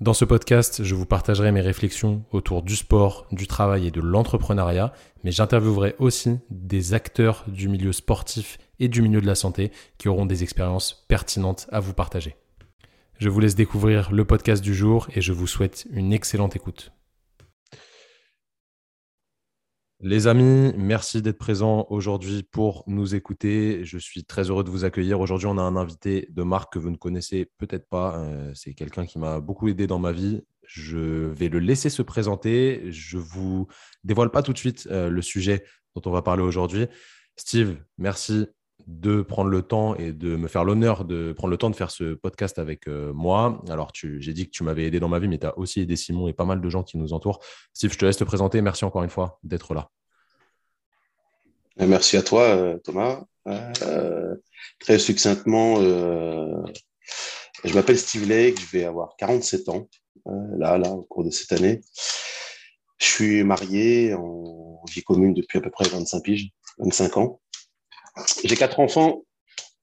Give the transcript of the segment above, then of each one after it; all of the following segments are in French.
Dans ce podcast, je vous partagerai mes réflexions autour du sport, du travail et de l'entrepreneuriat, mais j'interviewerai aussi des acteurs du milieu sportif et du milieu de la santé qui auront des expériences pertinentes à vous partager. Je vous laisse découvrir le podcast du jour et je vous souhaite une excellente écoute. Les amis, merci d'être présents aujourd'hui pour nous écouter. Je suis très heureux de vous accueillir. Aujourd'hui, on a un invité de marque que vous ne connaissez peut-être pas. Euh, c'est quelqu'un qui m'a beaucoup aidé dans ma vie. Je vais le laisser se présenter. Je vous dévoile pas tout de suite euh, le sujet dont on va parler aujourd'hui. Steve, merci de prendre le temps et de me faire l'honneur de prendre le temps de faire ce podcast avec euh, moi. Alors, j'ai dit que tu m'avais aidé dans ma vie, mais tu as aussi aidé Simon et pas mal de gens qui nous entourent. Steve, je te laisse te présenter. Merci encore une fois d'être là. Euh, merci à toi, euh, Thomas. très succinctement, je m'appelle Steve Lake, je vais avoir 47 ans, là, là, au cours de cette année. Je suis marié en vie commune depuis à peu près 25 piges, 25 ans. J'ai quatre enfants,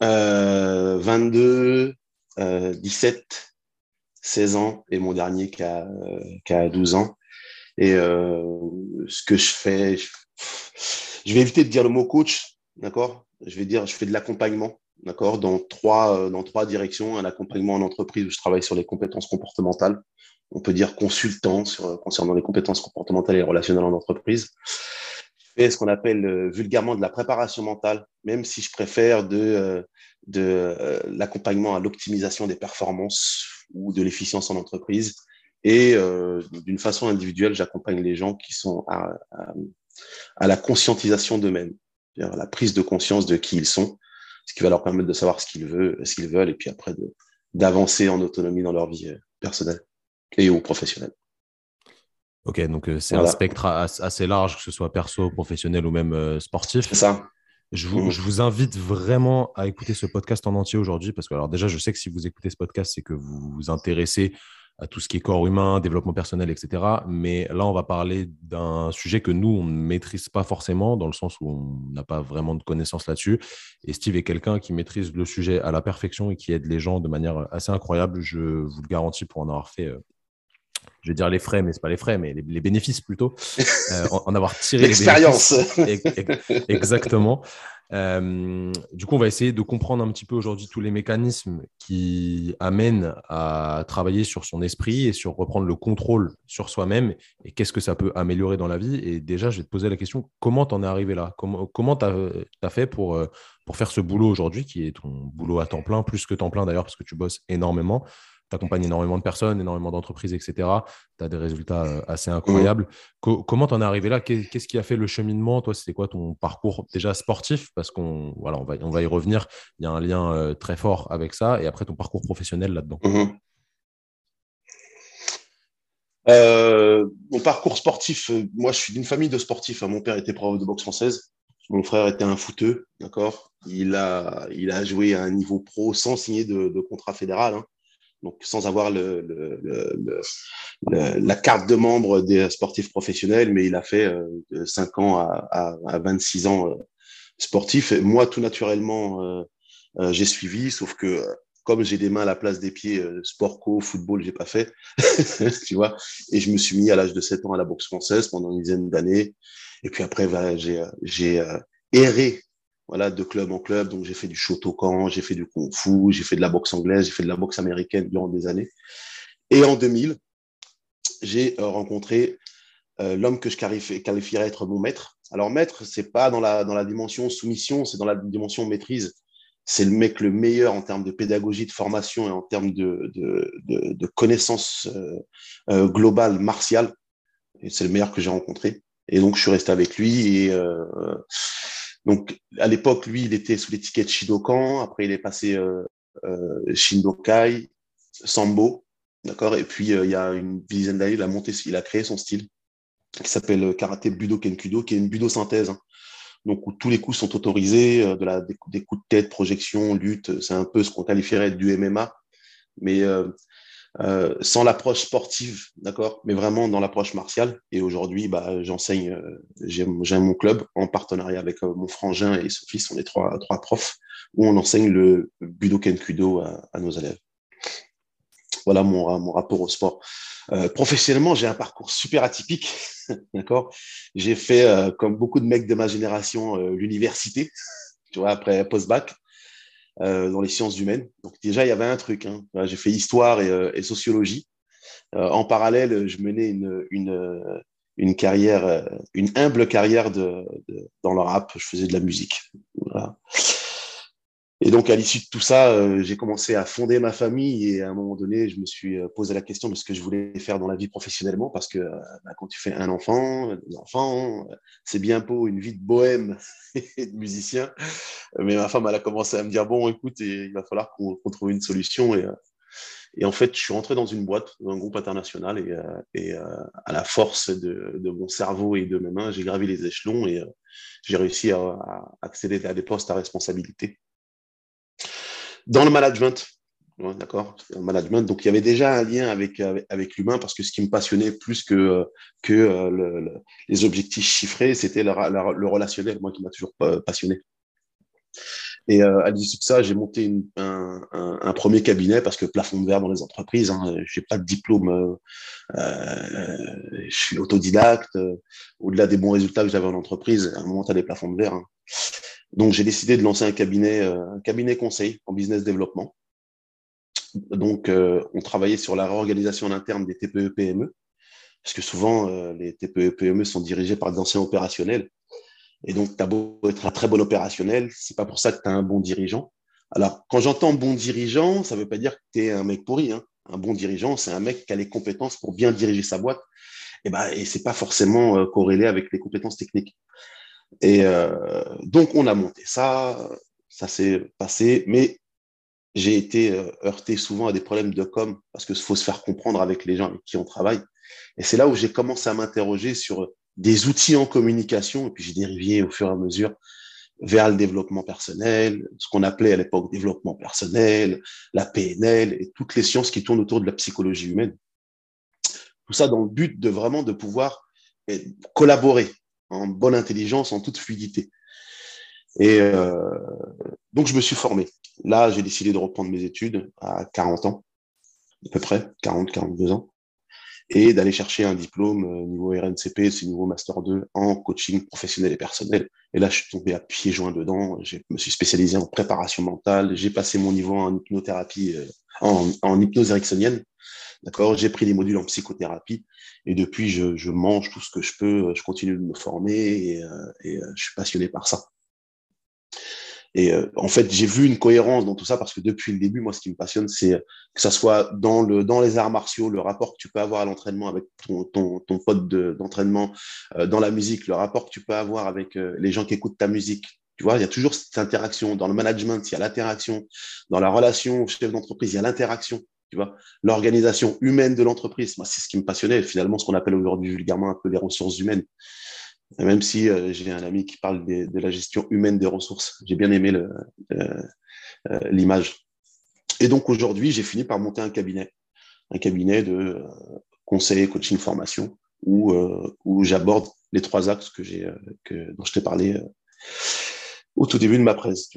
euh, 22, euh, 17, 16 ans et mon dernier qui a, qui a 12 ans. Et euh, ce que je fais, je, vais éviter de dire le mot coach, d'accord? Je vais dire, je fais de l'accompagnement, d'accord? Dans trois, euh, dans trois directions. Un accompagnement en entreprise où je travaille sur les compétences comportementales. On peut dire consultant sur, concernant les compétences comportementales et relationnelles en entreprise fais ce qu'on appelle euh, vulgairement de la préparation mentale, même si je préfère de, euh, de euh, l'accompagnement à l'optimisation des performances ou de l'efficience en entreprise. Et d'une façon individuelle, j'accompagne les gens qui sont à, à, la conscientisation d'eux-mêmes, à la prise de conscience de qui ils sont, ce qui va leur permettre de savoir ce qu'ils veulent, ce qu'ils veulent, et puis après d'avancer en autonomie dans leur vie personnelle et ou professionnelle. Ok, donc euh, c'est un spectre assez large, que ce soit perso, professionnel ou même euh, sportif. C'est ça. Je vous, mmh. je vous, invite vraiment à écouter ce podcast en entier aujourd'hui parce que, alors déjà, je sais que si vous écoutez ce podcast, c'est que vous vous intéressez à tout ce qui est corps humain, développement personnel, etc. Mais là, on va parler d'un sujet que nous, on ne maîtrise pas forcément, dans le sens où on n'a pas vraiment de connaissances là-dessus. Et Steve est quelqu'un qui maîtrise le sujet à la perfection et qui aide les gens de manière assez incroyable. Je vous le garantis pour en avoir fait euh, je vais dire les frais, mais c'est pas les frais, mais les, bénéfices plutôt, euh, en, avoir tiré l'expérience. Exactement. Euh, du coup, on va essayer de comprendre un petit peu aujourd'hui tous les mécanismes qui amènent à travailler sur son esprit et sur reprendre le contrôle sur soi-même et qu'est-ce que ça peut améliorer dans la vie. Et déjà, je vais te poser la question, comment t'en es arrivé là? Comment tu as, fait pour, euh, pour faire ce boulot aujourd'hui, qui est ton boulot à temps plein, plus que temps plein d'ailleurs, parce que tu bosses énormément tu accompagnes énormément de personnes, énormément d'entreprises, etc. Tu as des résultats euh, assez incroyables. comment tu en es arrivé là? Qu'est-ce qui a fait le cheminement? Toi, c'était quoi ton parcours déjà sportif? Parce qu'on voilà, on va, on va y revenir. Il y a un lien euh, très fort avec ça. Et après, ton parcours professionnel là-dedans. Mhm. Euh, mon parcours sportif, moi je suis d'une famille de sportifs. Hein. Mon père était prof de boxe française. Mon frère était un footeux, d'accord? Il a, il a joué à un niveau pro sans signer de, contrat fédéral. Hein donc sans avoir le, le, le, la carte de membre des sportifs professionnels, mais il a fait euh, de 5 ans à, à, à 26 ans euh, sportif. Et moi, tout naturellement, euh, euh, j'ai suivi, sauf que comme j'ai des mains à la place des pieds, sport co, football, j'ai pas fait, tu vois. Et je me suis mis à l'âge de 7 ans à la boxe française pendant une dizaine d'années. Et puis après, voilà, j'ai erré voilà, de club en club. Donc, j'ai fait du Shotokan, j'ai fait du Kung Fu, j'ai fait de la boxe anglaise, j'ai fait de la boxe américaine durant des années. Et en 2000, j'ai euh, rencontré euh, l'homme que je qualifierais être mon maître. Alors, maître, c'est pas dans la, dans la dimension soumission, c'est dans la dimension maîtrise. C'est le mec le meilleur en termes de pédagogie, de formation et en termes de, de, de, de connaissances euh, globales, martiales. C'est le meilleur que j'ai rencontré. Et donc, je suis resté avec lui et donc, à l'époque, lui, il était sous l'étiquette Shidokan. Après, il est passé euh, euh, Shindokai, Sambo. D'accord? Et puis, euh, il y a une dizaine d'années, il a monté, il a créé son style qui s'appelle Karaté Budo Kenkudo, qui est une budo synthèse. Hein. donc où tous les coups sont autorisés, de la, des, coups de tête, projection, lutte. C'est un peu ce qu'on qualifierait du MMA, mais euh, sans l'approche sportive, d'accord, mais vraiment dans l'approche martiale. Et aujourd'hui, bah, j'enseigne, euh, j'ai mon club en partenariat avec euh, mon frangin et son fils, on est trois, trois profs, où on enseigne le Budoken Kudo à, à nos élèves. Voilà mon, mon rapport au sport. professionnellement, j'ai un parcours super atypique, d'accord. J'ai fait, comme beaucoup de mecs de ma génération, l'université, tu vois, après post-bac. Euh, dans les sciences humaines. Donc déjà, il y avait un truc. Hein. J'ai fait histoire et, euh, et sociologie. Euh, en parallèle, je menais une, une, une carrière, une humble carrière de, de, dans le rap. Je faisais de la musique. Voilà. Et donc, à l'issue de tout ça, euh, j'ai commencé à fonder ma famille et à un moment donné, je me suis euh, posé la question de ce que je voulais faire dans la vie professionnellement parce que euh, bah, quand tu fais un enfant, deux enfants, c'est bien beau, une vie de bohème et de musicien. Mais ma femme, elle a commencé à me dire, bon, écoute, il va falloir qu'on trouve une solution. Et, et, en fait, je suis rentré dans une boîte, dans un groupe international et, et à la force de, de, mon cerveau et de mes mains, j'ai gravi les échelons et j'ai réussi à accéder à des postes à responsabilité dans le management. D'accord management. Donc, il y avait déjà un lien avec, avec, l'humain parce que ce qui me passionnait plus que, que euh, les objectifs chiffrés, c'était le, relationnel, moi, qui m'a toujours passionné. Et euh, à l'issue de ça, j'ai monté un, premier cabinet parce que plafond de verre dans les entreprises, hein, je n'ai pas de diplôme, euh, je suis autodidacte. Au-delà des bons résultats que j'avais en entreprise, à un moment, tu as des plafonds de verre. Hein. Donc, j'ai décidé de lancer un cabinet, euh, un cabinet conseil en business développement. Donc, euh, on travaillait sur la réorganisation en interne des TPE-PME, parce que souvent, euh, les TPE-PME sont dirigés par des anciens opérationnels. Et donc, tu as beau être un très bon opérationnel, c'est pas pour ça que tu as un bon dirigeant. Alors, quand j'entends bon dirigeant, ça veut pas dire que tu es un mec pourri. Hein. Un bon dirigeant, c'est un mec qui a les compétences pour bien diriger sa boîte. Et, ben, et c'est pas forcément corrélé avec les compétences techniques. Et euh, donc, on a monté ça, ça s'est passé, mais j'ai été euh, heurté souvent à des problèmes de com parce qu'il faut se faire comprendre avec les gens avec qui on travaille. Et c'est là où j'ai commencé à m'interroger sur des outils en communication, et puis j'ai dérivé au fur et à mesure vers le développement personnel, ce qu'on appelait à l'époque développement personnel, la PNL et toutes les sciences qui tournent autour de la psychologie humaine. Tout ça dans le but de vraiment de pouvoir eh, collaborer en bonne intelligence, en toute fluidité. Et euh, donc, je me suis formé. Là, j'ai décidé de reprendre mes études à 40 ans, à peu près, 40, 42 ans, et d'aller chercher un diplôme euh, niveau RNCP, c'est niveau Master 2, en coaching professionnel et personnel. Et là, je suis tombé à pieds joints dedans. Je me suis spécialisé en préparation mentale. J'ai passé mon niveau en hypnothérapie, euh, en, en hypnose ericksonienne. D'accord J'ai pris des modules en psychothérapie et depuis, je, je, mange tout ce que je peux. Je continue de me former et, euh, et euh, je suis passionné par ça. Et euh, en fait, j'ai vu une cohérence dans tout ça parce que depuis le début, moi, ce qui me passionne, c'est que ça soit dans, le, dans les arts martiaux, le rapport que tu peux avoir à l'entraînement avec ton, ton, ton pote d'entraînement, dans la musique, le rapport que tu peux avoir avec les gens qui écoutent ta musique. Tu vois, il y a toujours cette interaction. Dans le management, il y a l'interaction. Dans la relation chef d'entreprise, il y a l'interaction tu vois, l'organisation humaine de l'entreprise. Moi, c'est ce qui me passionnait, finalement, ce qu'on appelle aujourd'hui vulgairement un peu les ressources humaines. même si euh, j'ai un ami qui parle de, la gestion humaine des ressources, j'ai bien aimé euh, euh, l'image. Et donc aujourd'hui, j'ai fini par monter un cabinet, un cabinet de conseil, coaching, formation, où, j'aborde les trois axes que j'ai, dont je t'ai parlé au tout début de ma presse.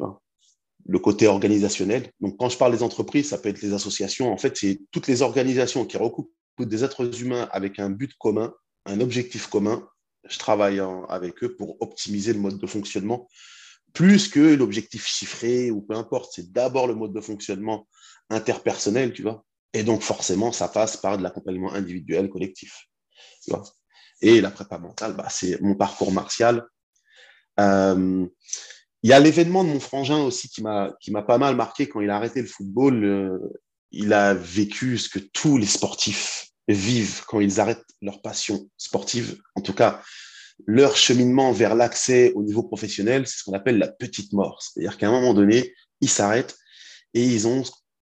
Le côté organisationnel. Donc, quand je parle des entreprises, ça peut être les associations. En fait, c'est toutes les organisations qui recoupent des êtres humains avec un but commun, un objectif commun. Je travaille avec eux pour optimiser le mode de fonctionnement plus que l'objectif chiffré ou peu importe. C'est d'abord le mode de fonctionnement interpersonnel, tu vois. Et donc, forcément, ça passe par de l'accompagnement individuel, collectif. Et la prépa mentale, bah, c'est mon parcours martial. Euh, il y a l'événement de mon frangin aussi qui m'a pas mal marqué quand il a arrêté le football. Euh, il a vécu ce que tous les sportifs vivent quand ils arrêtent leur passion sportive. En tout cas, leur cheminement vers l'accès au niveau professionnel, c'est ce qu'on appelle la petite mort. C'est-à-dire qu'à un moment donné, ils s'arrêtent et ils ont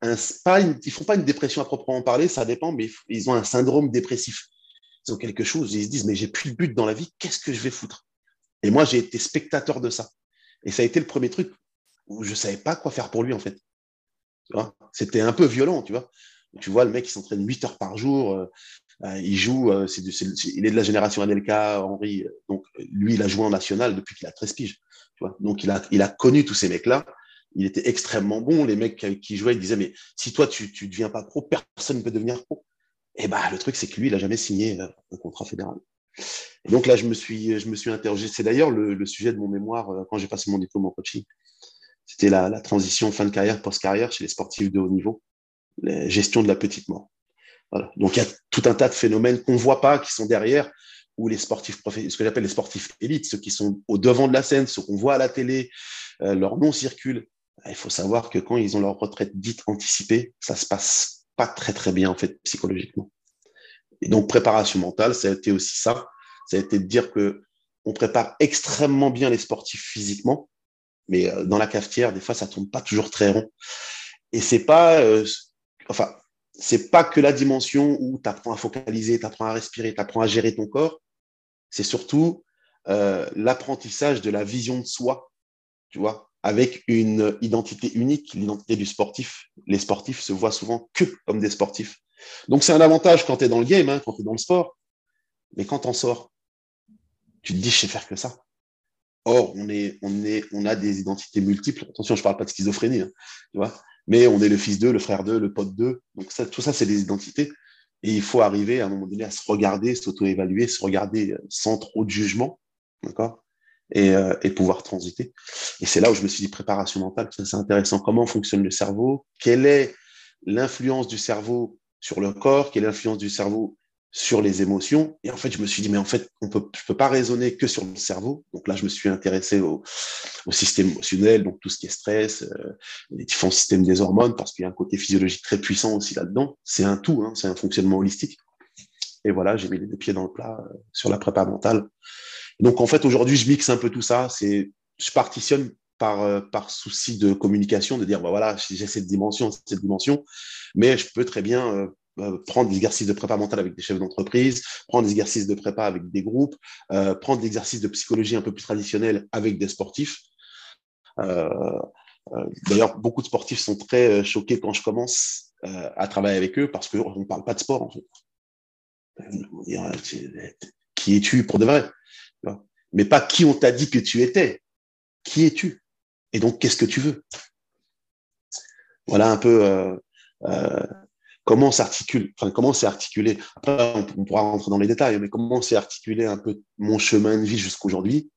un, pas ils font pas une dépression à proprement parler, ça dépend, mais ils ont un syndrome dépressif. Ils ont quelque chose, ils se disent mais j'ai plus de but dans la vie, qu'est-ce que je vais foutre? Et moi, j'ai été spectateur de ça. Et ça a été le premier truc où je savais pas quoi faire pour lui, en fait. C'était un peu violent, tu vois. Tu vois, le mec, il s'entraîne 8 heures par jour. Euh, euh, il joue, euh, il est de la génération Adelka, Henri. Donc, lui, il a joué en national depuis qu'il a 13 piges. Donc, il a, connu tous ces mecs-là. Il était extrêmement bon. Les mecs qui jouaient, ils disaient, mais si toi, tu ne deviens pas pro, personne ne peut devenir pro. Et bah, le truc, c'est que lui, il n'a jamais signé un contrat fédéral. Et donc là, je me suis, je me suis interrogé. C'est d'ailleurs le, sujet de mon mémoire quand j'ai passé mon diplôme en coaching. C'était la, transition fin de carrière, post-carrière chez les sportifs de haut niveau, la gestion de la petite mort. Donc il y a tout un tas de phénomènes qu'on ne voit pas, qui sont derrière, où les sportifs, ce que j'appelle les sportifs élites, ceux qui sont au devant de la scène, ceux qu'on voit à la télé, euh, leur nom circule. Il faut savoir que quand ils ont leur retraite dite anticipée, ça se passe pas très très bien en fait psychologiquement. Et donc préparation mentale, ça a été aussi ça. Ça a été de dire que on prépare extrêmement bien les sportifs physiquement, mais euh, dans la cafetière, des fois, ça tourne pas toujours très rond. Et c'est pas, euh, enfin, c'est pas que la dimension où tu apprends à focaliser, tu apprends à respirer, tu apprends à gérer ton corps. C'est surtout euh, l'apprentissage de la vision de soi, tu vois, avec une identité unique, l'identité du sportif. Les sportifs se voient souvent que comme des sportifs. Donc c'est un avantage quand tu es dans le game, hein, quand tu es dans le sport. Mais quand on sors, tu te dis, je sais faire que ça. Or, on, est, on, est, on a des identités multiples. Attention, je ne parle pas de schizophrénie, hein, tu vois mais on est le fils d'eux, le frère d'eux, le pote d'eux. Donc, ça, tout ça, c'est des identités. Et il faut arriver à un moment donné à se regarder, s'auto-évaluer, se regarder euh, sans trop de jugement, d'accord? Et, euh, et, pouvoir transiter. Et c'est là où je me suis dit préparation mentale, c'est intéressant. Comment fonctionne le cerveau? Quelle est l'influence du cerveau sur le corps Quelle est l'influence du cerveau sur les émotions. Et en fait, je me suis dit, mais en fait, on peut, je peux pas raisonner que sur le cerveau. Donc là, je me suis intéressé au, au système émotionnel, donc tout ce qui est stress, euh, les différents systèmes des hormones, parce qu'il y a un côté physiologique très puissant aussi là-dedans. C'est un tout, hein, c'est un fonctionnement holistique. Et voilà, j'ai mis les deux pieds dans le plat euh, sur la prépa mentale. Donc en fait, aujourd'hui, je mixe un peu tout ça. C'est, je partitionne par, euh, par souci de communication, de dire, bah voilà, j'ai cette dimension, cette dimension, mais je peux très bien euh, euh, prendre des exercices de prépa mentale avec des chefs d'entreprise, prendre des exercices de prépa avec des groupes, prendre des exercices de psychologie un peu plus traditionnels avec des sportifs. D'ailleurs, beaucoup de sportifs sont très choqués quand je commence à travailler avec eux parce qu'on ne parle pas de sport, en fait. Qui es-tu pour de vrai Mais pas qui on t'a dit que tu étais. Qui es-tu? Et donc, qu'est-ce que tu veux? Voilà un peu euh, euh, comment s'articule, enfin comment c'est articulé. Après, on, pourra rentrer dans les détails, mais comment s'est articulé un peu mon chemin de vie jusqu'aujourd'hui,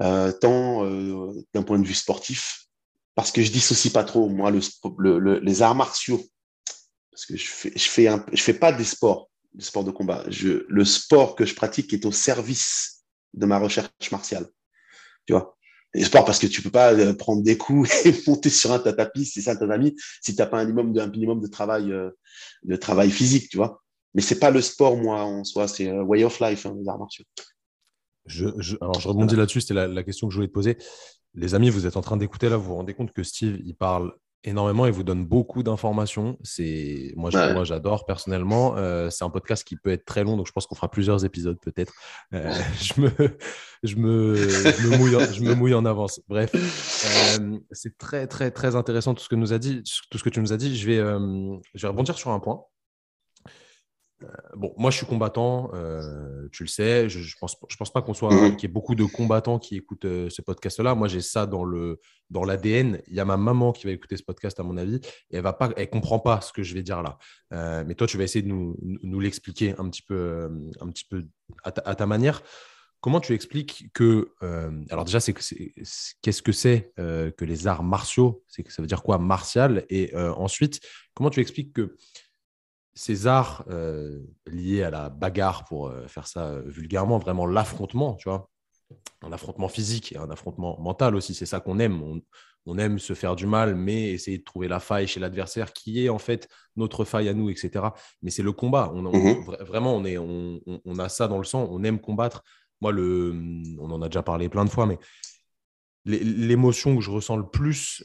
euh, tant euh, d'un point de vue sportif, parce que je dissocie pas trop moi le, les arts martiaux, parce que je fais, fais je fais pas des sports, des sports de combat. Je, le sport que je pratique est au service de ma recherche martiale. Tu vois, sport parce que tu peux pas euh, prendre des coups et monter sur un tapis, c'est ça ton ami, si tu n'as pas un minimum de, un minimum de travail, euh, de travail physique, tu vois. Mais c'est pas le sport, moi, en soi, c'est way of life, hein, les arts martiaux. Je, alors, je rebondis là-dessus, c'était la, la, question que je voulais te poser. Les amis, vous êtes en train d'écouter là, vous vous rendez compte que Steve, il parle énormément et vous donne beaucoup d'informations. C'est moi, j'adore personnellement. Euh, c'est un podcast qui peut être très long, donc je pense qu'on fera plusieurs épisodes peut-être. Euh, je me, je me, je me, mouille, en, je me mouille en avance. Bref, euh, c'est très très très intéressant tout ce que nous a dit, tout ce que tu nous as dit. Je vais, je vais rebondir sur un point. Euh, bon, moi, je suis combattant, euh, tu le sais. Je, je pense, je pense pas qu'on soit mhm. qu'il y ait beaucoup de combattants qui écoutent euh, ce podcast-là. Moi, j'ai ça dans le dans l'ADN. Il y a ma maman qui va écouter ce podcast, à mon avis, et elle va pas, elle comprend pas ce que je vais dire là. mais toi, tu vas essayer de nous, nous l'expliquer un petit peu, un petit peu à ta, manière. Comment tu expliques que, alors déjà, c'est qu'est-ce que c'est que les arts martiaux? C'est que ça veut dire quoi? Martial Et ensuite, comment tu expliques que ces arts euh, liés à la bagarre, pour euh, faire ça euh, vulgairement, vraiment l'affrontement, tu vois, un affrontement physique et un affrontement mental aussi, c'est ça qu'on aime. On, aime se faire du mal, mais essayer de trouver la faille chez l'adversaire qui est en fait notre faille à nous, etc. Mais c'est le combat. On, mhm. vraiment, on, est, on, a ça dans le sang, on aime combattre. Moi, le, on en a déjà parlé plein de fois, mais l'émotion que je ressens le plus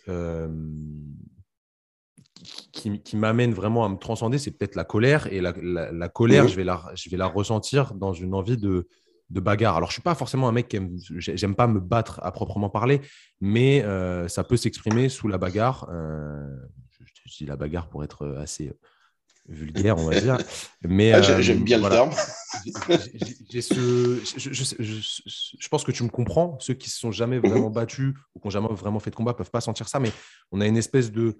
qui, m'amène vraiment à me transcender, c'est peut-être la colère. Et la, colère, je, vais la, je vais la ressentir dans une envie de, de bagarre. Alors, je suis pas forcément un mec qui aime, j'aime pas me battre à proprement parler, mais ça peut s'exprimer sous la bagarre. je, dis la bagarre pour être assez vulgaire, on va dire. Mais ah, j'aime bien le terme. je, pense que tu me comprends. Ceux qui se sont jamais mhm. vraiment battus ou qui n'ont jamais vraiment fait de combat peuvent pas sentir ça, mais on a une espèce de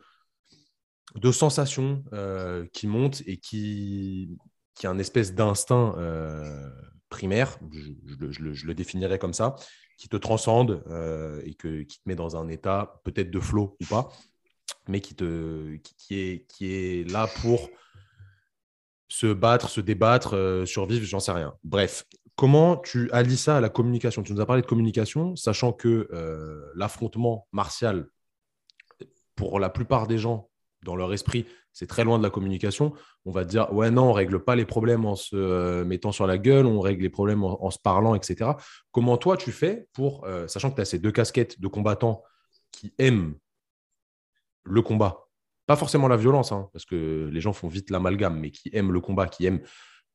de sensation euh, qui monte et qui qui a un espèce d'instinct euh, primaire. Je, le définirais comme ça, qui te transcende euh, et que, qui te met dans un état peut-être de flow ou pas, mais qui te qui est qui est là pour se battre, se débattre, survivre, j'en sais rien. Bref, comment tu allies ça à la communication? Tu nous as parlé de communication, sachant que l'affrontement martial, pour la plupart des gens, dans leur esprit, c'est très loin de la communication. On va dire, ouais, non, on règle pas les problèmes en se euh, mettant sur la gueule, on règle les problèmes en, se parlant, etc. Comment toi, tu fais pour, sachant que tu as ces deux casquettes de combattants qui aiment le combat pas forcément la violence, hein, parce que les gens font vite l'amalgame, mais qui aiment le combat, qui aiment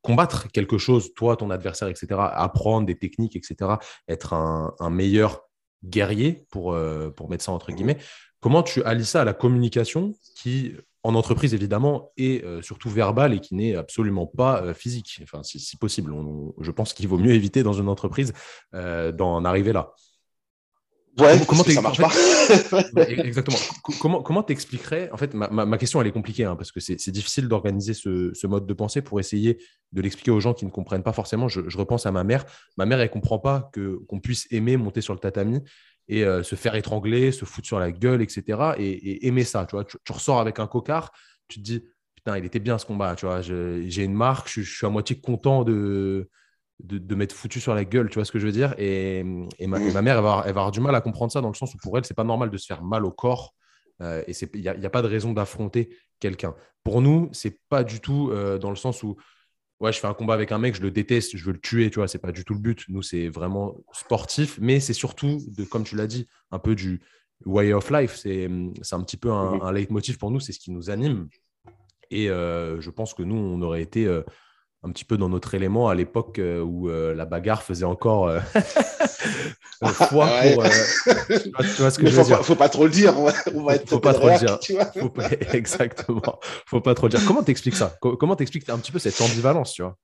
combattre quelque chose, toi, ton adversaire, etc., apprendre des techniques, etc., être un, meilleur guerrier, pour, euh, pour mettre ça entre guillemets. Comment tu allies ça à la communication qui, en entreprise, évidemment, est euh, surtout verbale et qui n'est absolument pas euh, physique Enfin, si, possible, je pense qu'il vaut mieux éviter dans une entreprise d'en arriver là. Ouais, comment, ça marche pas. exactement. Comment comment t'expliquerais En fait, ma, ma, question elle est compliquée hein, parce que c'est difficile d'organiser ce, ce, mode de pensée pour essayer de l'expliquer aux gens qui ne comprennent pas forcément. Je, je, repense à ma mère. Ma mère elle comprend pas que qu'on puisse aimer monter sur le tatami et euh, se faire étrangler, se foutre sur la gueule, etc. Et, aimer ça. Tu vois, tu, ressors avec un cocard, tu te dis putain, il était bien ce combat. Tu vois, j'ai une marque, je, suis à moitié content de de, m'être foutu sur la gueule, tu vois ce que je veux dire et, ma, mère, elle va, avoir du mal à comprendre ça dans le sens où pour elle, c'est pas normal de se faire mal au corps euh, et il n'y a, a, pas de raison d'affronter quelqu'un. Pour nous, c'est pas du tout euh, dans le sens où ouais, je fais un combat avec un mec, je le déteste, je veux le tuer, tu vois, c'est pas du tout le but. Nous, c'est vraiment sportif, mais c'est surtout, de, comme tu l'as dit, un peu du way of life. C'est un petit peu un, un leitmotiv pour nous, c'est ce qui nous anime. Et euh, je pense que nous, on aurait été euh, un petit peu dans notre élément à l'époque euh, où euh, la bagarre faisait encore euh, foi pour. tu, vois, ce que je veux faut dire. Pas, faut pas trop le dire, on va, on va être faut pas trop le dire. Tu vois faut pas, exactement. Faut pas trop le dire. Comment t'expliques ça? Comment t'expliques un petit peu cette ambivalence, tu vois?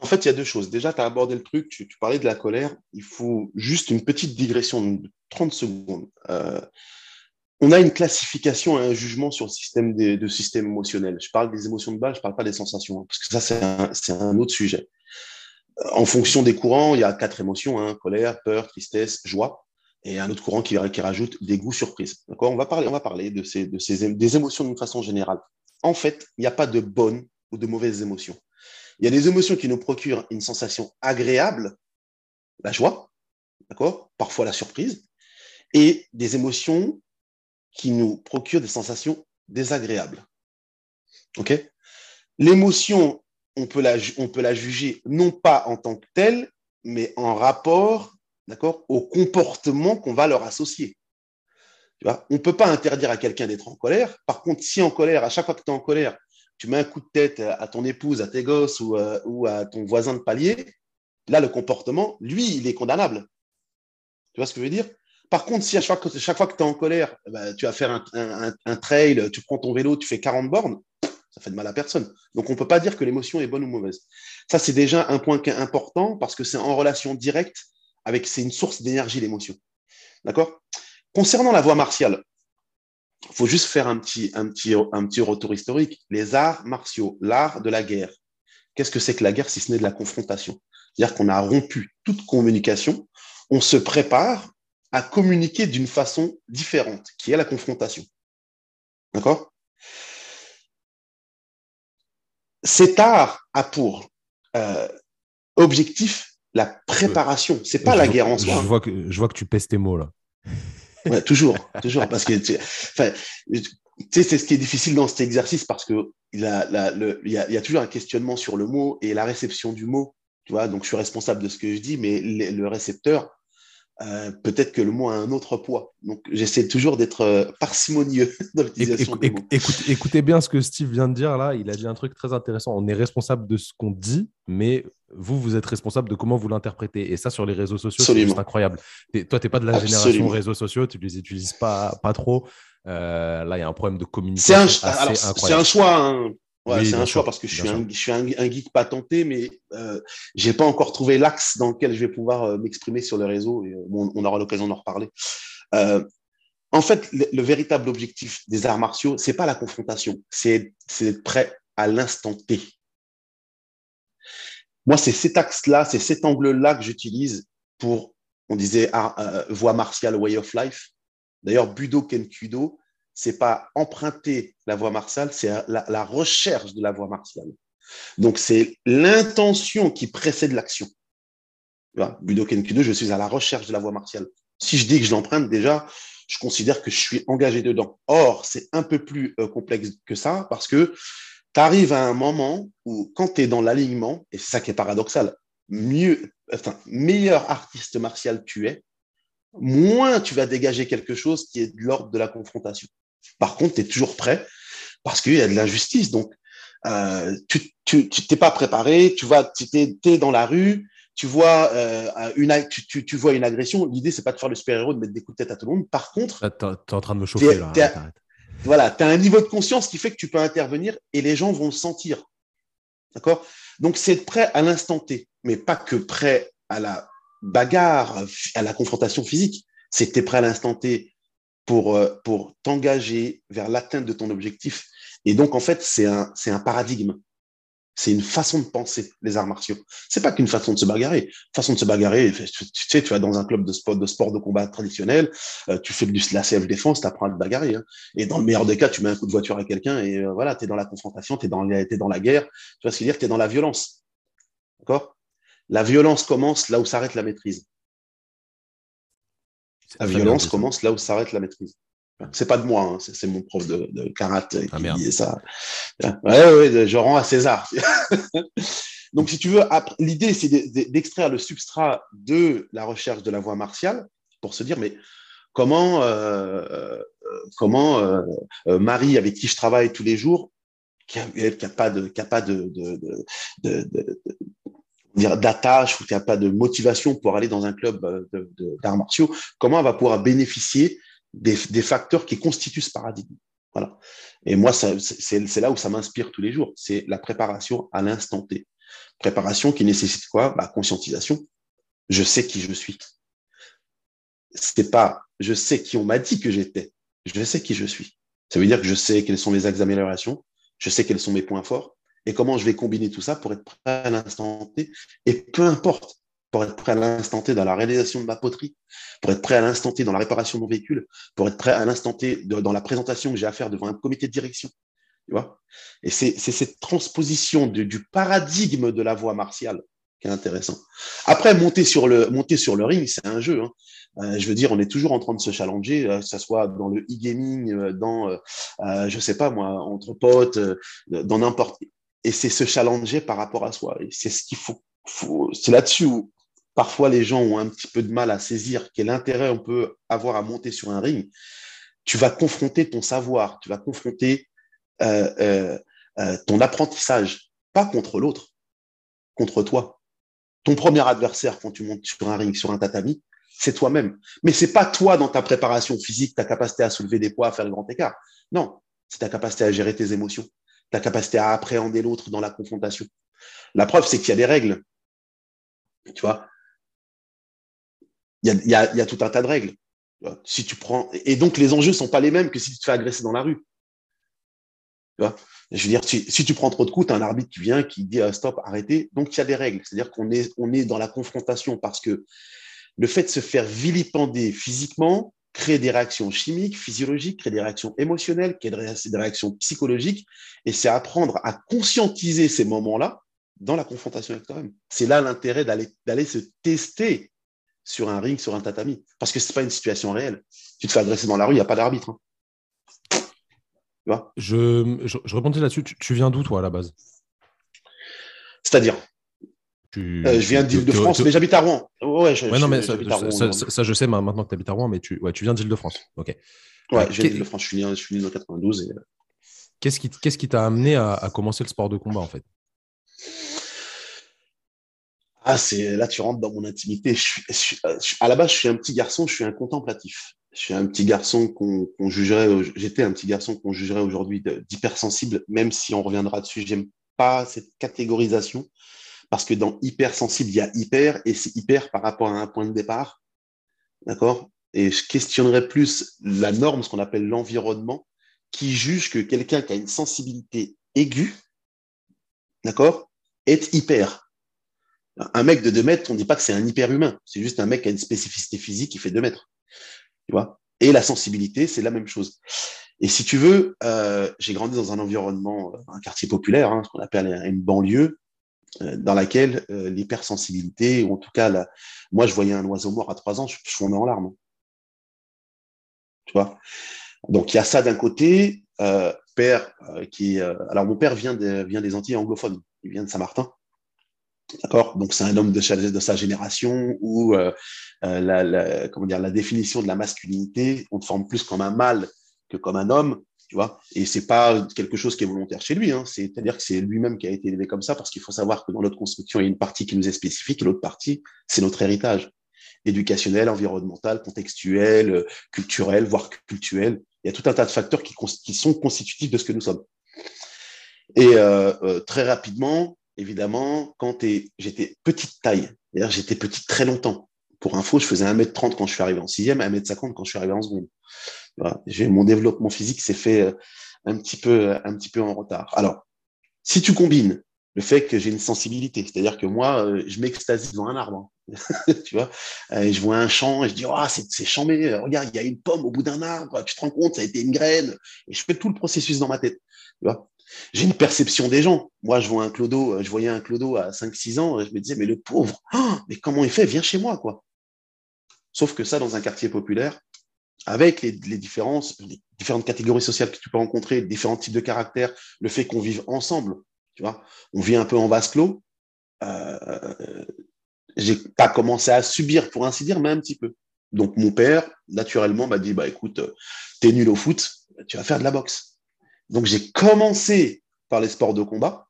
En fait, il y a deux choses. Déjà, tu as abordé le truc, tu, tu, parlais de la colère. Il faut juste une petite digression de 30 secondes on a une classification et un jugement sur le système de système émotionnel. Je parle des émotions de base, je ne parle pas des sensations, hein, parce que ça, c'est un, autre sujet. Euh, en fonction des courants, il y a quatre émotions, hein, colère, peur, tristesse, joie, et un autre courant qui, qui rajoute dégoût, surprise. D'accord? On va parler, on va parler de ces, de ces, des émotions d'une façon générale. En fait, il n'y a pas de bonnes ou de mauvaises émotions. Il y a des émotions qui nous procurent une sensation agréable, la joie, d'accord? Parfois la surprise, et des émotions qui nous procure des sensations désagréables. L'émotion, on, peut la, juger non pas en tant que telle, mais en rapport d'accord, au comportement qu'on va leur associer. On ne peut pas interdire à quelqu'un d'être en colère. Par contre, si en colère, à chaque fois que tu es en colère, tu mets un coup de tête à ton épouse, à tes gosses ou, euh, ou à ton voisin de palier, là, le comportement, lui, il est condamnable. Tu vois ce que je veux dire? Par contre, si à chaque, chaque fois que tu es en colère, bah, tu vas faire un, trail, tu prends ton vélo, tu fais 40 bornes, ça fait de mal à personne. Donc, on ne peut pas dire que l'émotion est bonne ou mauvaise. Ça, c'est déjà un point qui est important parce que c'est en relation directe avec, c'est une source d'énergie, l'émotion. D'accord? Concernant la voie martiale, il faut juste faire un petit, un, petit, un petit retour historique. Les arts martiaux, l'art de la guerre. Qu'est-ce que c'est que la guerre si ce n'est de la confrontation? C'est-à-dire qu'on a rompu toute communication, on se prépare à communiquer d'une façon différente, qui est la confrontation. D'accord? Cet art a pour euh, objectif la préparation. C'est pas la guerre en soi. Je vois, que, je vois que tu pèses tes mots là. toujours, toujours, parce que enfin, c'est ce qui est difficile dans cet exercice parce que il y, a, toujours un questionnement sur le mot et la réception du mot. Tu vois, donc je suis responsable de ce que je dis, mais le récepteur euh, peut-être que le mot a un autre poids. Donc, j'essaie toujours d'être euh, parcimonieux dans l'utilisation des mots. écoutez bien ce que Steve vient de dire là. Il a dit un truc très intéressant. On est responsable de ce qu'on dit, mais vous, vous êtes responsable de comment vous l'interprétez. Et ça, sur les réseaux sociaux, c'est incroyable. toi, tu n'es pas de la génération réseaux sociaux, tu ne les utilises pas, pas trop. Euh, là, il y a un problème de communication. C'est un, choix. Hein. C'est un choix parce que je suis, un, je suis un, geek patenté, mais euh, j'ai pas encore trouvé l'axe dans lequel je vais pouvoir euh, m'exprimer sur le réseau. Et, euh, on aura l'occasion d'en reparler. Euh, en fait, le, véritable objectif des arts martiaux, c'est pas la confrontation, c'est d'être prêt à l'instant T. Moi, c'est cet axe-là, c'est cet angle-là que j'utilise pour, on disait, voie martiale, way of life. D'ailleurs, Budo Kenkudo, c'est pas emprunter la voie martiale, c'est la, recherche de la voie martiale. Donc, c'est l'intention qui précède l'action. Budo Kenkudo, je suis à la recherche de la voie martiale. Si je dis que je l'emprunte, déjà, je considère que je suis engagé dedans. Or, c'est un peu plus euh, complexe que ça parce que tu arrives à un moment où, quand tu es dans l'alignement, et c'est ça qui est paradoxal, mieux, meilleur artiste martial tu es, moins tu vas dégager quelque chose qui est de l'ordre de la confrontation. Par contre, tu es toujours prêt parce qu'il y a de l'injustice. Donc, euh, tu n'es tu, pas préparé, tu vas, tu es, dans la rue, tu vois, euh, une, tu, tu, vois une agression. L'idée, c'est pas de faire le super-héros, de mettre des coups de tête à tout le monde. Par contre, tu es, en train de me chauffer là. voilà, tu as un niveau de conscience qui fait que tu peux intervenir et les gens vont le sentir. D'accord? Donc, c'est être prêt à l'instant T, mais pas que prêt à la bagarre, à la confrontation physique. C'est que tu es prêt à l'instant T pour, euh, pour t'engager vers l'atteinte de ton objectif. Et donc, en fait, c'est un, c'est un paradigme. C'est une façon de penser, les arts martiaux. C'est pas qu'une façon de se bagarrer. Façon de se bagarrer, tu, sais, tu vas dans un club de sport de, combat traditionnel, euh, tu fais du, la self-défense, tu apprends à te bagarrer. Hein. Et dans le meilleur des cas, tu mets un coup de voiture à quelqu'un et euh, voilà, tu es dans la confrontation, tu es, dans, la guerre. Tu vois ce que je veux dire? Tu es dans la violence. D'accord? La violence commence là où s'arrête la maîtrise. La violence commence là où s'arrête la maîtrise. C'est pas de moi, hein, c'est mon prof de, de karaté ah, qui disait ça. Ouais, ouais, je rends à César. Donc, si tu veux, l'idée, c'est d'extraire le substrat de la recherche de la voie martiale pour se dire, mais comment, euh, euh comment euh, Marie, avec qui je travaille tous les jours, qui n'a pas de, qui a pas de, de, de d'attache ou qui n'a pas de motivation pour aller dans un club d'arts martiaux, comment elle va pouvoir bénéficier des, facteurs qui constituent ce paradigme? Voilà. Et moi, c'est là où ça m'inspire tous les jours. C'est la préparation à l'instant T. Préparation qui nécessite quoi? Bah, Conscientisation. Je sais qui je suis. C'est pas je sais qui on m'a dit que j'étais. Je sais qui je suis. Ça veut dire que je sais quels sont les axes d'amélioration. Je sais quels sont mes points forts. Et comment je vais combiner tout ça pour être prêt à l'instant T. Et peu importe pour être prêt à l'instant T dans la réalisation de ma poterie, pour être prêt à l'instant T dans la réparation de mon véhicule, pour être prêt à l'instant T dans la présentation que j'ai à faire devant un comité de direction. Tu vois? Et c'est cette transposition du paradigme de la voie martiale qui est intéressant. Après, monter sur le, monter sur le ring, c'est un jeu. Hein. Euh, je veux dire, on est toujours en train de se challenger, euh, que ce soit dans le e-gaming, euh, dans, euh, je sais pas moi, entre potes, dans n'importe. Et c'est se challenger par rapport à soi. C'est ce qu'il faut c'est là-dessus où parfois les gens ont un petit peu de mal à saisir quel intérêt on peut avoir à monter sur un ring, tu vas confronter ton savoir, tu vas confronter euh, euh, euh, ton apprentissage, pas contre l'autre, contre toi. Ton premier adversaire quand tu montes sur un ring, sur un tatami, c'est toi-même. Mais c'est pas toi dans ta préparation physique, ta capacité à soulever des poids, à faire le grand écart. Non, c'est ta capacité à gérer tes émotions, ta capacité à appréhender l'autre dans la confrontation. La preuve, c'est qu'il y a des règles. Tu vois, il y a, tout un tas de règles. Si tu prends et donc les enjeux sont pas les mêmes que si tu te fais agresser dans la rue. Je veux dire, si, tu prends trop de coups, tu as un arbitre qui vient, qui dit euh, stop, arrêtez. Donc il y a des règles. C'est-à-dire qu'on est, on est dans la confrontation parce que le fait de se faire vilipender physiquement crée des réactions chimiques, physiologiques, crée des réactions émotionnelles, crée des réactions psychologiques. Et c'est apprendre à conscientiser ces moments-là dans la confrontation avec toi-même. C'est là l'intérêt d'aller, se tester sur un ring, sur un tatami. Parce que ce n'est pas une situation réelle. Tu te fais adresser dans la rue, il n'y a pas d'arbitre. Hein. Tu vois? Je, je, là-dessus. Tu, viens d'où, toi, à la base? C'est-à-dire? Je viens d'Île-de-France, mais j'habite à Rouen. Ouais, non, mais ça, je sais maintenant que tu habites à Rouen, mais tu, ouais, tu viens d'Île-de-France. Ok. Ouais, je viens d'Île-de-France. Je suis né, je suis né en 92. Qu'est-ce qui qu'est-ce qui t'a amené à, commencer le sport de combat en fait? Ah, c'est là tu rentres dans mon intimité. à la base, je suis un petit garçon, je suis un contemplatif. Je suis un petit garçon qu'on jugerait. J'étais un petit garçon qu'on jugerait aujourd'hui d'hypersensible, même si on reviendra dessus. J'aime pas cette catégorisation parce que dans hypersensible, il y a hyper et c'est hyper par rapport à un point de départ. D'accord? Et je questionnerais plus la norme, ce qu'on appelle l'environnement, qui juge que quelqu'un qui a une sensibilité aiguë, d'accord, est hyper. Un mec de 2 mètres, on ne dit pas que c'est un hyper-humain. C'est juste un mec qui a une spécificité physique qui fait 2 mètres. Tu vois? Et la sensibilité, c'est la même chose. Et si tu veux, euh, j'ai grandi dans un environnement, un quartier populaire, hein, ce qu'on appelle une banlieue, dans laquelle euh, l'hypersensibilité, ou en tout cas, moi, je voyais un oiseau mort à 3 ans, je, je fondais en larmes. Tu vois? Donc il y a ça d'un côté, euh, père euh, qui, euh, alors mon père vient, des Antilles anglophones, il vient de Saint-Martin, d'accord? Donc c'est un homme de, sa génération où la définition de la masculinité, on te forme plus comme un mâle que comme un homme, tu vois. Et c'est pas quelque chose qui est volontaire chez lui, hein. c'est-à-dire que c'est lui-même qui a été élevé comme ça, parce qu'il faut savoir que dans notre construction, il y a une partie qui nous est spécifique et l'autre partie, c'est notre héritage éducationnel, environnemental, contextuel, culturel, voire culturel. Il y a tout un tas de facteurs qui, sont constitutifs de ce que nous sommes. Et euh, euh, très rapidement, évidemment, quand j'étais petite taille, j'étais petite très longtemps. Pour info, je faisais 1m30 quand je suis arrivé en sixième, 1m50 quand je suis arrivé en seconde. Mon développement physique s'est fait euh, un petit, peu, un petit peu en retard. Alors, si tu combines le fait que j'ai une sensibilité, c'est-à-dire que moi, je m'extasie devant un arbre. tu vois, je vois un champ et je dis, oh, c'est chambé, regarde, il y a une pomme au bout d'un arbre, tu te rends compte, ça a été une graine. Et je fais tout le processus dans ma tête. Tu vois, j'ai une perception des gens. Moi, je vois un clodo, je voyais un clodo à 5-6 ans, et je me disais, mais le pauvre, oh, mais comment il fait? Viens chez moi, quoi. Sauf que ça, dans un quartier populaire, avec les, différences, les différentes catégories sociales que tu peux rencontrer, différents types de caractères, le fait qu'on vive ensemble, tu vois, on vit un peu en vase clos. Euh, j'ai pas commencé à subir, pour ainsi dire, mais un petit peu. Donc, mon père, naturellement, m'a dit, bah, écoute, t'es nul au foot, tu vas faire de la boxe. Donc, j'ai commencé par les sports de combat.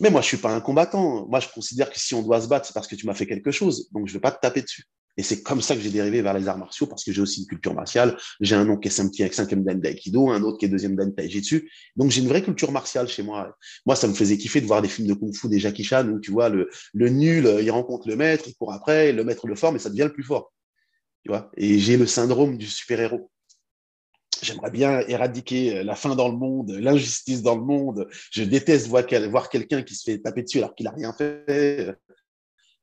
Mais moi, je suis pas un combattant. Moi, je considère que si on doit se battre, c'est parce que tu m'as fait quelque chose. Donc, je vais pas te taper dessus. Et c'est comme ça que j'ai dérivé vers les arts martiaux parce que j'ai aussi une culture martiale. J'ai un nom qui est cinquième dan d'aïkido, un autre qui est deuxième dan taijitsu. Donc j'ai une vraie culture martiale chez moi. Moi, ça me faisait kiffer de voir des films de kung-fu des Jackie Chan où tu vois le, nul, il rencontre le maître, il court après, le maître le forme et ça devient le plus fort. Tu vois? Et j'ai le syndrome du super-héros. J'aimerais bien éradiquer la faim dans le monde, l'injustice dans le monde. Je déteste voir, voir quelqu'un qui se fait taper dessus alors qu'il n'a rien fait.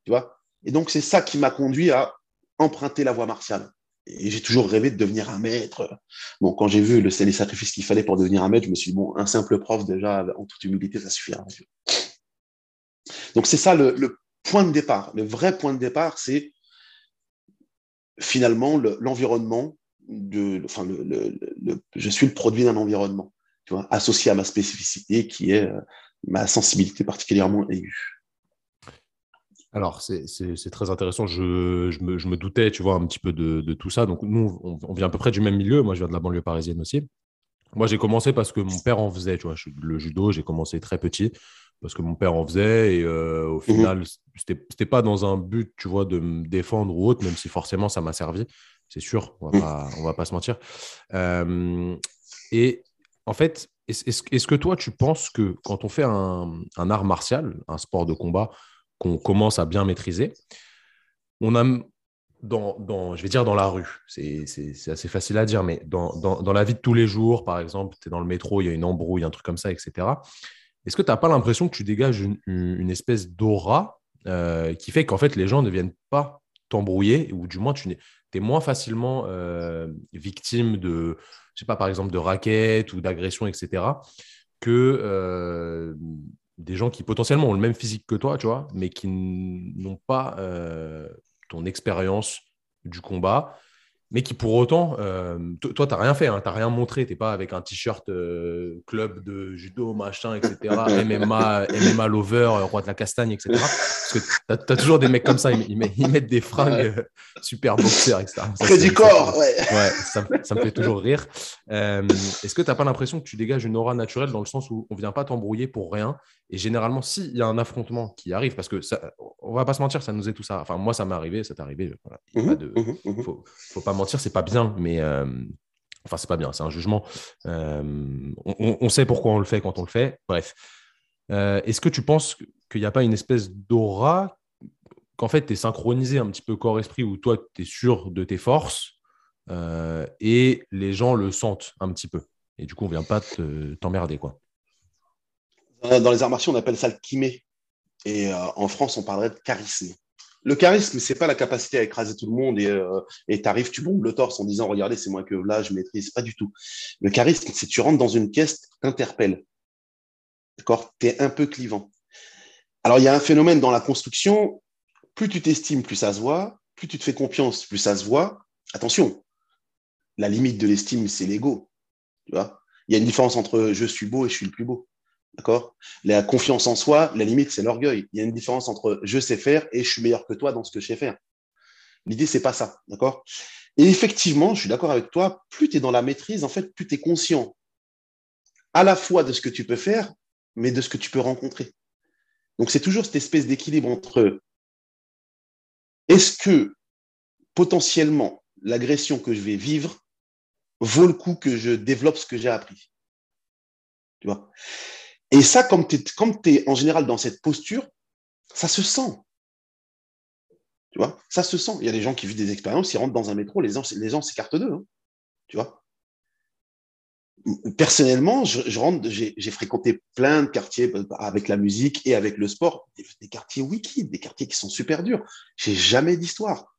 Tu vois? Et donc, c'est ça qui m'a conduit à emprunter la voie martiale. Et j'ai toujours rêvé de devenir un maître. Bon, quand j'ai vu le, les sacrifices qu'il fallait pour devenir un maître, je me suis dit, bon, un simple prof, déjà, en toute humilité, ça suffira. Donc, c'est ça le, point de départ. Le vrai point de départ, c'est finalement l'environnement. enfin, je suis le produit d'un environnement, tu vois, associé à ma spécificité qui est euh, ma sensibilité particulièrement aiguë. Alors, c'est très intéressant. Je, me, doutais, tu vois, un petit peu de, tout ça. Donc, nous, on, vient à peu près du même milieu. Moi, je viens de la banlieue parisienne aussi. Moi, j'ai commencé parce que mon père en faisait, tu vois. Le judo, j'ai commencé très petit parce que mon père en faisait. Et euh, au mhm. final, ce c'était pas dans un but, tu vois, de me défendre ou autre, même si forcément, ça m'a servi. C'est sûr, on va, mhm. va pas se mentir. Euh, et en fait, est-ce que toi, tu penses que quand on fait un art martial, un sport de combat, qu'on commence à bien maîtriser. On a, dans, je vais dire dans la rue, c'est assez facile à dire, mais dans, dans, la vie de tous les jours, par exemple, tu es dans le métro, il y a une embrouille, un truc comme ça, etc. Est-ce que tu n'as pas l'impression que tu dégages une, espèce d'aura euh, qui fait qu'en fait les gens ne viennent pas t'embrouiller, ou du moins tu es moins facilement euh, victime de, je sais pas, par exemple, de raquettes ou d'agressions, etc., que euh, des gens qui potentiellement ont le même physique que toi, tu vois, mais qui n'ont pas euh, ton expérience du combat mais qui pour autant, euh, toi, tu n'as rien fait, hein, tu n'as rien montré, tu n'es pas avec un t-shirt euh, club de judo, machin, etc., MMA, MMA lover, roi de la castagne, etc. Parce que tu as, toujours des mecs comme ça, ils, mettent des fringues super boxeurs, etc. Près du corps, ouais. ouais ça, me fait toujours rire. Est-ce que tu n'as pas l'impression que tu dégages une aura naturelle dans le sens où on ne vient pas t'embrouiller pour rien Et généralement, s'il y a un affrontement qui arrive, parce que ça, on va pas se mentir, ça nous est tout ça. Enfin, moi, ça m'est arrivé, ça t'est arrivé. Il mmh de... Mmh mmh faut, faut pas mentir, c'est pas bien, mais euh, enfin, c'est pas bien, c'est un jugement. Euh, on, sait pourquoi on le fait quand on le fait. Bref. Euh, est-ce que tu penses qu'il n'y a pas une espèce d'aura qu'en fait, tu es synchronisé un petit peu corps-esprit où toi, tu es sûr de tes forces et les gens le sentent un petit peu? Et du coup, on vient pas t'emmerder, quoi. Dans les arts martiaux, on appelle ça le kimé. Et en France, on parlerait de charisme. Le charisme, c'est pas la capacité à écraser tout le monde et euh, tu arrives, tu bombes le torse en disant regardez, c'est moi que là je maîtrise. Pas du tout. Le charisme, c'est tu rentres dans une pièce, t'interpelles. D'accord? Tu es un peu clivant. Alors, il y a un phénomène dans la construction. Plus tu t'estimes, plus ça se voit. Plus tu te fais confiance, plus ça se voit. Attention, la limite de l'estime, c'est l'ego. Tu vois? Il y a une différence entre je suis beau et je suis le plus beau. D'accord? La confiance en soi, la limite, c'est l'orgueil. Il y a une différence entre je sais faire et je suis meilleur que toi dans ce que je sais faire. L'idée, c'est pas ça. D'accord? Et effectivement, je suis d'accord avec toi, plus tu es dans la maîtrise, en fait, plus tu es conscient à la fois de ce que tu peux faire, mais de ce que tu peux rencontrer. Donc, c'est toujours cette espèce d'équilibre entre est-ce que potentiellement l'agression que je vais vivre vaut le coup que je développe ce que j'ai appris? Tu vois? Et ça, comme tu es, en général dans cette posture, ça se sent. Tu vois, ça se sent. Il y a des gens qui vivent des expériences, ils rentrent dans un métro, les gens, les s'écartent d'eux. Hein. tu vois. Personnellement, je, rentre, j'ai fréquenté plein de quartiers euh, avec la musique et avec le sport, des, quartiers wiki, des quartiers qui sont super durs. J'ai jamais d'histoire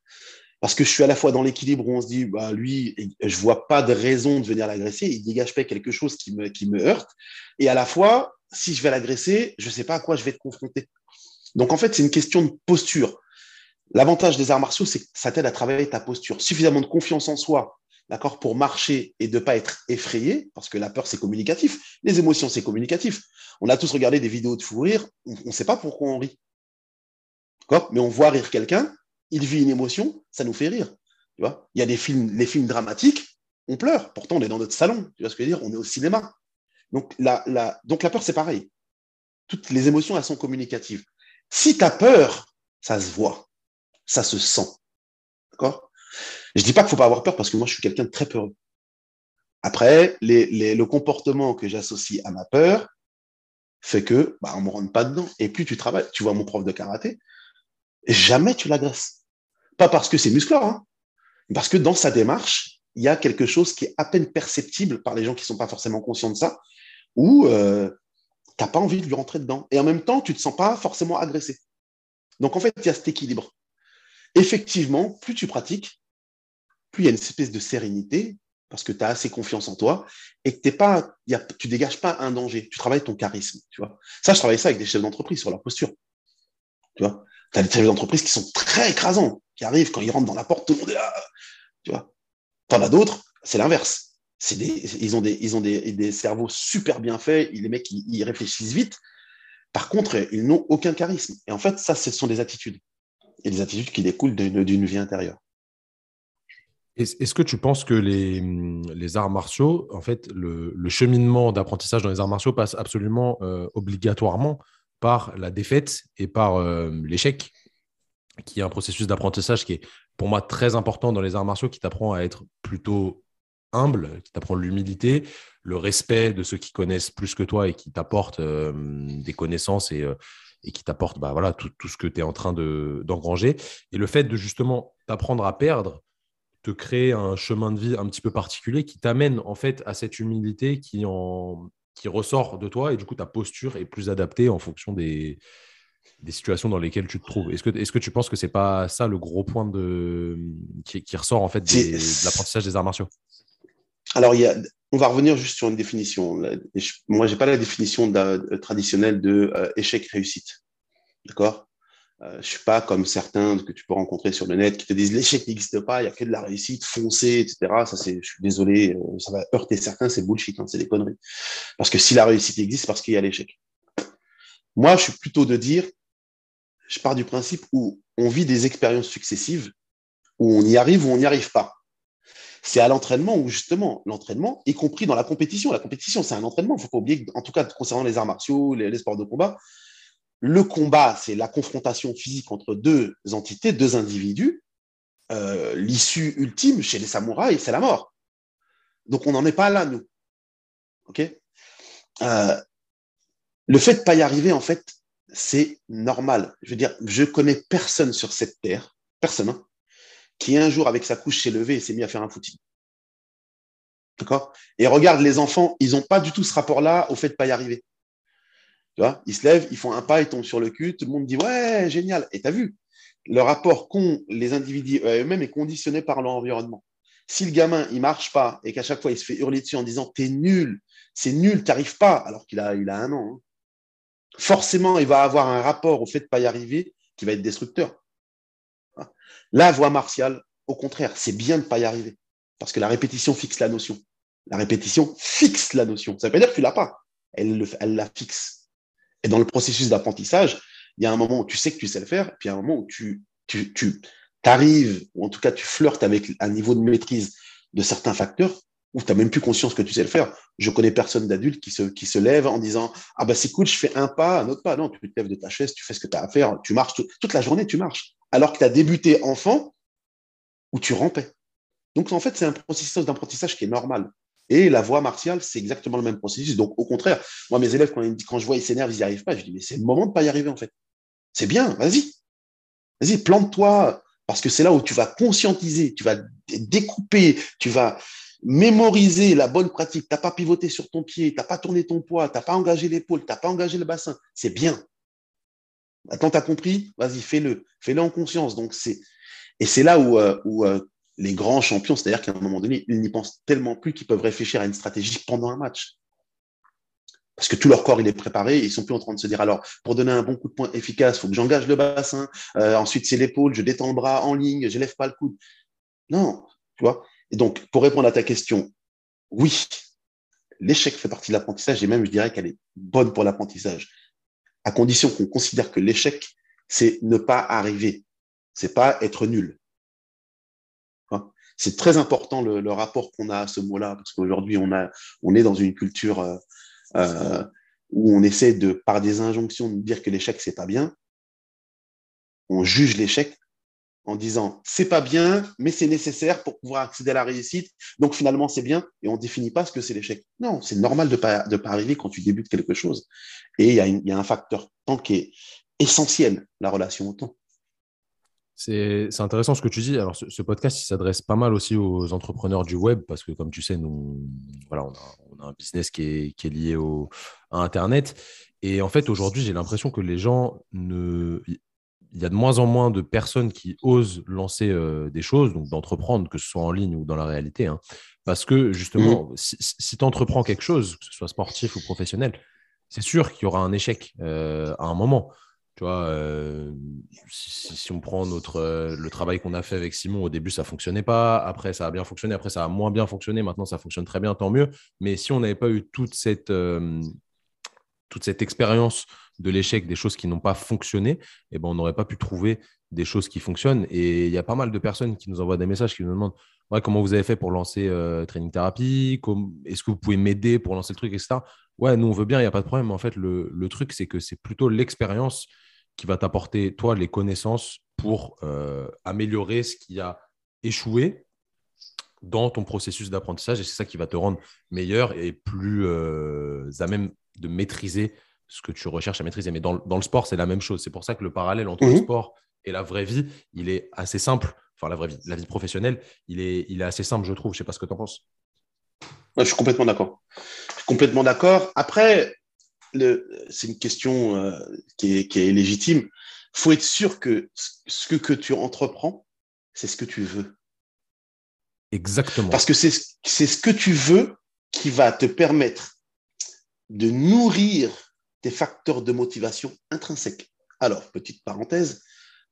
parce que je suis à la fois dans l'équilibre où on se dit, bah, lui, je vois pas de raison de venir l'agresser, il dégage pas quelque chose qui me, qui me heurte, et à la fois, si je vais l'agresser, je ne sais pas à quoi je vais être confronté. Donc en fait, c'est une question de posture. L'avantage des arts martiaux, c'est que ça t'aide à travailler ta posture. Suffisamment de confiance en soi, d'accord, pour marcher et de ne pas être effrayé, parce que la peur, c'est communicatif. Les émotions, c'est communicatif. On a tous regardé des vidéos de fou rire, on ne sait pas pourquoi on rit. D'accord? Mais on voit rire quelqu'un, il vit une émotion, ça nous fait rire. Tu il y a des films, les films dramatiques, on pleure. Pourtant, on est dans notre salon. Tu vois ce que je veux dire? On est au cinéma. Donc la, donc la peur, c'est pareil. Toutes les émotions, elles sont communicatives. Si tu as peur, ça se voit, ça se sent. D'accord? Je dis pas qu'il faut pas avoir peur parce que moi, je suis quelqu'un de très peureux. Après, le comportement que j'associe à ma peur fait que bah, on me rentre pas dedans. Et plus tu travailles, tu vois mon prof de karaté, jamais tu l'agresses. Pas parce que c'est musclore, hein, parce que dans sa démarche, il y a quelque chose qui est à peine perceptible par les gens qui ne sont pas forcément conscients de ça, ou euh, tu n'as pas envie de lui rentrer dedans. Et en même temps, tu ne te sens pas forcément agressé. Donc en fait, il y a cet équilibre. Effectivement, plus tu pratiques, plus il y a une espèce de sérénité, parce que tu as assez confiance en toi, et que t'es pas, tu dégages pas un danger. Tu travailles ton charisme. Ça, je travaille ça avec des chefs d'entreprise sur leur posture. Tu as des chefs d'entreprise qui sont très écrasants, qui arrivent quand ils rentrent dans la porte, tout le monde est là. Tu vois. T'en as d'autres, c'est l'inverse ils ont, des, cerveaux super bien faits, les mecs, ils, réfléchissent vite. Par contre, ils n'ont aucun charisme. Et en fait, ça, ce sont des attitudes. Et des attitudes qui découlent d'une vie intérieure. Est-ce que tu penses que les, les, arts martiaux, en fait, le, cheminement d'apprentissage dans les arts martiaux passe absolument euh, obligatoirement par la défaite et par euh, l'échec, qui est un processus d'apprentissage qui est pour moi très important dans les arts martiaux, qui t'apprend à être plutôt humble, qui t'apprend l'humilité, le respect de ceux qui connaissent plus que toi et qui t'apportent euh, des connaissances et, euh, et qui t'apportent bah, voilà, tout, tout, ce que tu es en train d'engranger. et le fait de justement t'apprendre à perdre, te créer un chemin de vie un petit peu particulier qui t'amène en fait à cette humilité qui, en, qui ressort de toi et du coup ta posture est plus adaptée en fonction des, des situations dans lesquelles tu te trouves. Est-ce que, est que tu penses que c'est pas ça le gros point de, qui, qui ressort en fait de l'apprentissage des arts martiaux? Alors, on va revenir juste sur une définition. Moi, j'ai pas la définition traditionnelle de euh, échec-réussite. D'accord? Euh, je ne suis pas comme certains que tu peux rencontrer sur le net qui te disent l'échec n'existe pas, il n'y a que de la réussite, foncer, etc. Ça, je suis désolé, euh, ça va heurter certains, c'est bullshit, hein, c'est des conneries. Parce que si la réussite existe, parce qu'il y a l'échec. Moi, je suis plutôt de dire, je pars du principe où on vit des expériences successives, où on y arrive ou on n'y arrive pas. C'est à l'entraînement où justement, l'entraînement, y compris dans la compétition, la compétition, c'est un entraînement. Il ne faut pas oublier, en tout cas concernant les arts martiaux, les sports de combat, le combat, c'est la confrontation physique entre deux entités, deux individus. Euh, l'issue ultime chez les samouraïs, c'est la mort. Donc on n'en est pas là, nous. OK? Euh, Le fait de pas y arriver, en fait, c'est normal. Je veux dire, je connais personne sur cette terre, personne, hein, qui un jour, avec sa couche, s'est levé et s'est mis à faire un footing. D'accord? Et regarde, les enfants, ils n'ont pas du tout ce rapport-là au fait de ne pas y arriver. Ils se lèvent, ils font un pas, ils tombent sur le cul, tout le monde dit ouais, génial. Et tu as vu, le rapport qu'ont les individus eux-mêmes est conditionné par leur environnement. Si le gamin, il marche pas et qu'à chaque fois, il se fait hurler dessus en disant t'es nul, c'est nul, t'arrives pas, alors qu'il a, il a un an, hein. forcément, il va avoir un rapport au fait de pas y arriver qui va être destructeur. La voie martiale, au contraire, c'est bien de pas y arriver parce que la répétition fixe la notion. La répétition fixe la notion. Ça veut pas dire que tu l'as pas. Elle, la fixe. Et dans le processus d'apprentissage, il y a un moment où tu sais que tu sais le faire, puis il un moment où tu, tu, arrives, ou en tout cas tu flirtes avec un niveau de maîtrise de certains facteurs, où tu n'as même plus conscience que tu sais le faire. Je connais personne d'adulte qui se, qui se lève en disant Ah ben c'est cool, je fais un pas, un autre pas. Non, tu te lèves de ta chaise, tu fais ce que tu as à faire, tu marches toute la journée, tu marches. Alors que tu as débuté enfant où tu rampais. Donc en fait, c'est un processus d'apprentissage qui est normal. Et la voie martiale, c'est exactement le même processus. Donc, au contraire, moi, mes élèves, quand, ils, quand je vois ils s'énervent, ils n'y arrivent pas, je dis, mais c'est le moment de ne pas y arriver, en fait. C'est bien, vas-y. Vas-y, plante-toi, parce que c'est là où tu vas conscientiser, tu vas découper, tu vas mémoriser la bonne pratique. Tu n'as pas pivoté sur ton pied, tu n'as pas tourné ton poids, tu n'as pas engagé l'épaule, tu n'as pas engagé le bassin. C'est bien. Attends, tu as compris Vas-y, fais-le. Fais-le en conscience. Donc, c'est... Et c'est là où, euh, euh, les grands champions, c'est-à-dire qu'à un moment donné, ils n'y pensent tellement plus qu'ils peuvent réfléchir à une stratégie pendant un match. Parce que tout leur corps, il est préparé, ils sont plus en train de se dire, alors, pour donner un bon coup de poing efficace, il faut que j'engage le bassin, euh, ensuite c'est l'épaule, je détends le bras en ligne, je lève pas le coude. Non, tu vois. Et donc, pour répondre à ta question, oui, l'échec fait partie de l'apprentissage et même, je dirais qu'elle est bonne pour l'apprentissage, à condition qu'on considère que l'échec, c'est ne pas arriver, c'est pas être nul. C'est très important le, rapport qu'on a à ce mot-là, parce qu'aujourd'hui, on est dans une culture euh, euh, où on essaie de, par des injonctions, de dire que l'échec, c'est pas bien. On juge l'échec en disant c'est pas bien, mais c'est nécessaire pour pouvoir accéder à la réussite. Donc finalement, c'est bien, et on définit pas ce que c'est l'échec. Non, c'est normal de pas pas arriver quand tu débutes quelque chose. Et il y, a un facteur temps qui est essentiel, la relation au temps. C'est intéressant ce que tu dis. Alors, ce, podcast, s'adresse pas mal aussi aux entrepreneurs du web parce que, comme tu sais, nous, voilà, on, a, un business qui est, qui est lié au, à Internet. Et en fait, aujourd'hui, j'ai l'impression que les gens ne. Il y a de moins en moins de personnes qui osent lancer euh, des choses, donc d'entreprendre, que ce soit en ligne ou dans la réalité. Hein. parce que, justement, mmh. si, tu entreprends quelque chose, que ce soit sportif ou professionnel, c'est sûr qu'il y aura un échec euh, à un moment. Tu vois, euh, si, on prend notre, le travail qu'on a fait avec Simon, au début, ça ne fonctionnait pas. Après, ça a bien fonctionné. Après, ça a moins bien fonctionné. Maintenant, ça fonctionne très bien, tant mieux. Mais si on n'avait pas eu toute cette, toute cette expérience de l'échec, des choses qui n'ont pas fonctionné, eh ben, on n'aurait pas pu trouver des choses qui fonctionnent. Et il y a pas mal de personnes qui nous envoient des messages qui nous demandent comment vous avez fait pour lancer Training Therapy? Est-ce que vous pouvez m'aider pour lancer le truc, etc. Ouais, nous, on veut bien, il n'y a pas de problème. En fait, le, le truc, c'est que c'est plutôt l'expérience qui va t'apporter, toi, les connaissances pour euh, améliorer ce qui a échoué dans ton processus d'apprentissage. Et c'est ça qui va te rendre meilleur et plus euh, à même de maîtriser ce que tu recherches à maîtriser. Mais dans, le sport, c'est la même chose. C'est pour ça que le parallèle entre le mhm. sport et la vraie vie, il est assez simple. Enfin, la vraie vie, la vie professionnelle, il est, il est assez simple, je trouve. Je ne sais pas ce que tu en penses. je suis complètement d'accord. Je suis complètement d'accord. Après, c'est une question euh, qui, est, légitime. Il faut être sûr que ce que, tu entreprends, c'est ce que tu veux. Exactement. Parce que c'est ce que tu veux qui va te permettre de nourrir tes facteurs de motivation intrinsèques. Alors, petite parenthèse,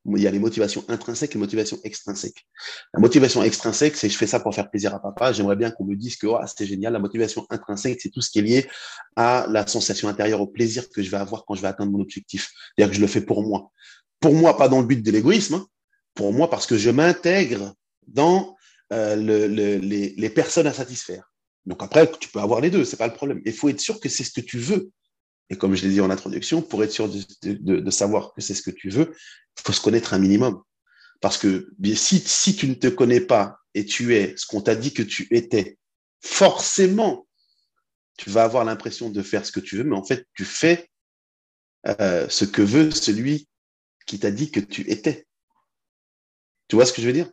il y a les motivations intrinsèques et les motivations extrinsèques. La motivation extrinsèque, c'est je fais ça pour faire plaisir à papa. J'aimerais bien qu'on me dise que oh, c'est génial. La motivation intrinsèque, c'est tout ce qui est lié à la sensation intérieure, au plaisir que je vais avoir quand je vais atteindre mon objectif. C'est-à-dire que je le fais pour moi. Pour moi, pas dans le but de l'égoïsme. Hein. Pour moi, parce que je m'intègre dans euh, le, les, personnes à satisfaire. Donc après, tu peux avoir les deux, c'est pas le problème. Il faut être sûr que c'est ce que tu veux. Et comme je l'ai dit en introduction, pour être sûr de, savoir que c'est ce que tu veux, il faut se connaître un minimum. Parce que si, si tu ne te connais pas et tu es ce qu'on t'a dit que tu étais, forcément, tu vas avoir l'impression de faire ce que tu veux, mais en fait, tu fais euh, ce que veut celui qui t'a dit que tu étais. Tu vois ce que je veux dire?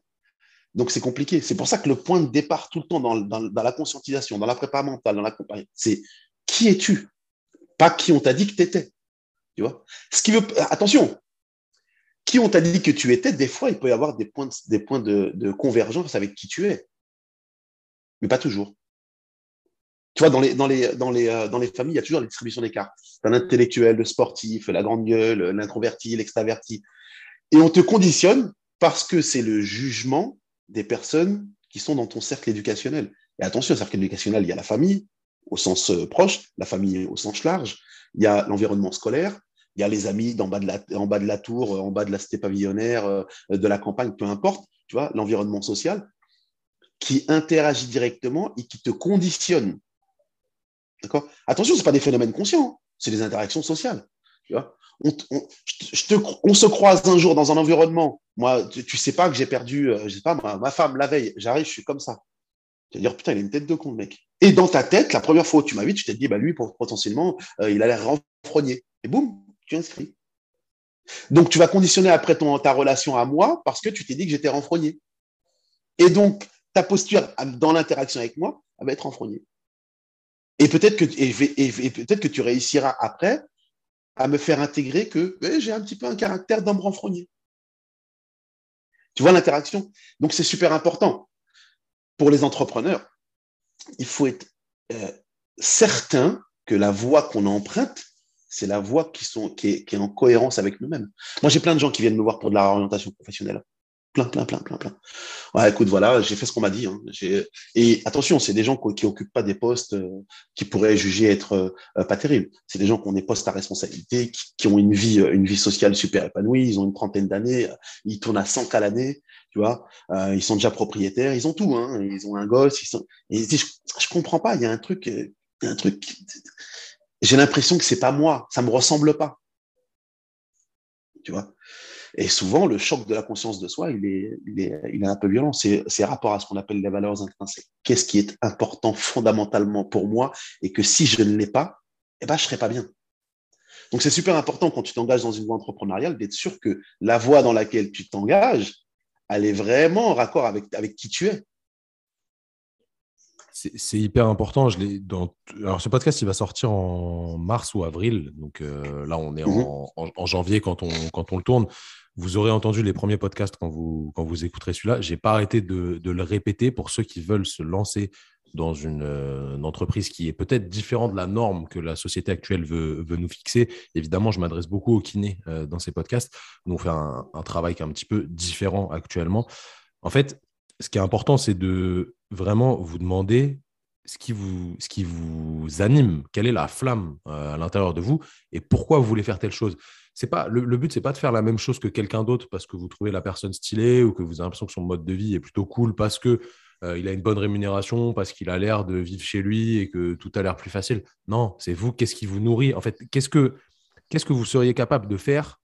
Donc, c'est compliqué. C'est pour ça que le point de départ tout le temps dans, dans, dans la conscientisation, dans la prépa mentale, dans la c'est qui es-tu? Pas qui on t'a dit que tu étais. Attention, qui on t'a dit que tu étais, des fois, il peut y avoir des points, de, convergence avec qui tu es. Mais pas toujours. Tu vois, dans les, euh, familles, il y a toujours la distribution des cartes. Tu un intellectuel, le sportif, la grande gueule, l'introverti, l'extraverti. Et on te conditionne parce que c'est le jugement des personnes qui sont dans ton cercle éducationnel. Et attention, cercle éducationnel, il y a la famille au sens euh, proche, la famille au sens large, il y a l'environnement scolaire, il y a les amis en bas de la, tour, en bas de la cité pavillonnaire, euh, de la campagne, peu importe, tu vois, l'environnement social, qui interagit directement et qui te conditionne. D'accord? Attention, ce pas des phénomènes conscients, hein. c'est des interactions sociales. Tu on, se croise un jour dans un environnement. Moi, tu, tu sais pas que j'ai perdu, euh, je sais pas, ma, ma femme la veille. J'arrive, je suis comme ça. Tu vas dire, putain, il a une tête de con, mec. Et dans ta tête, la première fois où tu m'invites, tu t'es dit, bah lui, potentiellement, euh, il a l'air renfrogné. Et boum, tu inscris. Donc, tu vas conditionner après ta relation à moi parce que tu t'es dit que j'étais renfrogné. Et donc, ta posture dans l'interaction avec moi va être renfrognée. Et peut-être que, et, peut-être que tu réussiras après à me faire intégrer que j'ai un petit peu un caractère d'homme renfrogné. Tu vois l'interaction? Donc, c'est super important. Pour les entrepreneurs, il faut être euh, certain que la voie qu'on emprunte c'est la voie qui, sont, qui, est, en cohérence avec nous-mêmes. Moi, j'ai plein de gens qui viennent me voir pour de la réorientation professionnelle. Plein, plein, plein, plein, plein. Ouais, écoute, voilà, j'ai fait ce qu'on m'a dit. Hein. Et attention, c'est des gens qui n'occupent pas des postes euh, qui pourraient juger être euh, pas terribles. C'est des gens qui ont des postes à responsabilité, qui, ont une vie, euh, une vie sociale super épanouie. Ils ont une trentaine d'années, ils tournent à 100 cas l'année, tu vois. ils sont déjà propriétaires, ils ont tout. Hein. Ils ont un gosse. Ils sont... Et je, je comprends pas. Il y a un truc, y a un truc j'ai l'impression que c'est pas moi, ça me ressemble pas. Tu vois? Et souvent, le choc de la conscience de soi, il est, il est, il est un peu violent. C'est, rapport à ce qu'on appelle les valeurs intrinsèques. Qu'est-ce qui est important fondamentalement pour moi et que si je ne l'ai pas, eh ben, je serai pas bien. Donc, c'est super important quand tu t'engages dans une voie entrepreneuriale d'être sûr que la voie dans laquelle tu t'engages, elle est vraiment en raccord avec qui tu es c'est hyper important. Je dans... Alors, ce podcast, il va sortir en mars ou avril. Donc euh, là, on est mhm. en, janvier quand on, quand on le tourne. Vous aurez entendu les premiers podcasts quand vous, quand vous écouterez celui-là. Je n'ai pas arrêté de, de, le répéter pour ceux qui veulent se lancer dans une, euh, entreprise qui est peut-être différente de la norme que la société actuelle veut, veut nous fixer. Évidemment, je m'adresse beaucoup aux kinés euh, dans ces podcasts. Nous, on fait un, un travail qui est un petit peu différent actuellement. En fait, ce qui est important, c'est de vraiment vous demander ce qui vous, ce qui vous anime, quelle est la flamme euh, à l'intérieur de vous et pourquoi vous voulez faire telle chose. C'est pas le, le but, c'est pas de faire la même chose que quelqu'un d'autre parce que vous trouvez la personne stylée ou que vous avez l'impression que son mode de vie est plutôt cool parce que euh, il a une bonne rémunération, parce qu'il a l'air de vivre chez lui et que tout a l'air plus facile. Non, c'est vous. Qu'est-ce qui vous nourrit? En fait, qu'est-ce que qu'est-ce que vous seriez capable de faire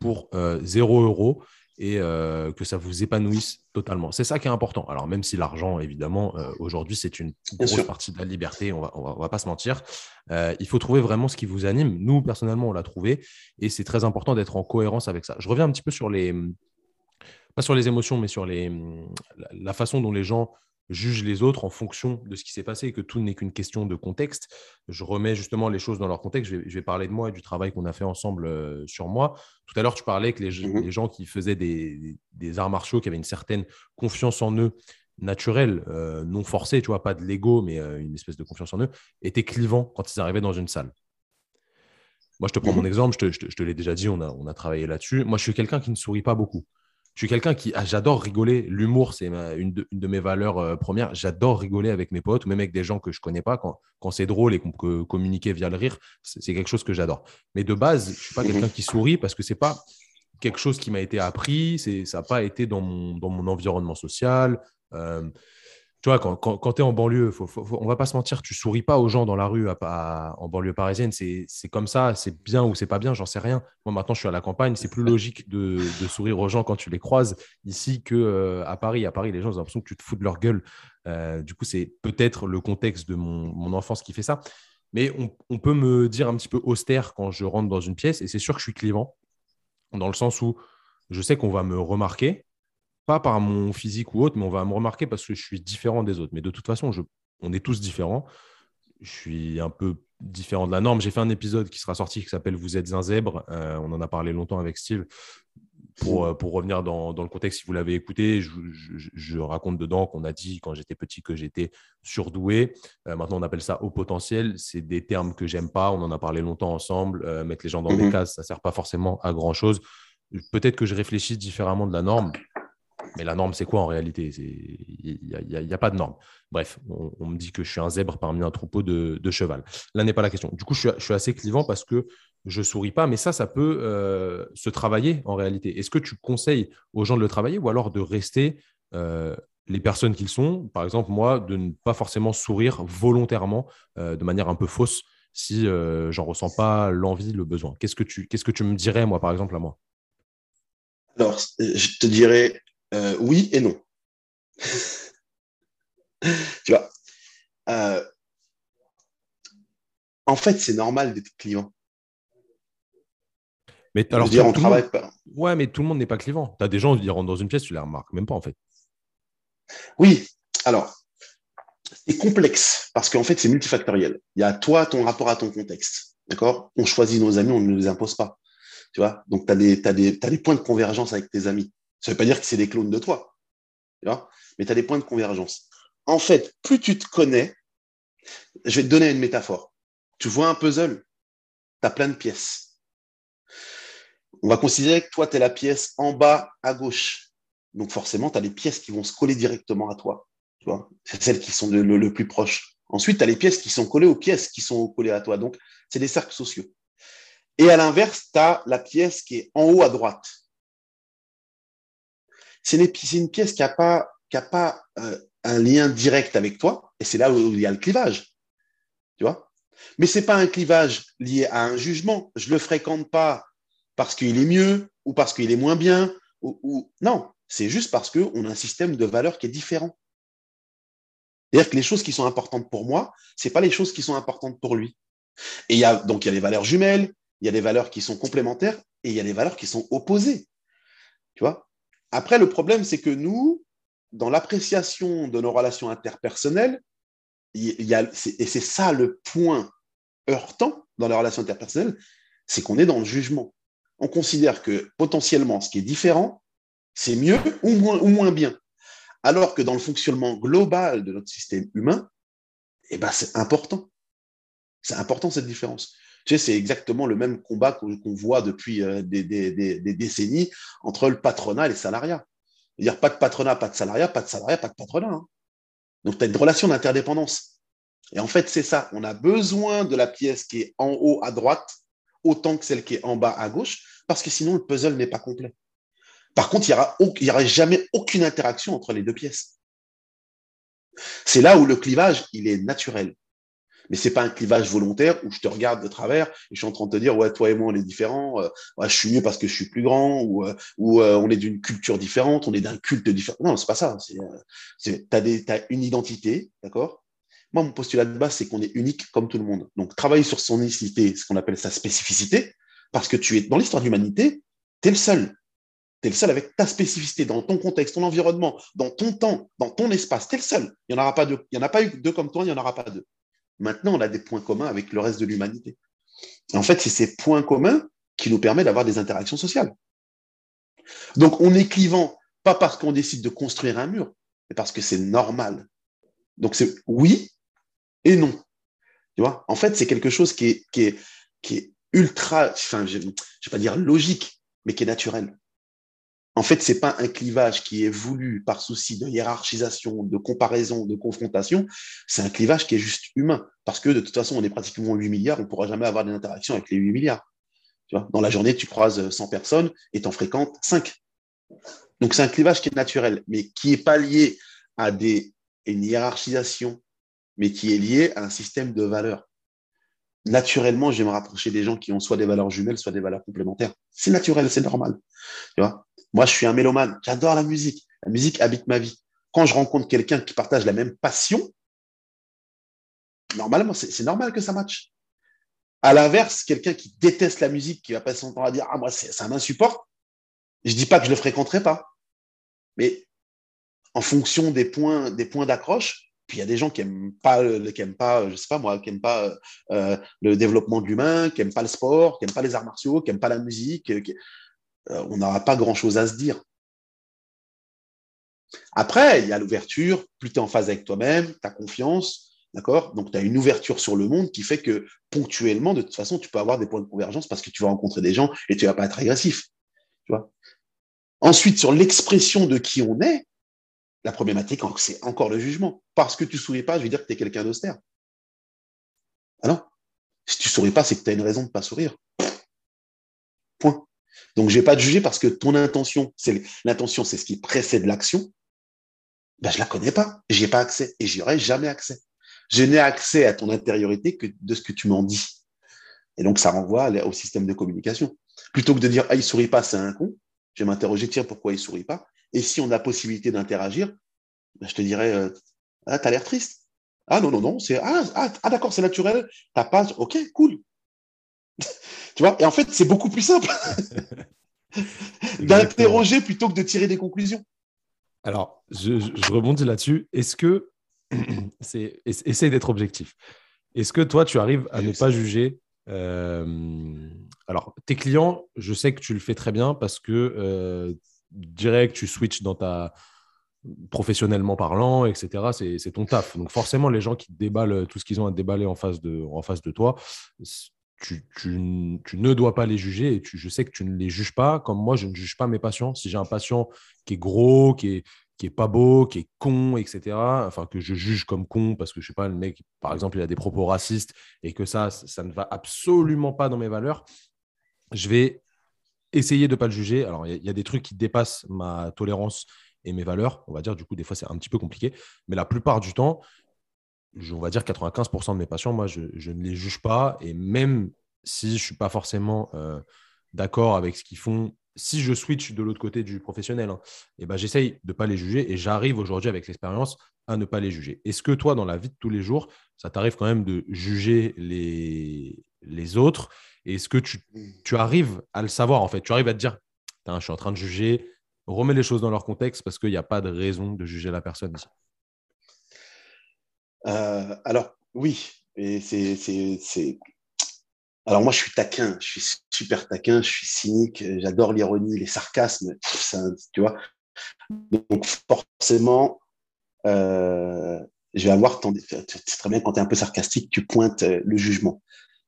pour euh, zéro euro et euh, que ça vous épanouisse totalement. C'est ça qui est important. Alors même si l'argent, évidemment, euh, aujourd'hui, c'est une grosse partie de la liberté, on va, on va, pas se mentir, euh, il faut trouver vraiment ce qui vous anime. Nous, personnellement, on l'a trouvé et c'est très important d'être en cohérence avec ça. Je reviens un petit peu sur les, pas sur les émotions, mais sur les, la façon dont les gens juge les autres en fonction de ce qui s'est passé et que tout n'est qu'une question de contexte. Je remets justement les choses dans leur contexte. Je vais, parler de moi et du travail qu'on a fait ensemble euh, sur moi. Tout à l'heure, tu parlais que les, mmh gens qui faisaient des, arts martiaux, qui avaient une certaine confiance en eux naturelle, euh, non forcée, tu vois, pas de l'ego, mais euh, une espèce de confiance en eux, étaient clivants quand ils arrivaient dans une salle. Moi, je te prends mon mhm. exemple, je te, je te, l'ai déjà dit, on a, on a travaillé là-dessus. Moi, je suis quelqu'un qui ne sourit pas beaucoup. Je suis quelqu'un qui, ah, j'adore rigoler. L'humour, c'est une, une, de mes valeurs euh, premières. J'adore rigoler avec mes potes ou même avec des gens que je connais pas. Quand, quand c'est drôle et qu'on peut communiquer via le rire, c'est quelque chose que j'adore. Mais de base, je suis pas quelqu'un qui sourit parce que c'est pas quelque chose qui m'a été appris. Ça n'a pas été dans mon, dans mon environnement social. Euh, tu vois, quand, quand, tu es en banlieue, faut, on va pas se mentir, tu souris pas aux gens dans la rue en banlieue parisienne. C'est comme ça, c'est bien ou c'est pas bien, j'en sais rien. Moi, maintenant, je suis à la campagne, c'est plus logique de, sourire aux gens quand tu les croises ici qu'à euh, à Paris. À Paris, les gens ont l'impression que tu te fous de leur gueule. Euh, du coup, c'est peut-être le contexte de mon, enfance qui fait ça. Mais on, on, peut me dire un petit peu austère quand je rentre dans une pièce, et c'est sûr que je suis clivant, dans le sens où je sais qu'on va me remarquer, pas par mon physique ou autre, mais on va me remarquer parce que je suis différent des autres. Mais de toute façon, je, on est tous différents. Je suis un peu différent de la norme. J'ai fait un épisode qui sera sorti qui s'appelle Vous êtes un zèbre. Euh, on en a parlé longtemps avec Steve. Pour, euh, pour revenir dans, dans, le contexte, si vous l'avez écouté, je, je, raconte dedans qu'on a dit quand j'étais petit que j'étais surdoué. Euh, maintenant, on appelle ça haut potentiel. C'est des termes que j'aime pas. On en a parlé longtemps ensemble. mettre les gens dans des mhm. cases, ça sert pas forcément à grand chose. Peut-être que je réfléchis différemment de la norme. Mais la norme, c'est quoi en réalité? Il n'y a, pas de norme. Bref, on, me dit que je suis un zèbre parmi un troupeau de, cheval. Là n'est pas la question. Du coup, je suis, assez clivant parce que je souris pas, mais ça, ça peut euh, se travailler en réalité. Est-ce que tu conseilles aux gens de le travailler ou alors de rester euh, les personnes qu'ils sont? Par exemple, moi, de ne pas forcément sourire volontairement euh, de manière un peu fausse si j'en ressens pas l'envie, le besoin. Qu'est-ce que tu, qu'est-ce que tu me dirais, moi, par exemple, à moi? Alors, je te dirais, euh, oui et non. tu vois. Euh, en fait, c'est normal d'être clivant. Mais alors, dire, on travaille pas. Ouais, mais tout le monde n'est pas clivant. Tu as des gens qui rentrent dans une pièce, tu les remarques même pas, en fait. Oui, alors, c'est complexe parce qu'en fait, c'est multifactoriel. Il y a toi, ton rapport à ton contexte. D'accord? On choisit nos amis, on ne les impose pas. Tu vois? Donc, tu as, as, des points de convergence avec tes amis. Ça ne veut pas dire que c'est des clones de toi, mais tu as des points de convergence. En fait, plus tu te connais, je vais te donner une métaphore. Tu vois un puzzle, tu as plein de pièces. On va considérer que toi, tu es la pièce en bas à gauche. Donc forcément, tu as les pièces qui vont se coller directement à toi. Tu vois? C'est celles qui sont le, plus proches. Ensuite, tu as les pièces qui sont collées aux pièces qui sont collées à toi. Donc, c'est des cercles sociaux. Et à l'inverse, tu as la pièce qui est en haut à droite c'est une pièce qui n'a pas, euh, un lien direct avec toi, et c'est là où il y a le clivage. Mais ce n'est pas un clivage lié à un jugement. Je ne le fréquente pas parce qu'il est mieux ou parce qu'il est moins bien. Ou, Non, c'est juste parce qu'on a un système de valeurs qui est différent. C'est-à-dire que les choses qui sont importantes pour moi, ce pas les choses qui sont importantes pour lui. Et donc, il y a des valeurs jumelles, il y a des valeurs qui sont complémentaires et il y a des valeurs qui sont opposées. Tu vois? Après, le problème, c'est que nous, dans l'appréciation de nos relations interpersonnelles, il y a, et c'est ça le point heurtant dans les relations interpersonnelles, c'est qu'on est dans le jugement. On considère que potentiellement, ce qui est différent, c'est mieux ou moins, bien. Alors que dans le fonctionnement global de notre système humain, eh ben, c'est important. C'est important cette différence. Tu sais, c'est exactement le même combat qu'on voit depuis euh, des, décennies entre le patronat et les salariats. C'est-à-dire pas de patronat, pas de salariat, pas de salariat, pas de patronat. Hein. Donc, tu as une relation d'interdépendance. Et en fait, c'est ça. On a besoin de la pièce qui est en haut à droite autant que celle qui est en bas à gauche, parce que sinon, le puzzle n'est pas complet. Par contre, il n'y aura, jamais aucune interaction entre les deux pièces. C'est là où le clivage, il est naturel mais c'est pas un clivage volontaire où je te regarde de travers et je suis en train de te dire ouais toi et moi on est différents, euh, ouais, je suis mieux parce que je suis plus grand ou, euh, euh, on est d'une culture différente, on est d'un culte différent. Non, c'est pas ça. C'est, des, t'as une identité, d'accord? Moi, mon postulat de base, c'est qu'on est unique comme tout le monde. Donc, travailler sur son unicité, ce qu'on appelle sa spécificité, parce que tu es dans l'histoire de l'humanité, tu es le seul. Tu es le seul avec ta spécificité dans ton contexte, ton environnement, dans ton temps, dans ton espace. Tu es le seul. Il n'y en aura pas deux. Il n'y en a pas eu deux comme toi, il n'y en aura pas deux. Maintenant, on a des points communs avec le reste de l'humanité. En fait, c'est ces points communs qui nous permettent d'avoir des interactions sociales. Donc, on est clivant, pas parce qu'on décide de construire un mur, mais parce que c'est normal. Donc, c'est oui et non. Tu vois? En fait, c'est quelque chose qui est, qui, est, qui est ultra, enfin, je ne vais pas dire logique, mais qui est naturel. En fait, c'est pas un clivage qui est voulu par souci de hiérarchisation, de comparaison, de confrontation. C'est un clivage qui est juste humain. Parce que de toute façon, on est pratiquement 8 milliards, on ne pourra jamais avoir des interactions avec les 8 milliards. Tu vois Dans la journée, tu croises 100 personnes et tu en fréquentes 5. Donc, c'est un clivage qui est naturel, mais qui n'est pas lié à des, une hiérarchisation, mais qui est lié à un système de valeurs. Naturellement, je vais me rapprocher des gens qui ont soit des valeurs jumelles, soit des valeurs complémentaires. C'est naturel, c'est normal. Tu vois? Moi, je suis un mélomane. J'adore la musique. La musique habite ma vie. Quand je rencontre quelqu'un qui partage la même passion, normalement, c'est normal que ça matche. À l'inverse, quelqu'un qui déteste la musique, qui va passer son temps à dire Ah, moi, ça m'insupporte, je dis pas que je le fréquenterai pas. Mais en fonction des points, des points d'accroche, puis il y a des gens qui aiment pas, pas, je sais pas moi, qui pas euh, le développement de l'humain, qui aiment pas le sport, qui aiment pas les arts martiaux, qui aiment pas la musique. Euh, on n'aura pas grand-chose à se dire. Après, il y a l'ouverture, plus tu es en phase avec toi-même, tu as confiance, d'accord? Donc, tu as une ouverture sur le monde qui fait que ponctuellement, de toute façon, tu peux avoir des points de convergence parce que tu vas rencontrer des gens et tu vas pas être agressif. Tu Ensuite, sur l'expression de qui on est, la problématique, c'est encore le jugement. Parce que tu ne souris pas, je veux dire que tu es quelqu'un d'austère. Ah non? Si tu ne souris pas, c'est que tu as une raison de ne pas sourire. Point. Donc, je vais pas te juger parce que ton intention, c'est l'intention, c'est ce qui précède l'action. Ben, je la connais pas, j'y ai pas accès et j'y aurai jamais accès. Je n'ai accès à ton intériorité que de ce que tu m'en dis. Et donc, ça renvoie au système de communication. Plutôt que de dire, ah, il sourit pas, c'est un con, je vais m'interroger, tiens, pourquoi il sourit pas? Et si on a possibilité d'interagir, ben, je te dirais, euh, ah, tu as l'air triste. Ah non, non, non, c'est, ah, ah, ah d'accord, c'est naturel, t'as pas, ok, cool. Tu vois Et en fait, c'est beaucoup plus simple d'interroger plutôt que de tirer des conclusions. Alors, je, rebondis là-dessus. Est-ce que c'est essaye d'être objectif. Est-ce que toi, tu arrives à ne pas juger euh, Alors, tes clients, je sais que tu le fais très bien parce que euh, direct, tu switches dans ta professionnellement parlant, etc. C'est ton taf. Donc forcément, les gens qui déballent tout ce qu'ils ont à déballer en face de, en face de toi, tu, ne dois pas les juger et je sais que tu ne les juges pas comme moi, je ne juge pas mes patients. Si j'ai un patient qui est gros, qui est, qui est pas beau, qui est con, etc., enfin que je juge comme con parce que je sais pas, le mec, par exemple, il a des propos racistes et que ça, ça ne va absolument pas dans mes valeurs, je vais essayer de ne pas le juger. Alors, il y, a des trucs qui dépassent ma tolérance et mes valeurs, on va dire, du coup, des fois, c'est un petit peu compliqué, mais la plupart du temps, on va dire 95% de mes patients, moi, je, ne les juge pas. Et même si je ne suis pas forcément euh, d'accord avec ce qu'ils font, si je switch de l'autre côté du professionnel, hein, eh ben, j'essaye de ne pas les juger et j'arrive aujourd'hui avec l'expérience à ne pas les juger. Est-ce que toi, dans la vie de tous les jours, ça t'arrive quand même de juger les, les autres? Est-ce que tu, tu, arrives à le savoir en fait? Tu arrives à te dire, je suis en train de juger, remets les choses dans leur contexte parce qu'il n'y a pas de raison de juger la personne ici. Euh, alors, oui, c'est. Alors, moi, je suis taquin, je suis super taquin, je suis cynique, j'adore l'ironie, les sarcasmes, tu vois. Donc, forcément, euh, je vais avoir C'est très bien quand tu es un peu sarcastique, tu pointes euh, le jugement.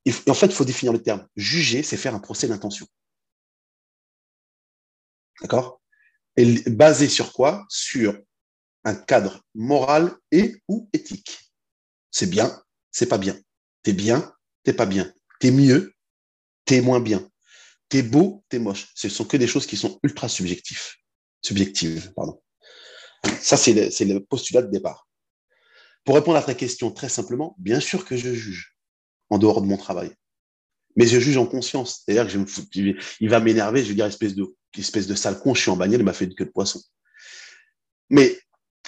Et, en fait, il faut définir le terme. Juger, c'est faire un procès d'intention. D'accord? Et basé sur quoi? Sur un cadre moral et ou éthique c'est bien, c'est pas bien. T'es bien, t'es pas bien. T'es mieux, t'es moins bien. T'es beau, t'es moche. Ce sont que des choses qui sont ultra subjectives. Subjectives, pardon. Ça, c'est le, postulat de départ. Pour répondre à ta question très simplement, bien sûr que je juge en dehors de mon travail. Mais je juge en conscience. C'est-à-dire que il va m'énerver, je vais dire espèce de, espèce de sale con, je suis en bagnole, il m'a fait une queue de poisson. Mais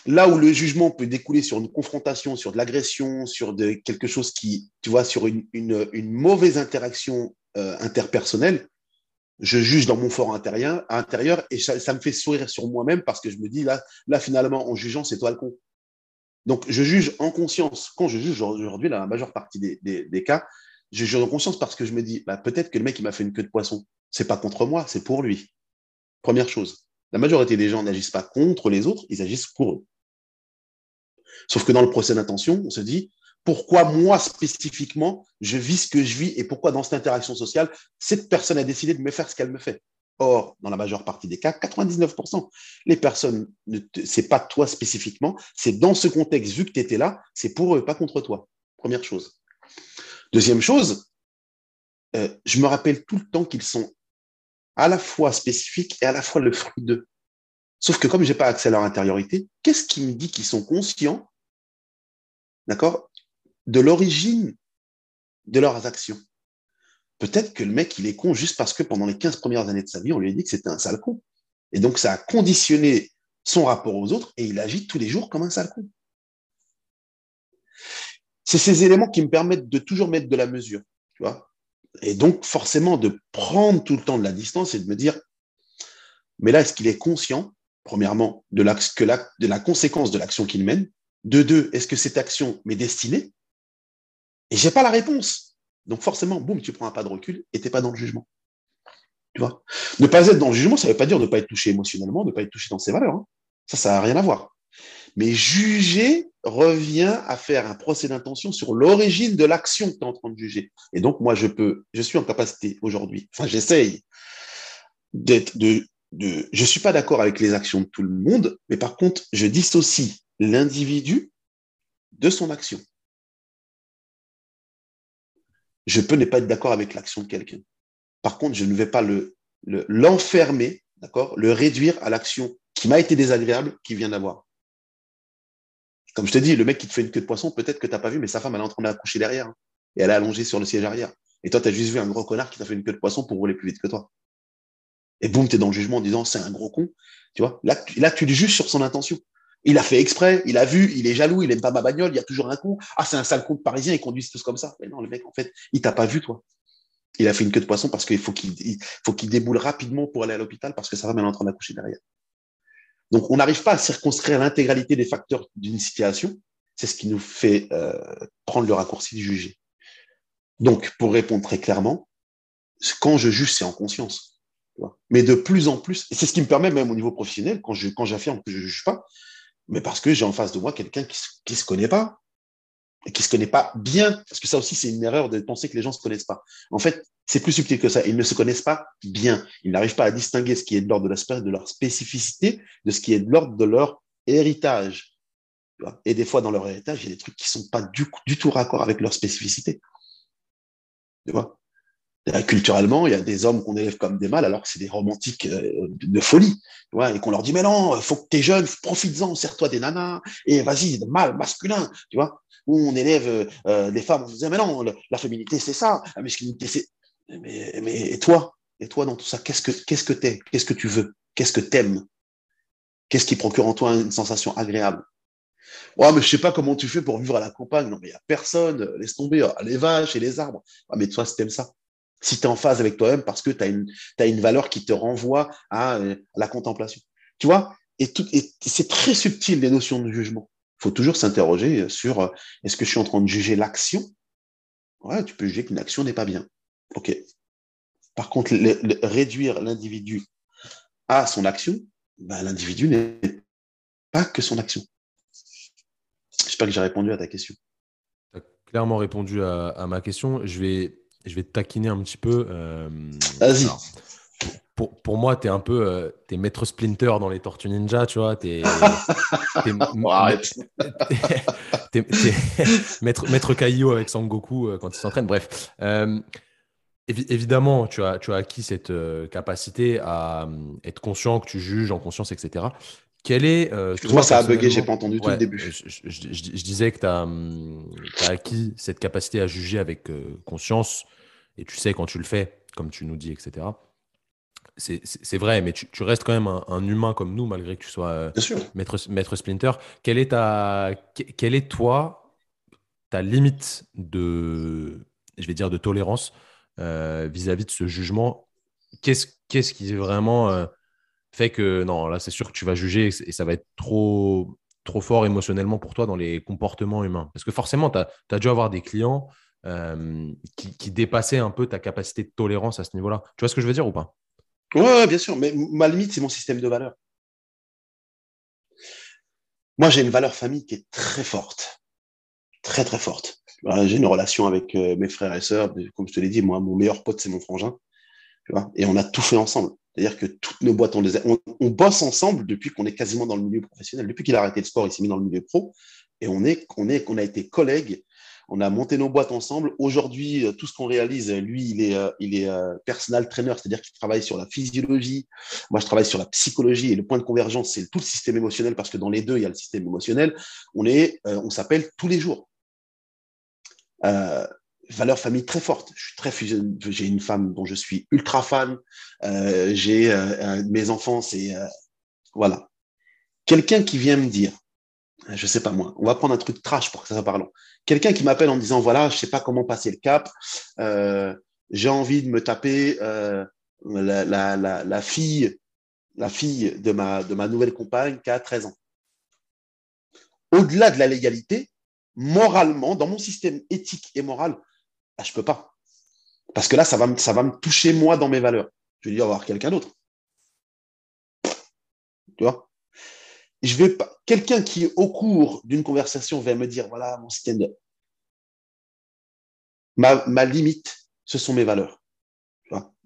Là où le jugement peut découler sur une confrontation, sur de l'agression, sur quelque chose qui, tu vois, sur une, mauvaise interaction euh, interpersonnelle, je juge dans mon fort intérieur, intérieur et ça, me fait sourire sur moi-même parce que je me dis, là, là finalement, en jugeant, c'est toi le con. Donc, je juge en conscience. Quand je juge aujourd'hui, la majeure partie des, cas, je juge en conscience parce que je me dis, bah, peut-être que le mec, il m'a fait une queue de poisson. C'est pas contre moi, c'est pour lui. Première chose. La majorité des gens n'agissent pas contre les autres, ils agissent pour eux. Sauf que dans le procès d'intention, on se dit, pourquoi moi spécifiquement, je vis ce que je vis et pourquoi dans cette interaction sociale, cette personne a décidé de me faire ce qu'elle me fait? Or, dans la majeure partie des cas, 99%, les personnes, ce n'est pas toi spécifiquement, c'est dans ce contexte, vu que tu étais là, c'est pour eux, pas contre toi. Première chose. Deuxième chose, euh, je me rappelle tout le temps qu'ils sont à la fois spécifiques et à la fois le fruit d'eux. Sauf que comme je n'ai pas accès à leur intériorité, qu'est-ce qui me dit qu'ils sont conscients, d'accord, de l'origine de leurs actions? Peut-être que le mec, il est con juste parce que pendant les 15 premières années de sa vie, on lui a dit que c'était un sale con. Et donc, ça a conditionné son rapport aux autres et il agit tous les jours comme un sale con. C'est ces éléments qui me permettent de toujours mettre de la mesure, tu vois. Et donc, forcément, de prendre tout le temps de la distance et de me dire, mais là, est-ce qu'il est conscient, premièrement, de, la conséquence de l'action qu'il mène De deux, est-ce que cette action m'est destinée? Et j'ai pas la réponse. Donc, forcément, boum, tu prends un pas de recul et t'es pas dans le jugement. Tu vois? Ne pas être dans le jugement, ça ne veut pas dire ne pas être touché émotionnellement, ne pas être touché dans ses valeurs. Hein. Ça, ça n'a rien à voir. Mais juger revient à faire un procès d'intention sur l'origine de l'action que tu es en train de juger. Et donc, moi, je peux, je suis en capacité aujourd'hui, enfin, j'essaye d'être, de, de, je suis pas d'accord avec les actions de tout le monde, mais par contre, je dissocie l'individu de son action. Je peux ne pas être d'accord avec l'action de quelqu'un. Par contre, je ne vais pas le, l'enfermer, d'accord, le réduire à l'action qui m'a été désagréable, qui vient d'avoir. Comme je te dis, le mec qui te fait une queue de poisson, peut-être que tu n'as pas vu, mais sa femme, elle est en train d'accoucher derrière. Hein. et elle est allongée sur le siège arrière. Et toi, tu as juste vu un gros connard qui t'a fait une queue de poisson pour rouler plus vite que toi. Et boum, tu dans le jugement en disant c'est un gros con. Tu vois là, là, tu le juges sur son intention. Il a fait exprès, il a vu, il est jaloux, il aime pas ma bagnole, il y a toujours un con. Ah, c'est un sale con parisien, il conduit tous comme ça. Mais non, le mec, en fait, il t'a pas vu, toi. Il a fait une queue de poisson parce qu'il faut qu'il faut qu'il déboule rapidement pour aller à l'hôpital parce que sa femme est en train d'accoucher derrière. Donc, on n'arrive pas à circonscrire l'intégralité des facteurs d'une situation. C'est ce qui nous fait euh, prendre le raccourci du juger. Donc, pour répondre très clairement, quand je juge, c'est en conscience. Mais de plus en plus, et c'est ce qui me permet même au niveau professionnel, quand quand j'affirme que je ne juge pas, mais parce que j'ai en face de moi quelqu'un qui ne se connaît pas, et qui se connaît pas bien, parce que ça aussi c'est une erreur de penser que les gens se connaissent pas. En fait, c'est plus subtil que ça. Ils ne se connaissent pas bien. Ils n'arrivent pas à distinguer ce qui est de l'ordre de de leur spécificité de ce qui est de l'ordre de leur héritage. Et des fois, dans leur héritage, il y a des trucs qui sont pas du, du tout raccord avec leur spécificité. Tu vois culturellement, il y a des hommes qu'on élève comme des mâles, alors que c'est des romantiques euh, de folie, tu vois, et qu'on leur dit, mais non, faut que t'es jeune, profites-en, serre-toi des nanas, et vas-y, mâle, masculin, tu vois. On élève euh, des femmes, on disait, mais non, la féminité, c'est ça, la masculinité, c'est... Mais, mais et toi Et toi, dans tout ça, qu'est-ce que qu'est-ce que t'es Qu'est-ce que tu veux Qu'est-ce que t'aimes Qu'est-ce qui procure en toi une sensation agréable? Ouais, mais je sais pas comment tu fais pour vivre à la campagne. Non, mais il n'y a personne. Laisse tomber. Les vaches et les arbres. Ah, mais toi, si t'aimes ça, si tu es en phase avec toi-même parce que tu as une, une valeur qui te renvoie à, euh, la contemplation. Tu vois? Et, et c'est très subtil les notions de jugement. Il faut toujours s'interroger sur euh, est-ce que je suis en train de juger l'action? Ouais, tu peux juger qu'une action n'est pas bien. OK. Par contre, réduire l'individu à son action, ben, l'individu n'est pas que son action. J'espère que j'ai répondu à ta question. Tu as clairement répondu à, à ma question. Je vais je vais te taquiner un petit peu. Euh, Vas-y. Pour, pour, moi, tu es un peu euh, es maître Splinter dans les Tortues Ninja, tu vois. Tu es, maître, maître Kaio avec Sangoku euh, quand il s'entraîne. Bref. évidemment, tu as, tu as acquis cette capacité à être conscient que tu juges en conscience, etc. Quel est. Euh, moi ça a bugué, j'ai pas entendu tout le début. Je, disais que tu as, as, acquis cette capacité à juger avec conscience et tu sais quand tu le fais, comme tu nous dis, etc. C'est vrai, mais tu, restes quand même un, humain comme nous, malgré que tu sois euh, maître, maître, Splinter. Quelle est, ta, quelle est, toi, ta limite de, je vais dire, de tolérance euh, vis-à-vis de ce jugement? Qu'est-ce qui vraiment euh, fait que, non, là, c'est sûr que tu vas juger et ça va être trop, trop fort émotionnellement pour toi dans les comportements humains? Parce que forcément, tu as, as, dû avoir des clients euh, qui, dépassait un peu ta capacité de tolérance à ce niveau-là. Tu vois ce que je veux dire ou pas? Oui, bien sûr, mais ma limite, c'est mon système de valeurs. Moi, j'ai une valeur famille qui est très forte. très très forte. J'ai une relation avec euh, mes frères et sœurs. Comme je te l'ai dit, moi, mon meilleur pote, c'est mon frangin. Tu vois? Et on a tout fait ensemble. C'est-à-dire que toutes nos boîtes, on, les on, bosse ensemble depuis qu'on est quasiment dans le milieu professionnel. Depuis qu'il a arrêté le sport, il s'est mis dans le milieu pro. Et on, est, on, est, on a été collègues. On a monté nos boîtes ensemble. Aujourd'hui, euh, tout ce qu'on réalise, lui, il est, euh, il est personal trainer, c'est-à-dire qu'il travaille sur la physiologie. Moi, je travaille sur la psychologie. Et le point de convergence, c'est tout le système émotionnel, parce que dans les deux, il y a le système émotionnel. On, est, on s'appelle tous les jours. Euh, valeur famille très forte. Je suis très J'ai une femme dont je suis ultra fan. Euh, j'ai euh, mes enfants, c'est voilà. Quelqu'un qui vient me dire, je sais pas moi, on va prendre un truc trash pour que ça soit parlant. Quelqu'un qui m'appelle en me disant voilà, je sais pas comment passer le cap. j'ai envie de me taper la, la, fille, la fille de ma de ma nouvelle compagne qui a 13 ans. Au-delà de la légalité, moralement, dans mon système éthique et moral, bah, je ne peux pas. Parce que là, ça va, me, ça va me toucher moi dans mes valeurs. Je vais dire avoir quelqu'un d'autre. Tu vois? Je vais pas. Quelqu'un qui, au cours d'une conversation, va me dire voilà, mon système de. Ma, limite, ce sont mes valeurs.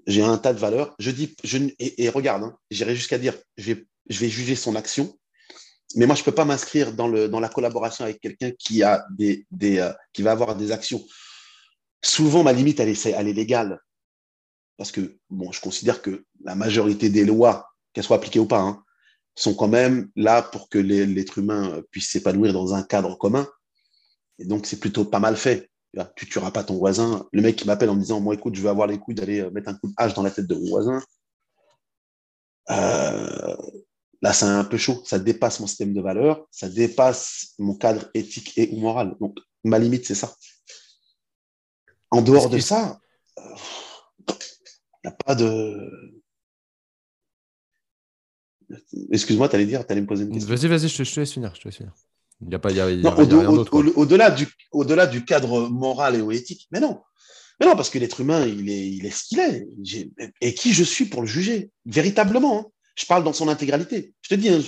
J'ai un tas de valeurs. Je dis, je, et, regarde, hein, j'irai jusqu'à dire, je vais, je vais juger son action mais moi, je ne peux pas m'inscrire dans, le, dans la collaboration avec quelqu'un qui, a des, des euh, qui va avoir des actions. Souvent, ma limite, elle est, elle est légale. Parce que, bon, je considère que la majorité des lois, qu'elles soient appliquées ou pas, hein, sont quand même là pour que l'être humain puisse s'épanouir dans un cadre commun. Et donc, c'est plutôt pas mal fait. Tu tueras pas ton voisin. Le mec qui m'appelle en me disant, moi, écoute, je veux avoir les couilles d'aller euh, mettre un coup de hache dans la tête de mon voisin. Euh, Là, c'est un peu chaud. Ça dépasse mon système de valeurs, ça dépasse mon cadre éthique et ou moral. Donc, ma limite, c'est ça. En dehors de ça, il euh, n'y a pas de. Excuse-moi, tu allais dire, tu allais me poser une question. Vas-y, vas-y, je, te laisse finir. Je te laisse finir. Il n'y a pas. Au-delà du, au du cadre moral et éthique, mais non. Mais non, parce que l'être humain, il est, il est ce qu'il est. Et qui je suis pour le juger? Véritablement. Hein. Je parle dans son intégralité. Je te dis, hein,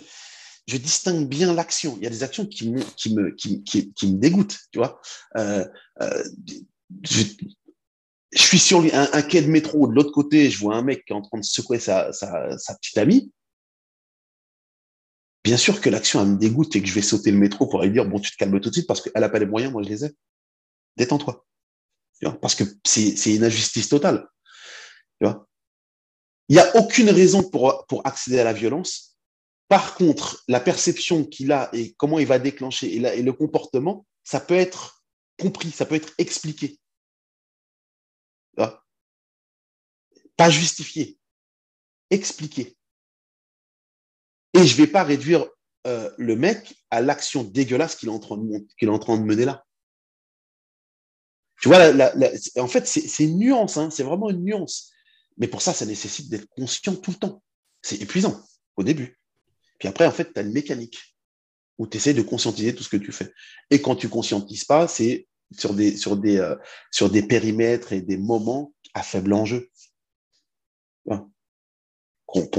je, distingue bien l'action. Il y a des actions qui me, qui me, qui, qui, me dégoûtent, tu vois. Euh, euh, je, suis sur un, quai de métro, de l'autre côté, je vois un mec qui est en train de secouer sa, sa, sa petite amie. Bien sûr que l'action, elle me dégoûte et que je vais sauter le métro pour lui dire, bon, tu te calmes tout de suite parce qu'elle n'a pas les moyens, moi je les ai. Détends-toi. Parce que c'est une injustice totale. Il n'y a aucune raison pour, accéder à la violence. Par contre, la perception qu'il a et comment il va déclencher et le comportement, ça peut être compris, ça peut être expliqué. Pas justifié, expliqué. Et je ne vais pas réduire euh, le mec à l'action dégueulasse qu'il est, en train de, est en train de mener là. Tu vois, en fait, c'est une nuance, hein, c'est vraiment une nuance. Mais pour ça, ça nécessite d'être conscient tout le temps. C'est épuisant au début. Puis après, en fait, tu as une mécanique où tu essaies de conscientiser tout ce que tu fais. Et quand tu conscientises pas, c'est sur des, sur, des, euh, sur des périmètres et des moments à faible enjeu. ça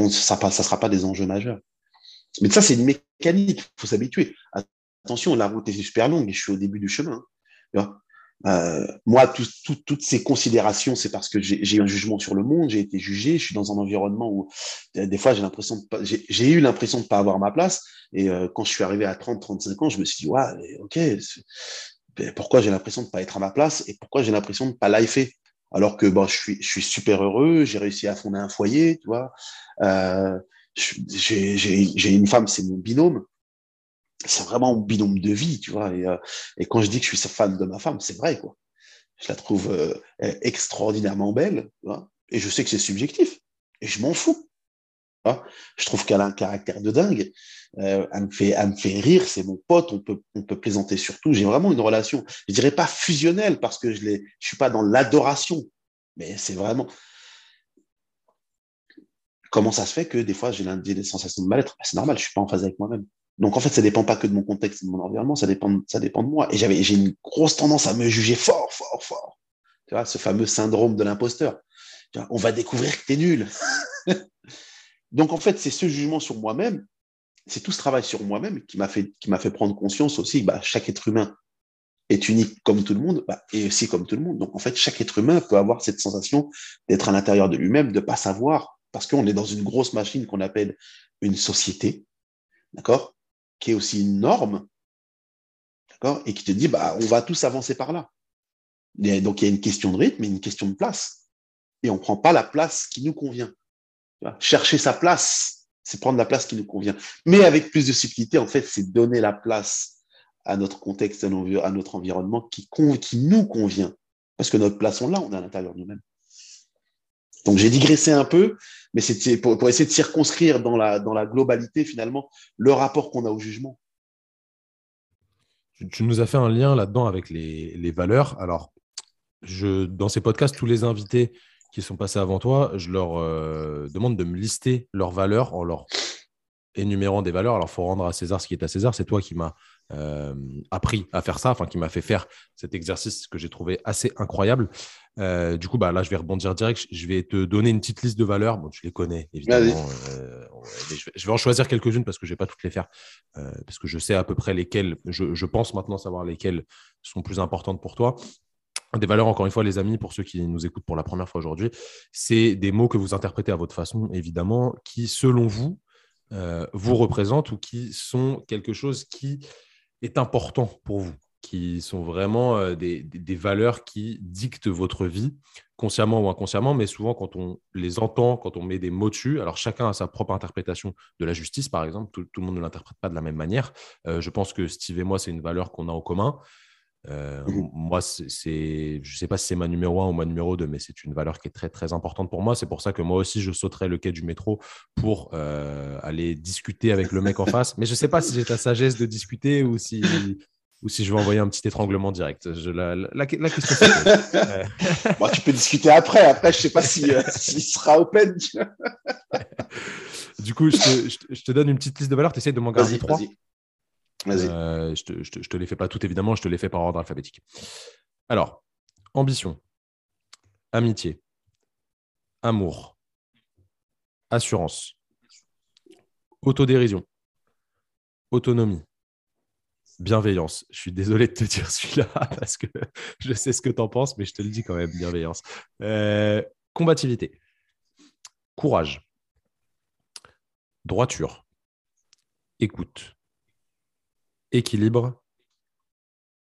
ne sera pas des enjeux majeurs. Mais ça, c'est une mécanique, il faut s'habituer. Attention, la route est super longue et je suis au début du chemin. Euh, moi, toutes ces considérations, c'est parce que j'ai eu un jugement sur le monde, j'ai été jugé, je suis dans un environnement où euh, des fois j'ai l'impression j'ai eu l'impression de pas avoir ma place. Et euh, quand je suis arrivé à 30, 35 ans, je me suis dit, ouais, ok, pourquoi j'ai l'impression de pas être à ma place et pourquoi j'ai l'impression de pas lifer alors que bon, je suis, super heureux, j'ai réussi à fonder un foyer, tu vois. J'ai une femme, c'est mon binôme c'est vraiment mon binôme de vie, tu vois. Et, euh, quand je dis que je suis fan de ma femme, c'est vrai, quoi. Je la trouve euh, extraordinairement belle, tu vois et je sais que c'est subjectif, et je m'en fous. Tu vois je trouve qu'elle a un caractère de dingue. Euh, elle, me fait, elle me fait rire, c'est mon pote, on peut, on peut plaisanter surtout. J'ai vraiment une relation, je dirais pas fusionnelle, parce que je ne suis pas dans l'adoration, mais c'est vraiment. Comment ça se fait que des fois j'ai des sensations de mal-être? Ben, C'est normal, je suis pas en phase avec moi-même. Donc en fait, ça dépend pas que de mon contexte et de mon environnement, ça dépend, ça dépend de moi. Et j'avais, j'ai une grosse tendance à me juger fort, fort, fort. Tu vois, ce fameux syndrome de l'imposteur. On va découvrir que tu es nul. Donc en fait, c'est ce jugement sur moi-même, c'est tout ce travail sur moi-même qui m'a fait, fait prendre conscience aussi, bah, chaque être humain est unique comme tout le monde, bah, et aussi comme tout le monde. Donc, en fait, chaque être humain peut avoir cette sensation d'être à l'intérieur de lui-même, de ne pas savoir, parce qu'on est dans une grosse machine qu'on appelle une société, d'accord, qui est aussi une norme, d'accord, et qui te dit, bah, on va tous avancer par là. donc, il y a une question de rythme et une question de place. Et on ne prend pas la place qui nous convient. Chercher sa place, c'est prendre la place qui nous convient. Mais avec plus de subtilité, en fait, c'est donner la place à notre contexte, à notre environnement qui, qui nous convient. Parce que notre place, on l'a, on est à l'intérieur de nous-mêmes. Donc j'ai digressé un peu, mais pour, pour, essayer de circonscrire dans la, dans la globalité, finalement, le rapport qu'on a au jugement. Tu, nous as fait un lien là-dedans avec les, les, valeurs. Alors, je, dans ces podcasts, tous les invités qui sont passés avant toi, je leur euh, demande de me lister leurs valeurs en leur énumérant des valeurs. Alors, il faut rendre à César ce qui est à César. C'est toi qui m'as euh, appris à faire ça, enfin qui m'a fait faire cet exercice que j'ai trouvé assez incroyable. Euh, du coup, bah, là, je vais rebondir direct. Je vais te donner une petite liste de valeurs. Bon, tu les connais, évidemment. Euh, je, vais, en choisir quelques-unes parce que je ne vais pas toutes les faire. parce que je sais à peu près lesquelles, je, je, pense maintenant savoir lesquelles sont plus importantes pour toi. Des valeurs, encore une fois, les amis, pour ceux qui nous écoutent pour la première fois aujourd'hui, c'est des mots que vous interprétez à votre façon, évidemment, qui, selon vous, vous représentent ou qui sont quelque chose qui est important pour vous, qui sont vraiment euh, des, valeurs qui dictent votre vie, consciemment ou inconsciemment, mais souvent quand on les entend, quand on met des mots dessus, alors chacun a sa propre interprétation de la justice, par exemple, tout, le monde ne l'interprète pas de la même manière. Euh, je pense que Steve et moi, c'est une valeur qu'on a en commun. Euh, mmh moi, c'est, je ne sais pas si c'est ma numéro 1 ou ma numéro 2, mais c'est une valeur qui est très, très importante pour moi. C'est pour ça que moi aussi, je sauterai le quai du métro pour euh, aller discuter avec le mec en face. Mais je ne sais pas si j'ai ta sagesse de discuter ou si, ou si je vais envoyer un petit étranglement direct. Je, la, la, question, bon, tu peux discuter après. Après, je ne sais pas s'il si, sera open. du coup, je te, je te, donne une petite liste de valeurs. Tu essaies de m'en garder trois. Euh, je te, les fais pas toutes, évidemment, je te les fais par ordre alphabétique. Alors, ambition, amitié, amour, assurance, autodérision, autonomie, bienveillance. Je suis désolé de te dire celui-là parce que je sais ce que tu en penses, mais je te le dis quand même, bienveillance. Euh, combativité, courage, droiture, écoute, équilibre,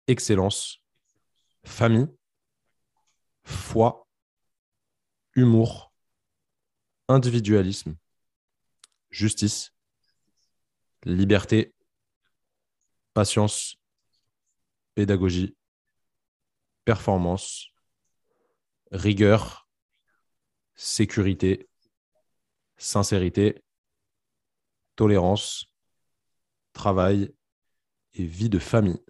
excellence, famille, foi, humour, individualisme, justice, liberté, patience, pédagogie, performance, rigueur, sécurité, sincérité, tolérance, travail, et vie de famille.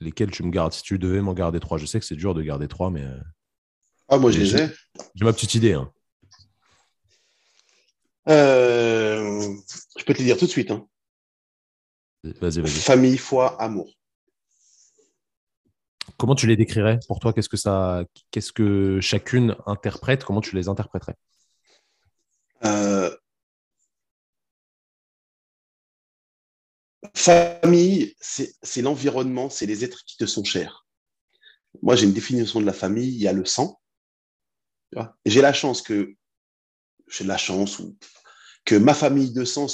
Lesquels tu me gardes Si tu devais m'en garder trois, je sais que c'est dur de garder trois, mais. Euh, ah, moi, je les ai. J'ai ma petite idée. Hein. Euh, je peux te les dire tout de suite. Hein. Vas-y, vas-y. Famille, foi, amour. Comment tu les décrirais Pour toi, qu'est-ce que ça, qu'est-ce que chacune interprète? Comment tu les interpréterais? Euh, Famille, c'est l'environnement, c'est les êtres qui te sont chers. Moi, j'ai une définition de la famille, il y a le sang. J'ai la chance que, j'ai la chance que ma famille de sang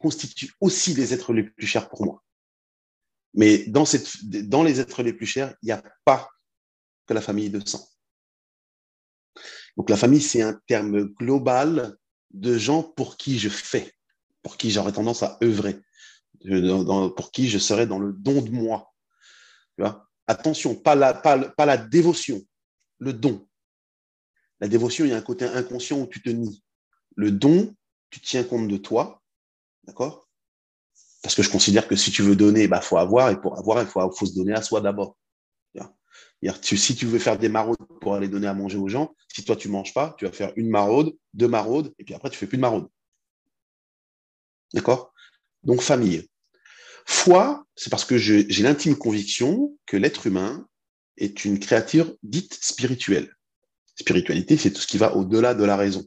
constitue aussi les êtres les plus chers pour moi. Mais dans, cette, dans les êtres les plus chers, il n'y a pas que la famille de sang. Donc la famille, c'est un terme global de gens pour qui je fais, pour qui j'aurais tendance à œuvrer pour qui je serais dans le don de moi. Attention, pas la, pas, pas la dévotion, le don. La dévotion, il y a un côté inconscient où tu te nies. Le don, tu tiens compte de toi, d'accord? Parce que je considère que si tu veux donner, il bah, faut avoir, et pour avoir, il faut, faut se donner à soi d'abord. Si tu veux faire des maraudes pour aller donner à manger aux gens, si toi tu manges pas, tu vas faire une maraude, deux maraudes, et puis après tu fais plus de maraude. D'accord? Donc famille. Foi, c'est parce que j'ai l'intime conviction que l'être humain est une créature dite spirituelle. Spiritualité, c'est tout ce qui va au-delà de la raison.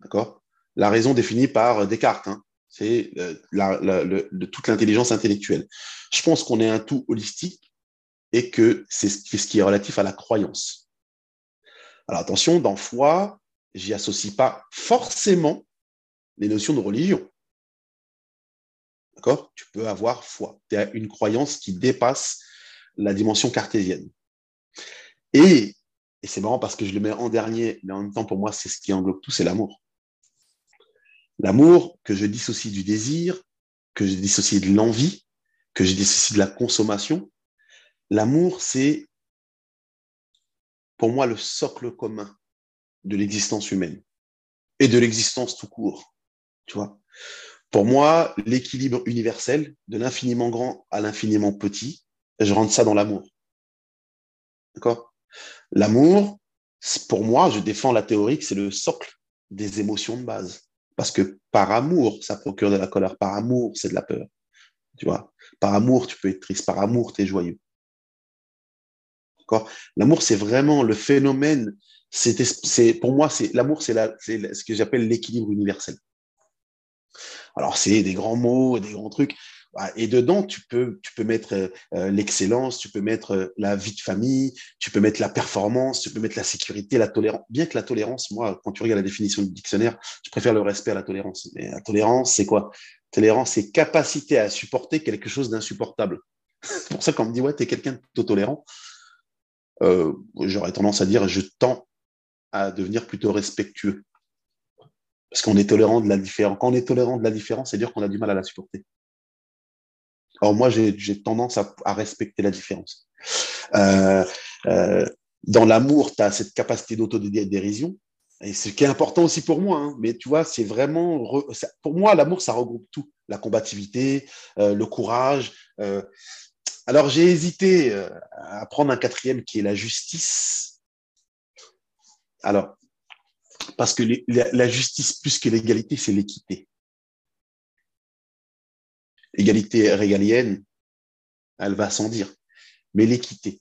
D'accord? La raison définie par Descartes, hein, c'est euh, toute l'intelligence intellectuelle. Je pense qu'on est un tout holistique et que c'est ce qui est relatif à la croyance. Alors attention, dans foi, j'y associe pas forcément les notions de religion. Tu peux avoir foi. Tu as une croyance qui dépasse la dimension cartésienne. Et, et c'est marrant parce que je le mets en dernier, mais en même temps, pour moi, c'est ce qui englobe tout, c'est l'amour. L'amour que je dissocie du désir, que je dissocie de l'envie, que je dissocie de la consommation. L'amour, c'est pour moi le socle commun de l'existence humaine et de l'existence tout court. Tu vois? Pour moi, l'équilibre universel, de l'infiniment grand à l'infiniment petit, je rentre ça dans l'amour. D'accord? L'amour, pour moi, je défends la théorie que c'est le socle des émotions de base. Parce que par amour, ça procure de la colère. Par amour, c'est de la peur. Tu vois? Par amour, tu peux être triste. Par amour, tu es joyeux. D'accord? L'amour, c'est vraiment le phénomène. C'est, pour moi, c'est l'amour, c'est, ce que j'appelle l'équilibre universel. Alors, c'est des grands mots, des grands trucs. Et dedans, tu peux, tu peux mettre euh, euh, l'excellence, tu peux mettre euh, la vie de famille, tu peux mettre la performance, tu peux mettre la sécurité, la tolérance. Bien que la tolérance, moi, quand tu regardes la définition du dictionnaire, je préfère le respect à la tolérance. Mais la tolérance, c'est quoi? Tolérance, c'est capacité à supporter quelque chose d'insupportable. c'est pour ça qu'on me dit, ouais, tu es quelqu'un de plutôt tolérant. J'aurais tendance à dire, je tends à devenir plutôt respectueux. Parce qu'on est tolérant de la différence. Quand on est tolérant de la différence, c'est dire qu'on a du mal à la supporter. Alors moi, j'ai tendance à, respecter la différence. Euh, euh, dans l'amour, tu as cette capacité d'autodérision. Et ce qui est important aussi pour moi, hein. mais tu vois, c'est vraiment, pour moi, l'amour, ça regroupe tout. La combativité, euh, le courage. alors j'ai hésité à prendre un quatrième qui est la justice. Alors, parce que la justice plus que l'égalité, c'est l'équité l'égalité régalienne, elle va sans dire. Mais l'équité.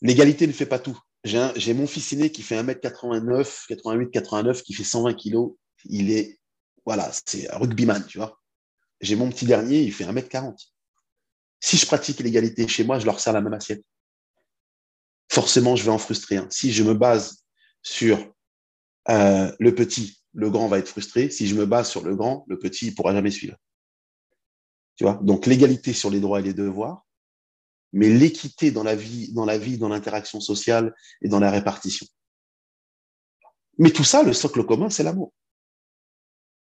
L'égalité ne fait pas tout. J'ai mon fils aîné qui fait 1m89, 88, 89, qui fait 120 kg. Il est, voilà, c'est un rugbyman, tu vois. J'ai mon petit dernier, il fait 1m40. Si je pratique l'égalité chez moi, je leur sers la même assiette. Forcément, je vais en frustrer un. Si je me base sur euh, le petit, le grand va être frustré. Si je me base sur le grand, le petit ne pourra jamais suivre. Tu vois? Donc l'égalité sur les droits et les devoirs, mais l'équité dans la vie, dans la vie, dans l'interaction sociale et dans la répartition. Mais tout ça, le socle commun, c'est l'amour.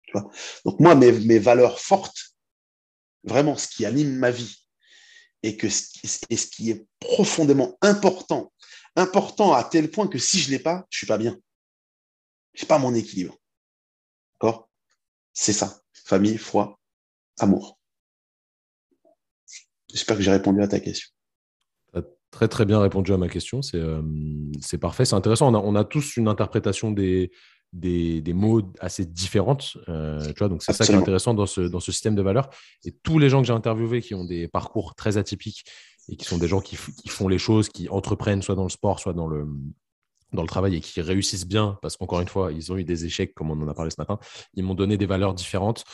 Tu vois? Donc moi, mes, valeurs fortes, vraiment ce qui anime ma vie et, que, et ce qui est profondément important, important à tel point que si je ne l'ai pas, je suis pas bien. Je n'ai pas mon équilibre. D'accord? C'est ça. Famille, foi, amour. J'espère que j'ai répondu à ta question. Tu as très très bien répondu à ma question. C'est euh, parfait, c'est intéressant. On a, tous une interprétation des, des, mots assez différentes. Euh, tu vois, donc c'est ça qui est intéressant dans ce, dans ce système de valeurs. Et tous les gens que j'ai interviewés qui ont des parcours très atypiques et qui sont des gens qui, qui, font les choses, qui entreprennent soit dans le sport, soit dans le, dans le travail et qui réussissent bien, parce qu'encore une fois, ils ont eu des échecs, comme on en a parlé ce matin, ils m'ont donné des valeurs différentes.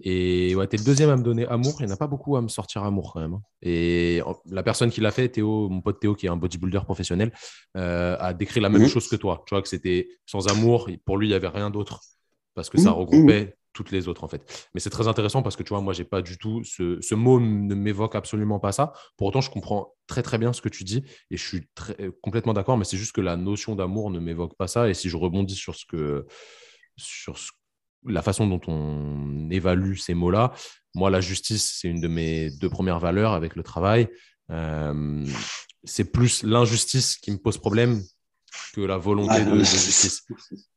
Et ouais, tu es le deuxième à me donner amour. Il n'y en a pas beaucoup à me sortir amour quand même. Hein. Et la personne qui l'a fait, Théo, mon pote Théo, qui est un bodybuilder professionnel, euh, a décrit la même mhm. chose que toi. Tu vois, que c'était sans amour, pour lui, il n'y avait rien d'autre. Parce que ça mhm. regroupait toutes les autres, en fait. Mais c'est très intéressant parce que tu vois, moi, j'ai pas du tout. Ce, mot ne m'évoque absolument pas ça. Pour autant, je comprends très, très bien ce que tu dis et je suis très, complètement d'accord. Mais c'est juste que la notion d'amour ne m'évoque pas ça. Et si je rebondis sur ce que sur la façon dont on évalue ces mots-là. Moi, la justice, c'est une de mes deux premières valeurs avec le travail. Euh, c'est plus l'injustice qui me pose problème que la volonté ah, de, justice.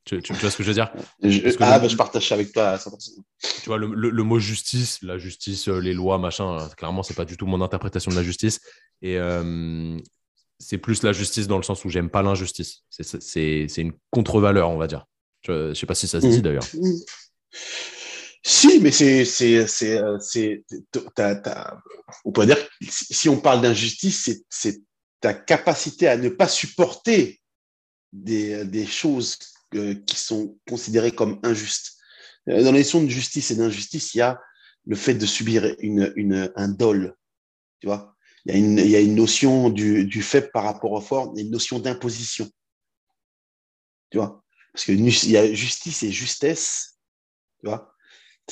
Tu, vois ce que je veux dire je, Ah, bah, je partage avec toi Tu vois, le, mot justice, la justice, euh, les lois, machin, euh, clairement, c'est pas du tout mon interprétation de la justice. Et c'est plus la justice dans le sens où j'aime pas l'injustice. C'est une contre-valeur, on va dire. Je ne sais pas si ça se dit mmh. d'ailleurs. Si, mais c'est, c'est, c'est, euh, on pourrait dire, si on parle d'injustice, c'est, ta capacité à ne pas supporter des, des choses euh, qui sont considérées comme injustes. Euh, dans les notions de justice et d'injustice, il y a le fait de subir une, une, un dol, tu vois. Il y a une, il y a une notion du, du faible par rapport au fort, il une notion d'imposition. Tu vois Parce qu'il y a justice et justesse, tu vois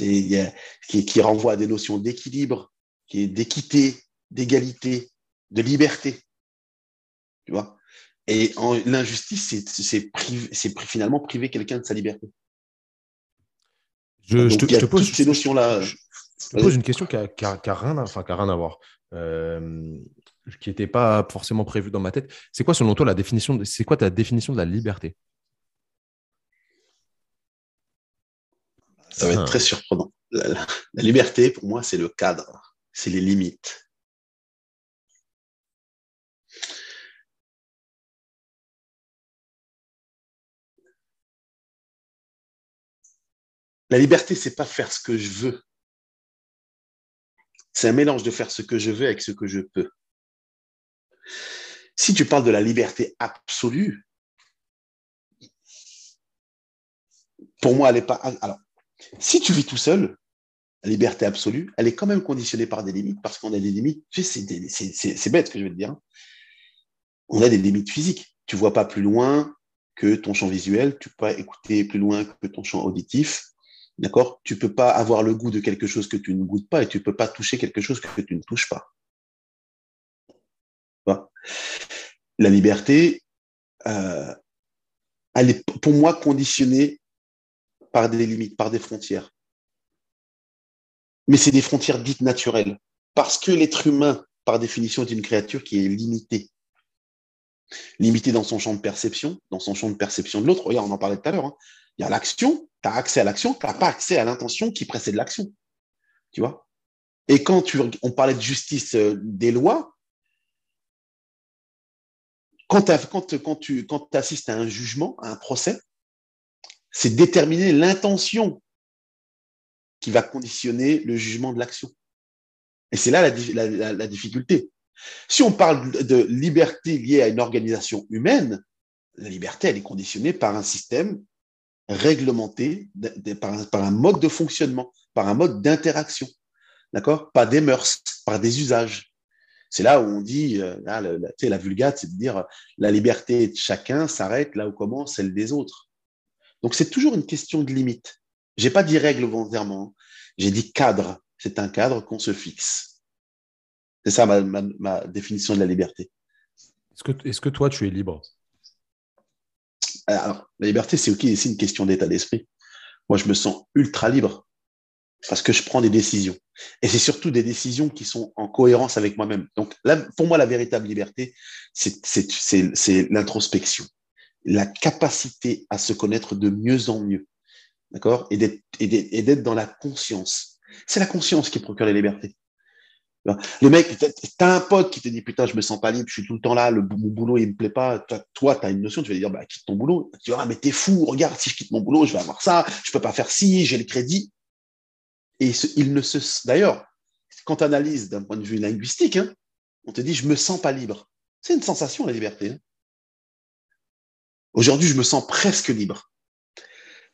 il y a, qui, qui renvoie à des notions d'équilibre, d'équité, d'égalité, de liberté. Tu vois Et l'injustice, c'est finalement priver quelqu'un de sa liberté. Je, je, te, je te, pose ces notions-là. Je, te pose une question qui n'a rien, enfin, à voir, euh, qui n'était pas forcément prévue dans ma tête. C'est quoi, selon toi, la définition C'est quoi ta définition de la liberté? Ça va être ah. très surprenant. La, la, la liberté, pour moi, c'est le cadre, c'est les limites. La liberté, c'est pas faire ce que je veux. C'est un mélange de faire ce que je veux avec ce que je peux. Si tu parles de la liberté absolue, pour moi, elle n'est pas. Alors, si tu vis tout seul, la liberté absolue, elle est quand même conditionnée par des limites, parce qu'on a des limites. C'est bête ce que je vais te dire. Hein. On a des limites physiques. Tu vois pas plus loin que ton champ visuel, tu peux pas écouter plus loin que ton champ auditif, D'accord? Tu peux pas avoir le goût de quelque chose que tu ne goûtes pas et tu peux pas toucher quelque chose que tu ne touches pas. La liberté, euh, elle est pour moi conditionnée par des limites, par des frontières. Mais c'est des frontières dites naturelles. Parce que l'être humain, par définition, est une créature qui est limitée. Limitée dans son champ de perception, dans son champ de perception de l'autre. Regarde, on en parlait tout à l'heure. Hein. Il y a l'action, tu as accès à l'action, tu n'as pas accès à l'intention qui précède l'action. Tu vois? Et quand tu, on parlait de justice euh, des lois, quand, quand, quand tu assistes à un jugement, à un procès, c'est déterminer l'intention qui va conditionner le jugement de l'action. Et c'est là la, la, la, difficulté. Si on parle de liberté liée à une organisation humaine, la liberté, elle est conditionnée par un système réglementé par un, mode de fonctionnement, par un mode d'interaction, d'accord? Pas des mœurs, par des usages. C'est là où on dit, euh, là, la, la, vulgate, c'est de dire la liberté de chacun s'arrête là où commence celle des autres. Donc c'est toujours une question de limite. J'ai pas dit règle volontairement, j'ai dit cadre. C'est un cadre qu'on se fixe. C'est ça ma, définition de la liberté. Est -ce que toi, tu es libre? Alors, la liberté, c'est aussi une question d'état d'esprit. Moi, je me sens ultra libre parce que je prends des décisions. Et c'est surtout des décisions qui sont en cohérence avec moi-même. Donc, là, pour moi, la véritable liberté, c'est l'introspection, la capacité à se connaître de mieux en mieux, d'accord? Et d'être dans la conscience. C'est la conscience qui procure la liberté. Le mec, t'as un pote qui te dit putain, je me sens pas libre, je suis tout le temps là, le, mon boulot il me plaît pas. Toi, tu as une notion, tu vas dire bah quitte ton boulot. Tu vas ah mais t'es fou, regarde, si je quitte mon boulot, je vais avoir ça, je peux pas faire ci, j'ai le crédit. Et il ne se. D'ailleurs, quand tu analyses d'un point de vue linguistique, hein, on te dit je me sens pas libre. C'est une sensation la liberté. Hein. Aujourd'hui, je me sens presque libre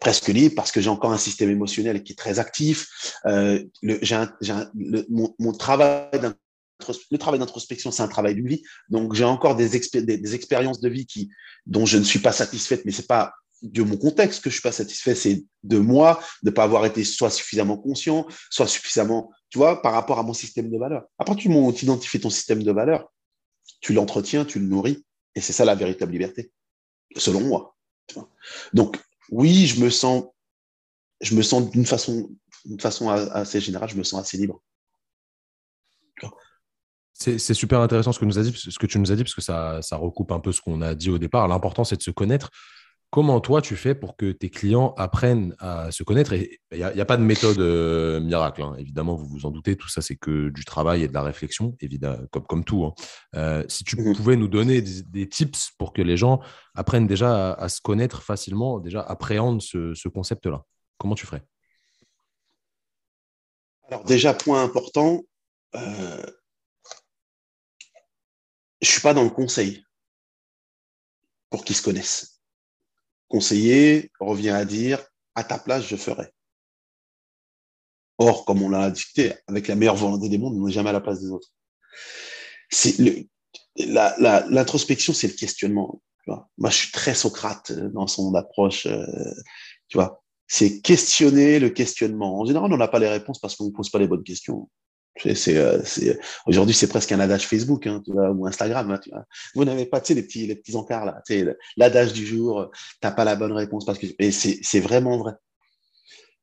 presque libre parce que j'ai encore un système émotionnel qui est très actif. Le, travail d'introspection, c'est un travail de vie. Donc, j'ai encore des, expériences de vie dont je ne suis pas satisfaite, mais c'est pas de mon contexte que je suis pas satisfait, c'est de moi, de pas avoir été soit suffisamment conscient, soit suffisamment, tu vois, par rapport à mon système de valeurs. À partir du moment où tu identifies ton système de valeurs, tu l'entretiens, tu le nourris, et c'est ça la véritable liberté, selon moi. Donc, oui, je me sens, je me sens d'une façon, d'une façon assez générale, je me sens assez libre. C'est super intéressant ce que, tu nous as dit, parce que ça recoupe un peu ce qu'on a dit au départ. L'important, c'est de se connaître. Comment toi, tu fais pour que tes clients apprennent à se connaître? Il n'y a, a, pas de méthode euh, miracle, hein. évidemment, vous vous en doutez, tout ça, c'est que du travail et de la réflexion, évidemment, comme, comme tout. Hein. Euh, si tu mmh pouvais nous donner des, des, tips pour que les gens apprennent déjà à, à se connaître facilement, déjà appréhendent ce, ce concept-là, comment tu ferais? Alors déjà, point important, euh, je ne suis pas dans le conseil pour qu'ils se connaissent conseiller revient à dire à ta place, je ferai. Or, comme on l'a discuté, avec la meilleure volonté des mondes, on n'est jamais à la place des autres. l'introspection, c'est le questionnement. Moi, je suis très Socrate euh, dans son approche. Euh, c'est questionner le questionnement. En général, on n'a pas les réponses parce qu'on ne pose pas les bonnes questions. C'est, euh, aujourd'hui, c'est presque un adage Facebook hein, tu vois, ou Instagram. Hein, tu vois. Vous n'avez pas, tu les petits, les petits encarts là. Tu l'adage du jour, t'as pas la bonne réponse parce que. Et c'est vraiment vrai.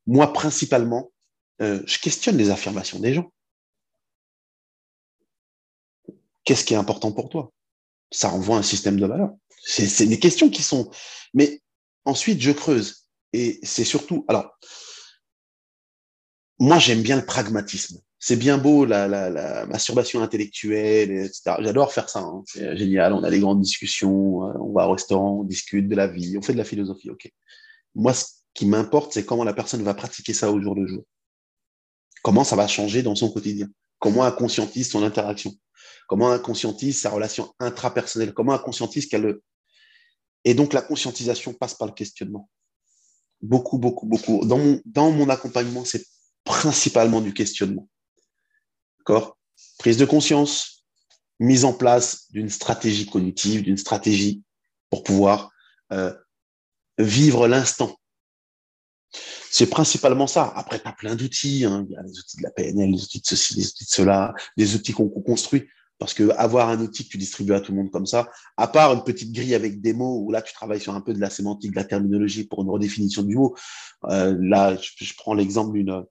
Moi, principalement, euh, je questionne les affirmations des gens. Qu'est-ce qui est important pour toi? Ça renvoie un système de valeurs. C'est des questions qui sont. Mais ensuite, je creuse. Et c'est surtout. Alors, moi, j'aime bien le pragmatisme c'est bien beau la, masturbation intellectuelle, etc. J'adore faire ça. Hein. C'est génial. On a des grandes discussions, euh, on va au restaurant, on discute de la vie, on fait de la philosophie. Ok. Moi, ce qui m'importe, c'est comment la personne va pratiquer ça au jour le jour. Comment ça va changer dans son quotidien. Comment elle conscientise son interaction. Comment elle conscientise sa relation intrapersonnelle. Comment elle conscientise qu'elle le. Et donc, la conscientisation passe par le questionnement. Beaucoup, beaucoup, beaucoup. Dans mon, dans mon accompagnement, c'est principalement du questionnement. Prise de conscience, mise en place d'une stratégie cognitive, d'une stratégie pour pouvoir euh, vivre l'instant. C'est principalement ça. Après, tu as plein d'outils. Hein. Il y a les outils de la PNL, les outils de ceci, les outils de cela, des outils qu'on construit. Parce que avoir un outil que tu distribues à tout le monde comme ça, à part une petite grille avec des mots où là tu travailles sur un peu de la sémantique, de la terminologie pour une redéfinition du mot. Euh, là, je prends l'exemple d'une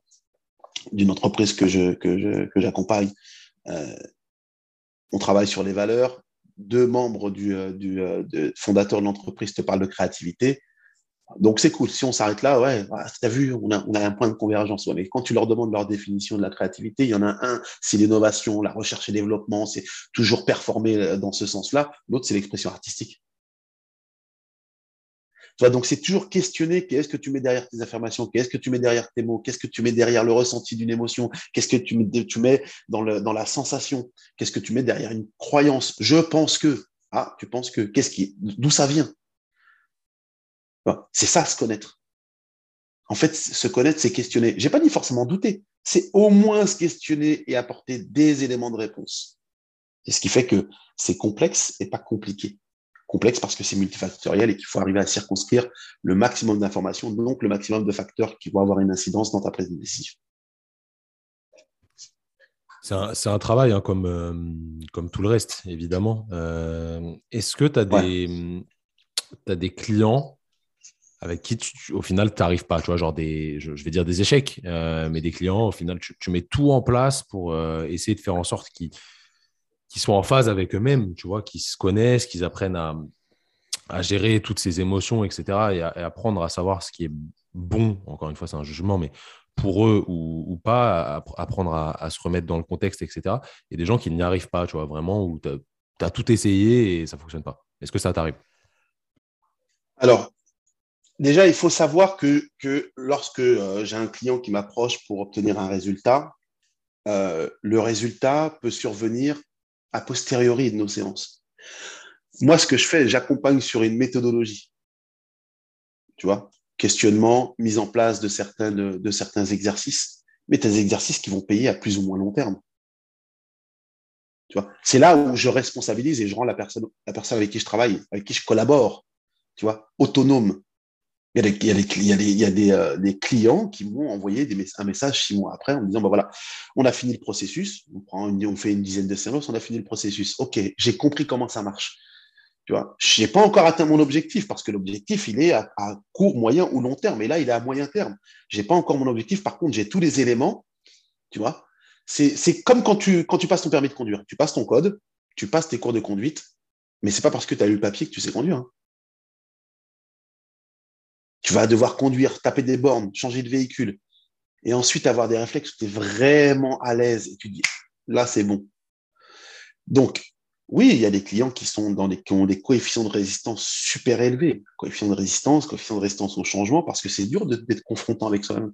d'une entreprise que je que j'accompagne. Euh, on travaille sur les valeurs. Deux membres du, euh, du euh, fondateur de l'entreprise te parlent de créativité. Donc c'est cool. Si on s'arrête là, ouais, tu as vu, on a, on a un point de convergence. mais quand tu leur demandes leur définition de la créativité, il y en a un, c'est l'innovation, la recherche et développement, c'est toujours performer dans ce sens-là. L'autre, c'est l'expression artistique donc c'est toujours questionner qu'est-ce que tu mets derrière tes affirmations, qu'est-ce que tu mets derrière tes mots, qu'est-ce que tu mets derrière le ressenti d'une émotion, qu'est-ce que tu mets, tu dans la sensation, qu'est-ce que tu mets derrière une croyance. Je pense que, ah, tu penses que, qu'est-ce qui, d'où ça vient? C'est ça, se connaître. En fait, se connaître, c'est questionner. J'ai pas dit forcément douter, c'est au moins se questionner et apporter des éléments de réponse. C'est ce qui fait que c'est complexe et pas compliqué complexe parce que c'est multifactoriel et qu'il faut arriver à circonscrire le maximum d'informations, donc le maximum de facteurs qui vont avoir une incidence dans ta prise de décision. C'est un, travail hein, comme, euh, comme tout le reste, évidemment. Euh, est-ce que tu as, des, as des clients avec qui, au final, tu n'arrives pas, tu vois, genre des, je, vais dire des échecs, euh, mais des clients, au final, tu, tu, mets tout en place pour essayer de faire en sorte qu'ils qui soient en phase avec eux-mêmes, tu vois, qui se connaissent, qu'ils apprennent à, à, gérer toutes ces émotions, etc. Et, à, apprendre à savoir ce qui est bon, encore une fois, c'est un jugement, mais pour eux ou, pas, apprendre à, se remettre dans le contexte, etc. A des gens qui n'y arrivent pas, tu vois, vraiment, où tu as, tout essayé et ça ne fonctionne pas. Est-ce que ça t'arrive? Alors, déjà, il faut savoir que, que lorsque euh, j'ai un client qui m'approche pour obtenir un résultat, euh, le résultat peut survenir a posteriori de nos séances. Moi, ce que je fais, j'accompagne sur une méthodologie. Tu vois, questionnement, mise en place de certains, exercices, mais des exercices qui vont payer à plus ou moins long terme. Tu vois, c'est là où je responsabilise et je rends la personne, la personne avec qui je travaille, avec qui je collabore, tu vois, autonome. Il y a des, clients qui m'ont envoyé un message six mois après en me disant, bah voilà, on a fini le processus, on, prend on fait une dizaine de séances, on a fini le processus. OK, j'ai compris comment ça marche. Tu vois, j'ai pas encore atteint mon objectif parce que l'objectif, il est à, court, moyen ou long terme. Et là, il est à moyen terme. J'ai pas encore mon objectif. Par contre, j'ai tous les éléments. Tu vois, c'est comme quand tu, quand tu passes ton permis de conduire. Tu passes ton code, tu passes tes cours de conduite, mais c'est pas parce que tu as lu le papier que tu sais conduire. Hein. Tu vas devoir conduire, taper des bornes, changer de véhicule, et ensuite avoir des réflexes où tu es vraiment à l'aise et tu dis, là, c'est bon. Donc, oui, il y a des clients qui, sont dans des, qui ont des coefficients de résistance super élevés. Coefficients de résistance, coefficients de résistance au changement, parce que c'est dur d'être confrontant avec soi-même.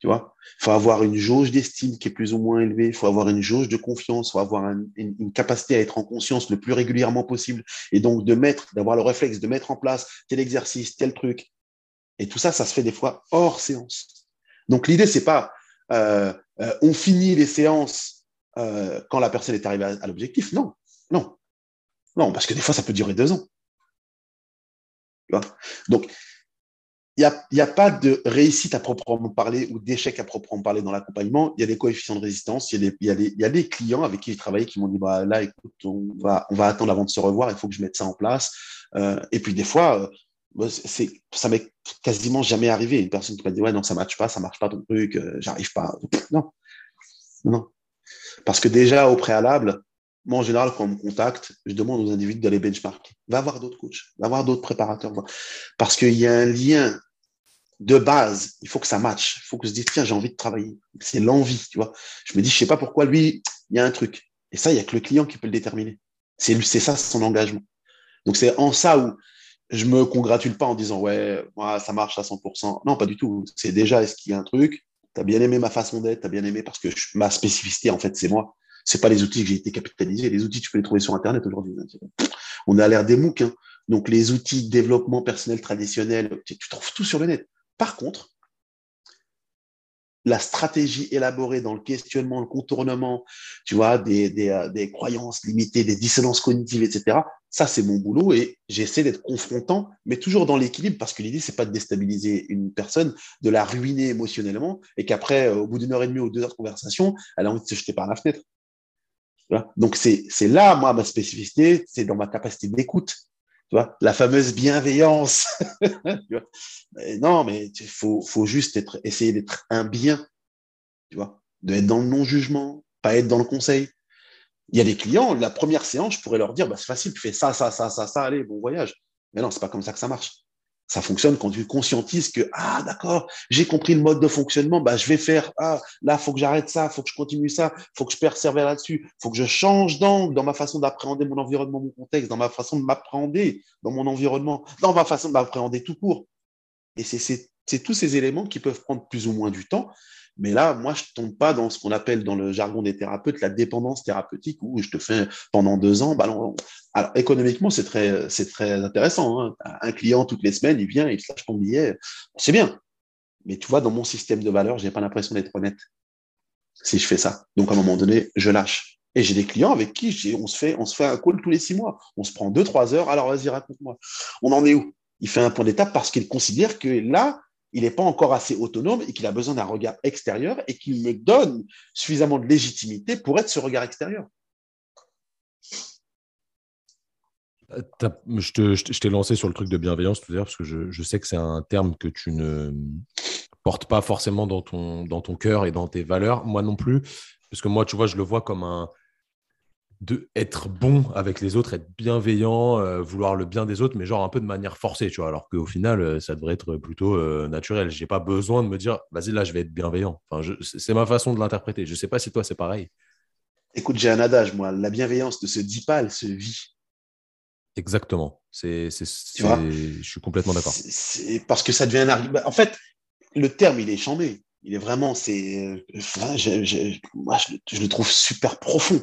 Tu vois, il faut avoir une jauge d'estime qui est plus ou moins élevée, il faut avoir une jauge de confiance, il faut avoir une, une, capacité à être en conscience le plus régulièrement possible, et donc de mettre, d'avoir le réflexe de mettre en place tel exercice, tel truc, et tout ça, ça se fait des fois hors séance. Donc l'idée, c'est pas euh, euh, on finit les séances euh, quand la personne est arrivée à, l'objectif. Non, non, non, parce que des fois, ça peut durer deux ans. Donc, il n'y a, pas de réussite à proprement parler ou d'échec à proprement parler dans l'accompagnement. Il y a des coefficients de résistance. Il y a des, clients avec qui j'ai travaillé qui m'ont dit bah, là, écoute, on va, attendre avant de se revoir. Il faut que je mette ça en place. Et puis, des fois, c'est, ça m'est quasiment jamais arrivé. Une personne qui m'a dit ouais, non, ça ne marche pas, ça ne marche pas ton truc, euh, j'arrive pas. Non, non. Parce que déjà, au préalable, moi, en général, quand on me contacte, je demande aux individus d'aller benchmark. Va voir d'autres coachs, va voir d'autres préparateurs. Parce qu'il y a un lien de base. Il faut que ça matche. Il faut que je dise, tiens, j'ai envie de travailler. C'est l'envie, tu vois. Je me dis, je sais pas pourquoi lui, il y a un truc. Et ça, il y a que le client qui peut le déterminer. C'est ça son engagement. Donc, c'est en ça où je me congratule pas en disant, ouais, moi, ça marche à 100%. Non, pas du tout. C'est déjà, est-ce qu'il y a un truc? Tu bien aimé ma façon d'être, tu bien aimé parce que ma spécificité, en fait, c'est moi c'est pas les outils que j'ai été capitalisés. Les outils, tu peux les trouver sur Internet aujourd'hui. On a l'air des MOOC. Hein. Donc, les outils de développement personnel traditionnel, tu, trouves tout sur le net. Par contre, la stratégie élaborée dans le questionnement, le contournement, tu vois, des, euh, croyances limitées, des dissonances cognitives, etc. Ça, c'est mon boulot et j'essaie d'être confrontant, mais toujours dans l'équilibre parce que l'idée, c'est pas de déstabiliser une personne, de la ruiner émotionnellement et qu'après, euh, au bout d'une heure et demie ou deux heures de conversation, elle a envie de se jeter par la fenêtre. Donc, c'est là, moi, ma spécificité, c'est dans ma capacité d'écoute. Tu vois, la fameuse bienveillance. non, mais il faut, juste essayer d'être un bien, tu vois, d'être dans le non-jugement, pas être dans le conseil. Il y a des clients, la première séance, je pourrais leur dire, bah, c'est facile, tu fais ça, ça, ça, ça, ça, allez, bon voyage. Mais non, c'est pas comme ça que ça marche. Ça fonctionne quand tu conscientises que ah d'accord, j'ai compris le mode de fonctionnement, bah je vais faire ah là faut que j'arrête ça, faut que je continue ça, faut que je persévère là-dessus, faut que je change d'angle dans ma façon d'appréhender mon environnement, mon contexte, dans ma façon de m'appréhender dans mon environnement, dans ma façon de m'appréhender tout court. Et c'est tous ces éléments qui peuvent prendre plus ou moins du temps, mais là, moi, je tombe pas dans ce qu'on appelle dans le jargon des thérapeutes la dépendance thérapeutique où je te fais pendant deux ans. Bah alors, économiquement, c'est très, c'est très intéressant. Hein. Un client toutes les semaines, il vient, il te lâche ton billet. C'est bien. Mais tu vois, dans mon système de valeurs, j'ai pas l'impression d'être honnête si je fais ça. Donc, à un moment donné, je lâche. Et j'ai des clients avec qui on se fait, on se fait un call tous les six mois. On se prend deux, trois heures. Alors, vas-y, raconte-moi. On en est où? Il fait un point d'étape parce qu'il considère que là, il n'est pas encore assez autonome et qu'il a besoin d'un regard extérieur et qu'il me donne suffisamment de légitimité pour être ce regard extérieur. Je t'ai lancé sur le truc de bienveillance tout à l'heure parce que je, sais que c'est un terme que tu ne portes pas forcément dans ton, dans ton cœur et dans tes valeurs. Moi non plus, parce que moi, tu vois, je le vois comme un, de être bon avec les autres, être bienveillant, euh, vouloir le bien des autres, mais genre un peu de manière forcée, tu vois, alors qu'au final, euh, ça devrait être plutôt euh, naturel. Je n'ai pas besoin de me dire, vas-y, là, je vais être bienveillant. Enfin, c'est ma façon de l'interpréter. Je ne sais pas si toi, c'est pareil. Écoute, j'ai un adage, moi, la bienveillance ne se dit pas, elle se vit. Exactement. C'est, je suis complètement d'accord. C'est parce que ça devient un argument. En fait, le terme, il est chambé. Il est vraiment, c'est, moi, je le trouve super profond.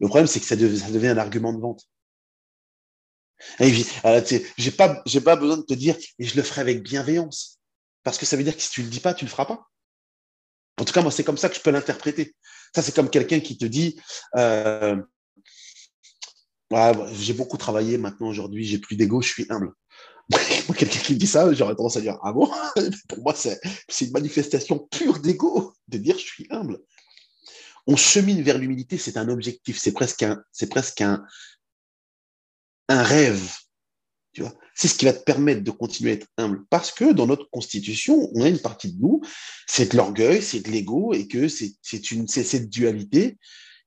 Le problème, c'est que ça, devient un argument de vente. J'ai pas, pas besoin de te dire, et je le ferai avec bienveillance. Parce que ça veut dire que si tu le dis pas, tu le feras pas. En tout cas, moi, c'est comme ça que je peux l'interpréter. Ça, c'est comme quelqu'un qui te dit, euh, j'ai beaucoup travaillé maintenant aujourd'hui, j'ai plus d'ego, je suis humble. quelqu'un qui me dit ça, j'aurais tendance à dire, ah bon? Pour moi, c'est une manifestation pure d'ego de dire je suis humble on chemine vers l'humilité, c'est un objectif, c'est presque un, c'est presque un, un rêve. Tu vois, c'est ce qui va te permettre de continuer à être humble. Parce que dans notre constitution, on a une partie de nous, c'est de l'orgueil, c'est de l'ego, et que c'est, c'est une, c'est cette dualité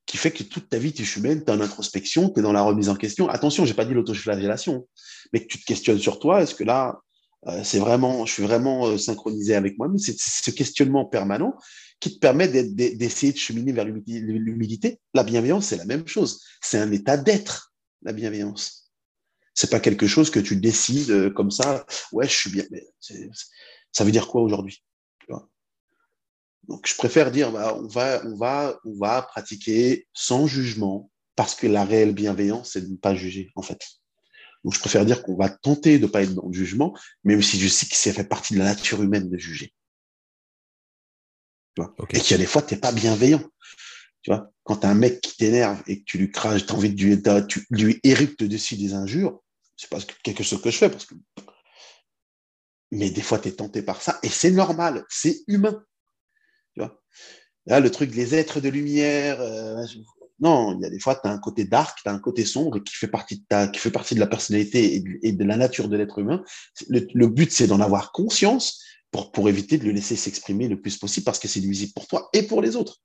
qui fait que toute ta vie, tu es humaine, tu es en introspection, tu es dans la remise en question. Attention, j'ai pas dit l'autoflagellation, mais que tu te questionnes sur toi, est-ce que là, euh, c'est vraiment, je suis vraiment euh, synchronisé avec moi-même? C'est ce questionnement permanent qui te permet d'essayer de cheminer vers l'humilité. La bienveillance, c'est la même chose. C'est un état d'être, la bienveillance. C'est pas quelque chose que tu décides euh, comme ça. Ouais, je suis bien. ça veut dire quoi aujourd'hui Donc, je préfère dire, bah, on va, on va, on va pratiquer sans jugement, parce que la réelle bienveillance, c'est de ne pas juger, en fait. Donc, je préfère dire qu'on va tenter de ne pas être dans le jugement, même si je sais que ça fait partie de la nature humaine de juger. Et qu'il y a des fois, tu n'es pas bienveillant. Tu vois, quand tu as un mec qui t'énerve et que tu lui craches, tu as envie de lui, tu lui éruptes dessus des injures, c'est pas quelque chose que je fais parce que. Mais des fois, tu es tenté par ça et c'est normal, c'est humain. Tu vois Là, le truc, les êtres de lumière, euh, non, il y a des fois, tu as un côté dark, tu as un côté sombre qui fait partie de, ta, qui fait partie de la personnalité et de, la nature de l'être humain. Le, but, c'est d'en avoir conscience pour, pour éviter de le laisser s'exprimer le plus possible parce que c'est nuisible pour toi et pour les autres.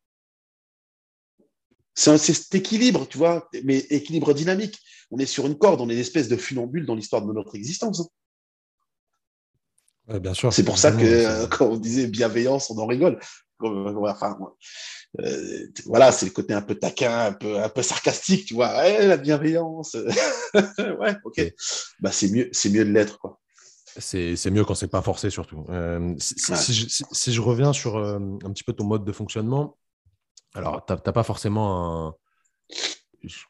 C'est cet équilibre, tu vois, mais équilibre dynamique. On est sur une corde, on est une espèce de funambule dans l'histoire de notre existence. bien sûr. C'est pour ça que euh, quand on disait bienveillance, on en rigole. Enfin, euh, voilà, c'est le côté un peu taquin, un peu, un peu sarcastique, tu vois. la bienveillance. ouais, ok. Bah, c'est mieux, c'est mieux de l'être, quoi. C'est mieux quand c'est pas forcé, surtout. Euh, si, je, reviens sur euh, un petit peu ton mode de fonctionnement, alors, tu n'as pas forcément un,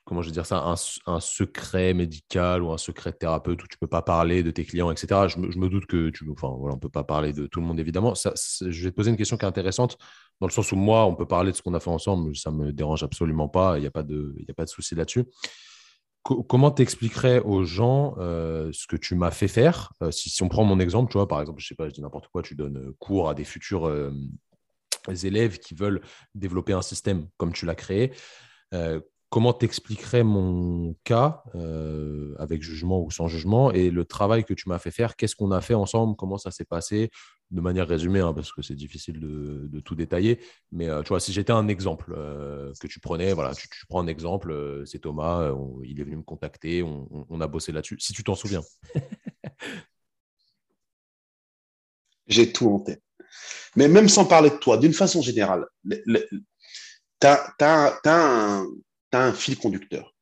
comment je veux dire ça, un, secret médical ou un secret thérapeute où tu peux pas parler de tes clients, etc. Je me, doute que tu, enfin, voilà, on peut pas parler de tout le monde évidemment. Ça, je vais te poser une question qui est intéressante dans le sens où moi, on peut parler de ce qu'on a fait ensemble, ça me dérange absolument pas, il n'y a pas de, a pas de souci là-dessus. Comment t'expliquerais aux gens euh, ce que tu m'as fait faire? Euh, si, si, on prend mon exemple, tu vois, par exemple, je sais pas, je dis n'importe quoi, tu donnes euh, cours à des futurs élèves qui veulent développer un système comme tu l'as créé comment t'expliquerais mon cas, euh, avec jugement ou sans jugement, et le travail que tu m'as fait faire, qu'est-ce qu'on a fait ensemble, comment ça s'est passé, de manière résumée, hein, parce que c'est difficile de, tout détailler. Mais euh, tu vois, si j'étais un exemple euh, que tu prenais, voilà, tu, prends un exemple, c'est Thomas, il est venu me contacter, on, a bossé là-dessus, si tu t'en souviens. J'ai tout en tête. Mais même sans parler de toi, d'une façon générale, tu as, un, un fil conducteur.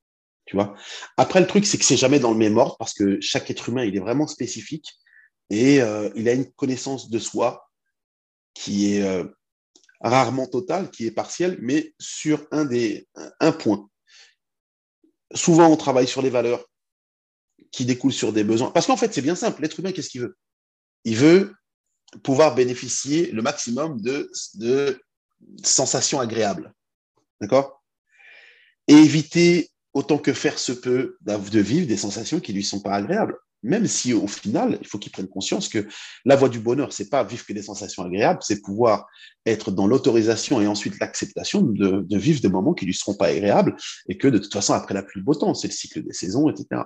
Tu vois Après, le truc, c'est que c'est jamais dans le même ordre parce que chaque être humain, il est vraiment spécifique et euh, il a une connaissance de soi qui est euh, rarement totale, qui est partielle, mais sur un, des, un point. Souvent, on travaille sur les valeurs qui découlent sur des besoins. Parce qu'en fait, c'est bien simple. L'être humain, qu'est-ce qu'il veut? Il veut pouvoir bénéficier le maximum de, de sensations agréables. D'accord? Et éviter autant que faire se peut de vivre des sensations qui lui sont pas agréables. Même si au final, il faut qu'il prenne conscience que la voie du bonheur, c'est pas vivre que des sensations agréables, c'est pouvoir être dans l'autorisation et ensuite l'acceptation de, vivre des moments qui lui seront pas agréables et que de toute façon, après la pluie, beau temps, c'est le cycle des saisons, etc.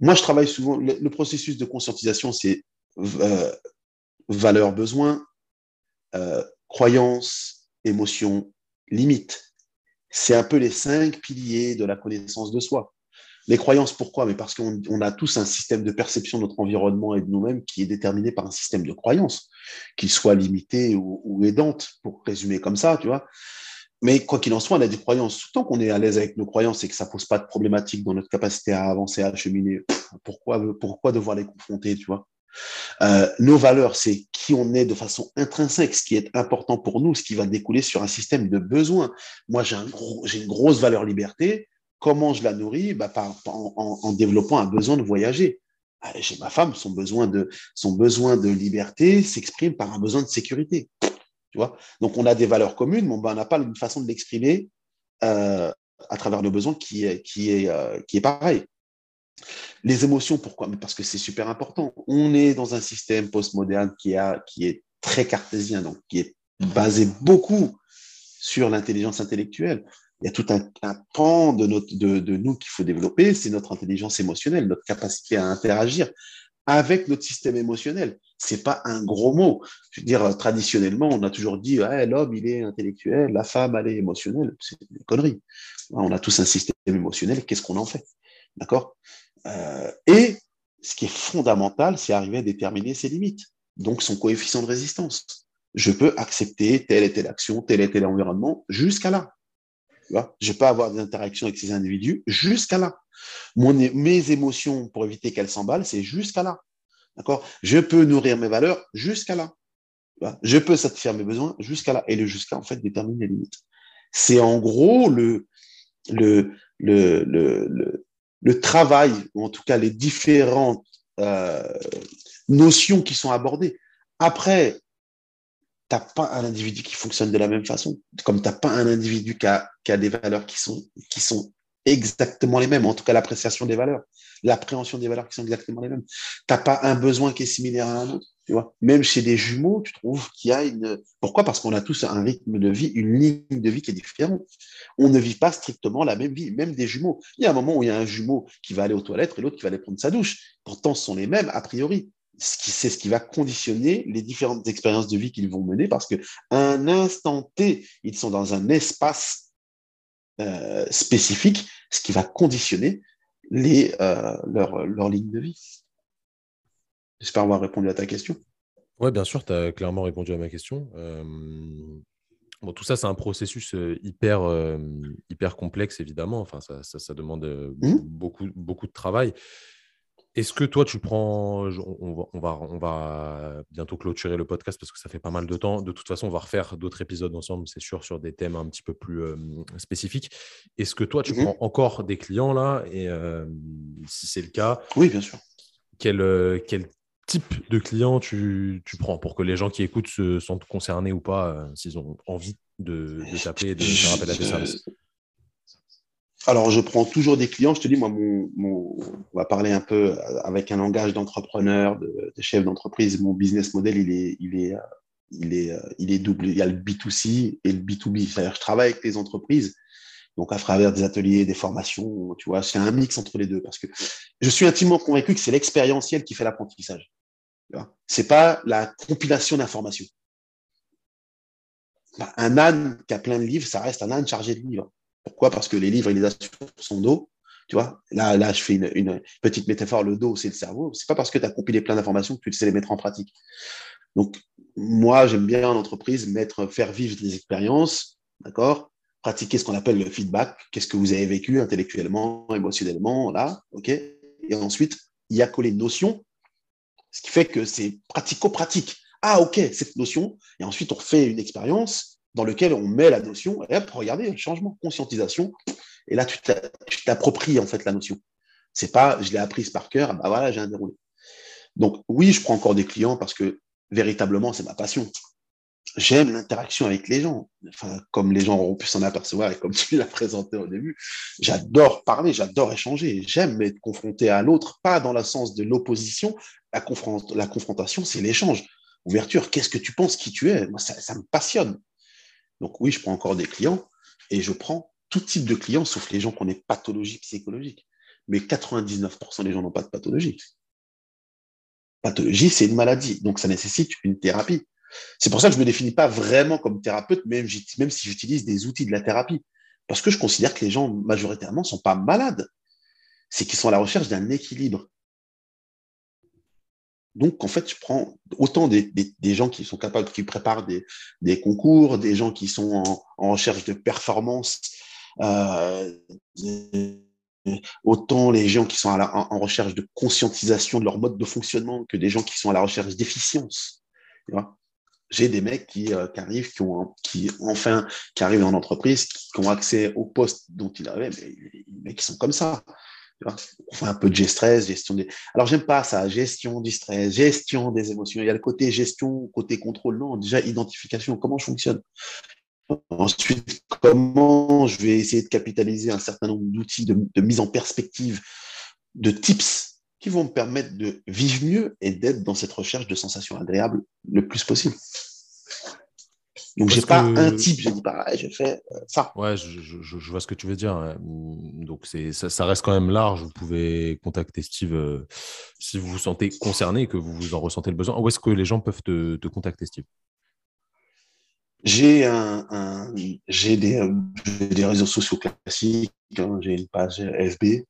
Moi, je travaille souvent, le, processus de conscientisation, c'est euh, valeur, besoin, euh, croyance, émotion, limite c'est un peu les cinq piliers de la connaissance de soi. Les croyances, pourquoi? Mais parce qu'on a tous un système de perception de notre environnement et de nous-mêmes qui est déterminé par un système de croyances, qu'il soit limité ou, aidante, pour résumer comme ça, tu vois. Mais quoi qu'il en soit, on a des croyances. Tant qu'on est à l'aise avec nos croyances et que ça pose pas de problématique dans notre capacité à avancer, à cheminer, pourquoi, pourquoi devoir les confronter, tu vois? Euh, nos valeurs, c'est qui on est de façon intrinsèque, ce qui est important pour nous, ce qui va découler sur un système de besoins. Moi, j'ai un une grosse valeur liberté. Comment je la nourris? Bah, en, développant un besoin de voyager. Ah, chez ma femme, son besoin de, liberté s'exprime par un besoin de sécurité. Tu vois? Donc, on a des valeurs communes, mais bah, on n'a pas une façon de l'exprimer euh, à travers nos besoins qui est, qui euh, qui est pareil. Les émotions, pourquoi? Parce que c'est super important. On est dans un système postmoderne qui, a, qui est très cartésien, donc qui est basé beaucoup sur l'intelligence intellectuelle. Il y a tout un, pan de, notre, de, de nous qu'il faut développer, c'est notre intelligence émotionnelle, notre capacité à interagir avec notre système émotionnel. C'est pas un gros mot. Je veux dire, traditionnellement, on a toujours dit l'homme, il est intellectuel, la femme, elle est émotionnelle. C'est une connerie. On a tous un système émotionnel. Qu'est-ce qu'on en fait? D'accord? Euh, et ce qui est fondamental, c'est arriver à déterminer ses limites, donc son coefficient de résistance. Je peux accepter telle et telle action, tel et tel environnement jusqu'à là. je peux avoir des interactions avec ces individus jusqu'à là. mes émotions, pour éviter qu'elles s'emballent, c'est jusqu'à là. D'accord? Je peux nourrir mes valeurs jusqu'à là. Je peux satisfaire mes besoins jusqu'à là. Et le jusqu'à, en fait, détermine les limites. C'est en gros le, le, le, le, le travail, ou en tout cas les différentes euh, notions qui sont abordées. Après, n'as pas un individu qui fonctionne de la même façon, comme tu n'as pas un individu qui a, qui a, des valeurs qui sont, qui sont exactement les mêmes, en tout cas l'appréciation des valeurs, l'appréhension des valeurs qui sont exactement les mêmes. Tu n'as pas un besoin qui est similaire à un autre. Même chez des jumeaux, tu trouves qu'il y a une. Pourquoi? Parce qu'on a tous un rythme de vie, une ligne de vie qui est différente. On ne vit pas strictement la même vie, même des jumeaux. Il y a un moment où il y a un jumeau qui va aller aux toilettes et l'autre qui va aller prendre sa douche. Pourtant, ce sont les mêmes a priori c'est ce qui va conditionner les différentes expériences de vie qu'ils vont mener parce que un instant T, ils sont dans un espace euh, spécifique, ce qui va conditionner euh, leur ligne de vie. J'espère avoir répondu à ta question. Oui, bien sûr, tu as clairement répondu à ma question. Euh, bon, tout ça, c'est un processus hyper, hyper complexe, évidemment. Enfin, ça, ça, demande mmh. beaucoup, beaucoup de travail. Est-ce que toi, tu prends. On va, on, va, bientôt clôturer le podcast parce que ça fait pas mal de temps. De toute façon, on va refaire d'autres épisodes ensemble, c'est sûr, sur des thèmes un petit peu plus spécifiques. Est-ce que toi, tu mmh prends encore des clients là? Et si c'est le cas. Oui, bien sûr. Quel, quel type de client tu, prends pour que les gens qui écoutent se sentent concernés ou pas, euh, s'ils ont envie de, t'appeler et de faire appel à tes services? Alors, je prends toujours des clients. Je te dis, moi, mon, on va parler un peu avec un langage d'entrepreneur, de, chef d'entreprise. Mon business model, il est, il est, il est, il est double. Il y a le B2C et le B2B. C'est-à-dire, je travaille avec les entreprises, donc à travers des ateliers, des formations. Tu vois, c'est un mix entre les deux parce que je suis intimement convaincu que c'est l'expérientiel qui fait l'apprentissage. C'est pas la compilation d'informations. Un âne qui a plein de livres, ça reste un âne chargé de livres. Pourquoi? Parce que les livres, il les a sur son dos. Tu vois, là, là, je fais une, petite métaphore. Le dos, c'est le cerveau. C'est pas parce que tu as compilé plein d'informations que tu sais les mettre en pratique. Donc, moi, j'aime bien en entreprise mettre, faire vivre des expériences, d'accord? Pratiquer ce qu'on appelle le feedback. Qu'est-ce que vous avez vécu intellectuellement, émotionnellement, là, ok? Et ensuite, y a collé une notion, ce qui fait que c'est pratico-pratique. Ah, ok, cette notion. Et ensuite, on fait une expérience dans lequel on met la notion, et hop, regardez, changement, conscientisation, et là, tu t'appropries en fait la notion. C'est pas, je l'ai apprise par cœur, bah voilà, j'ai un déroulé. Donc oui, je prends encore des clients parce que véritablement, c'est ma passion. J'aime l'interaction avec les gens. Enfin, comme les gens auront pu s'en apercevoir et comme tu l'as présenté au début, j'adore parler, j'adore échanger. J'aime être confronté à l'autre, pas dans le sens de l'opposition. La, confrontation, c'est l'échange. Ouverture, qu'est-ce que tu penses, qui tu es? Moi, ça me passionne. Donc oui, je prends encore des clients et je prends tout type de clients, sauf les gens qui ont des pathologies psychologiques. Mais 99% des gens n'ont pas de pathologie. Pathologie, c'est une maladie, donc ça nécessite une thérapie. C'est pour ça que je ne me définis pas vraiment comme thérapeute, même, si j'utilise des outils de la thérapie. Parce que je considère que les gens, majoritairement, ne sont pas malades. C'est qu'ils sont à la recherche d'un équilibre. Donc, en fait, je prends autant des, gens qui sont capables, qui préparent des, concours, des gens qui sont en, recherche de performance, euh, autant les gens qui sont en, recherche de conscientisation de leur mode de fonctionnement que des gens qui sont à la recherche d'efficience. J'ai des mecs qui, euh, arrivent, qui, ont, qui enfin, qui arrivent en entreprise, qui, ont accès au poste dont ils avaient, mais les qui sont comme ça. On fait un peu de stress, gestion des. Alors, j'aime pas ça, gestion du stress, gestion des émotions. Il y a le côté gestion, côté contrôle. Non, déjà, identification, comment je fonctionne. Ensuite, comment je vais essayer de capitaliser un certain nombre d'outils de mise en perspective, de tips qui vont me permettre de vivre mieux et d'être dans cette recherche de sensations agréables le plus possible. Donc, j'ai pas un type, je dis pas, je fais euh, ça. Ouais, je, je, vois ce que tu veux dire. Mmh, donc, c'est, ça, ça, reste quand même large. Vous pouvez contacter Steve euh, si vous vous sentez concerné et que vous, vous en ressentez le besoin. Où est-ce que les gens peuvent te, te contacter, Steve? J'ai un, j'ai des, euh, des, réseaux sociaux classiques. Hein. j'ai une page FB.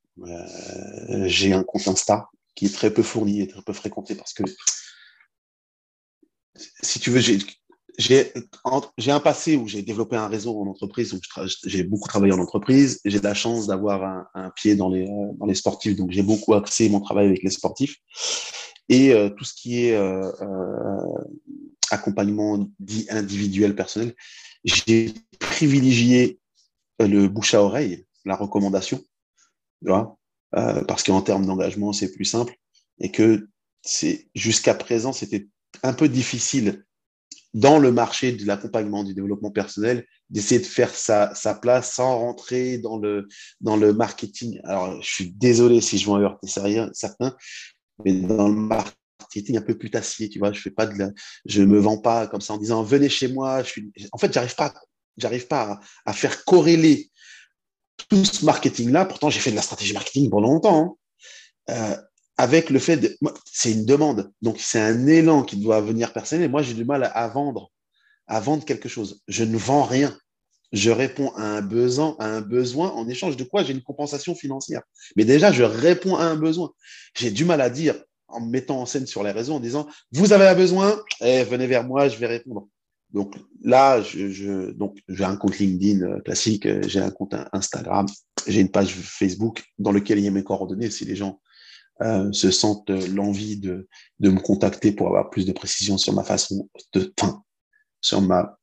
J'ai un compte Insta qui est très peu fourni et très peu fréquenté parce que si tu veux, j'ai un passé où j'ai développé un réseau en entreprise, donc j'ai beaucoup travaillé en entreprise. J'ai la chance d'avoir un, pied dans les, dans les sportifs, donc j'ai beaucoup axé mon travail avec les sportifs. Et euh, tout ce qui est euh, euh, accompagnement dit individuel personnel, j'ai privilégié le bouche à oreille, la recommandation, vois, parce qu'en termes d'engagement, c'est plus simple et que c'est jusqu'à présent, c'était un peu difficile dans le marché de l'accompagnement du développement personnel, d'essayer de faire sa, place sans rentrer dans le, dans le marketing. Alors, je suis désolé si je vais en heurter certains, mais dans le marketing un peu plus tacier, tu vois, je fais pas de je me vends pas comme ça en disant venez chez moi. En fait, j'arrive pas, j'arrive pas à, faire corréler tout ce marketing-là. Pourtant, j'ai fait de la stratégie marketing pendant longtemps. Hein. Euh, avec le fait de. C'est une demande. Donc, c'est un élan qui doit venir personnel. Moi, j'ai du mal à, vendre, à vendre quelque chose. Je ne vends rien. Je réponds à un besoin, à un besoin en échange de quoi? J'ai une compensation financière. Mais déjà, je réponds à un besoin. J'ai du mal à dire en me mettant en scène sur les réseaux en disant vous avez un besoin, eh, venez vers moi, je vais répondre. Donc là, je, je donc j'ai un compte LinkedIn euh, classique, euh, j'ai un compte Instagram, j'ai une page Facebook dans lequel il y a mes coordonnées si les gens euh, se sentent l'envie de, de me contacter pour avoir plus de précision sur ma façon de, enfin, sur ma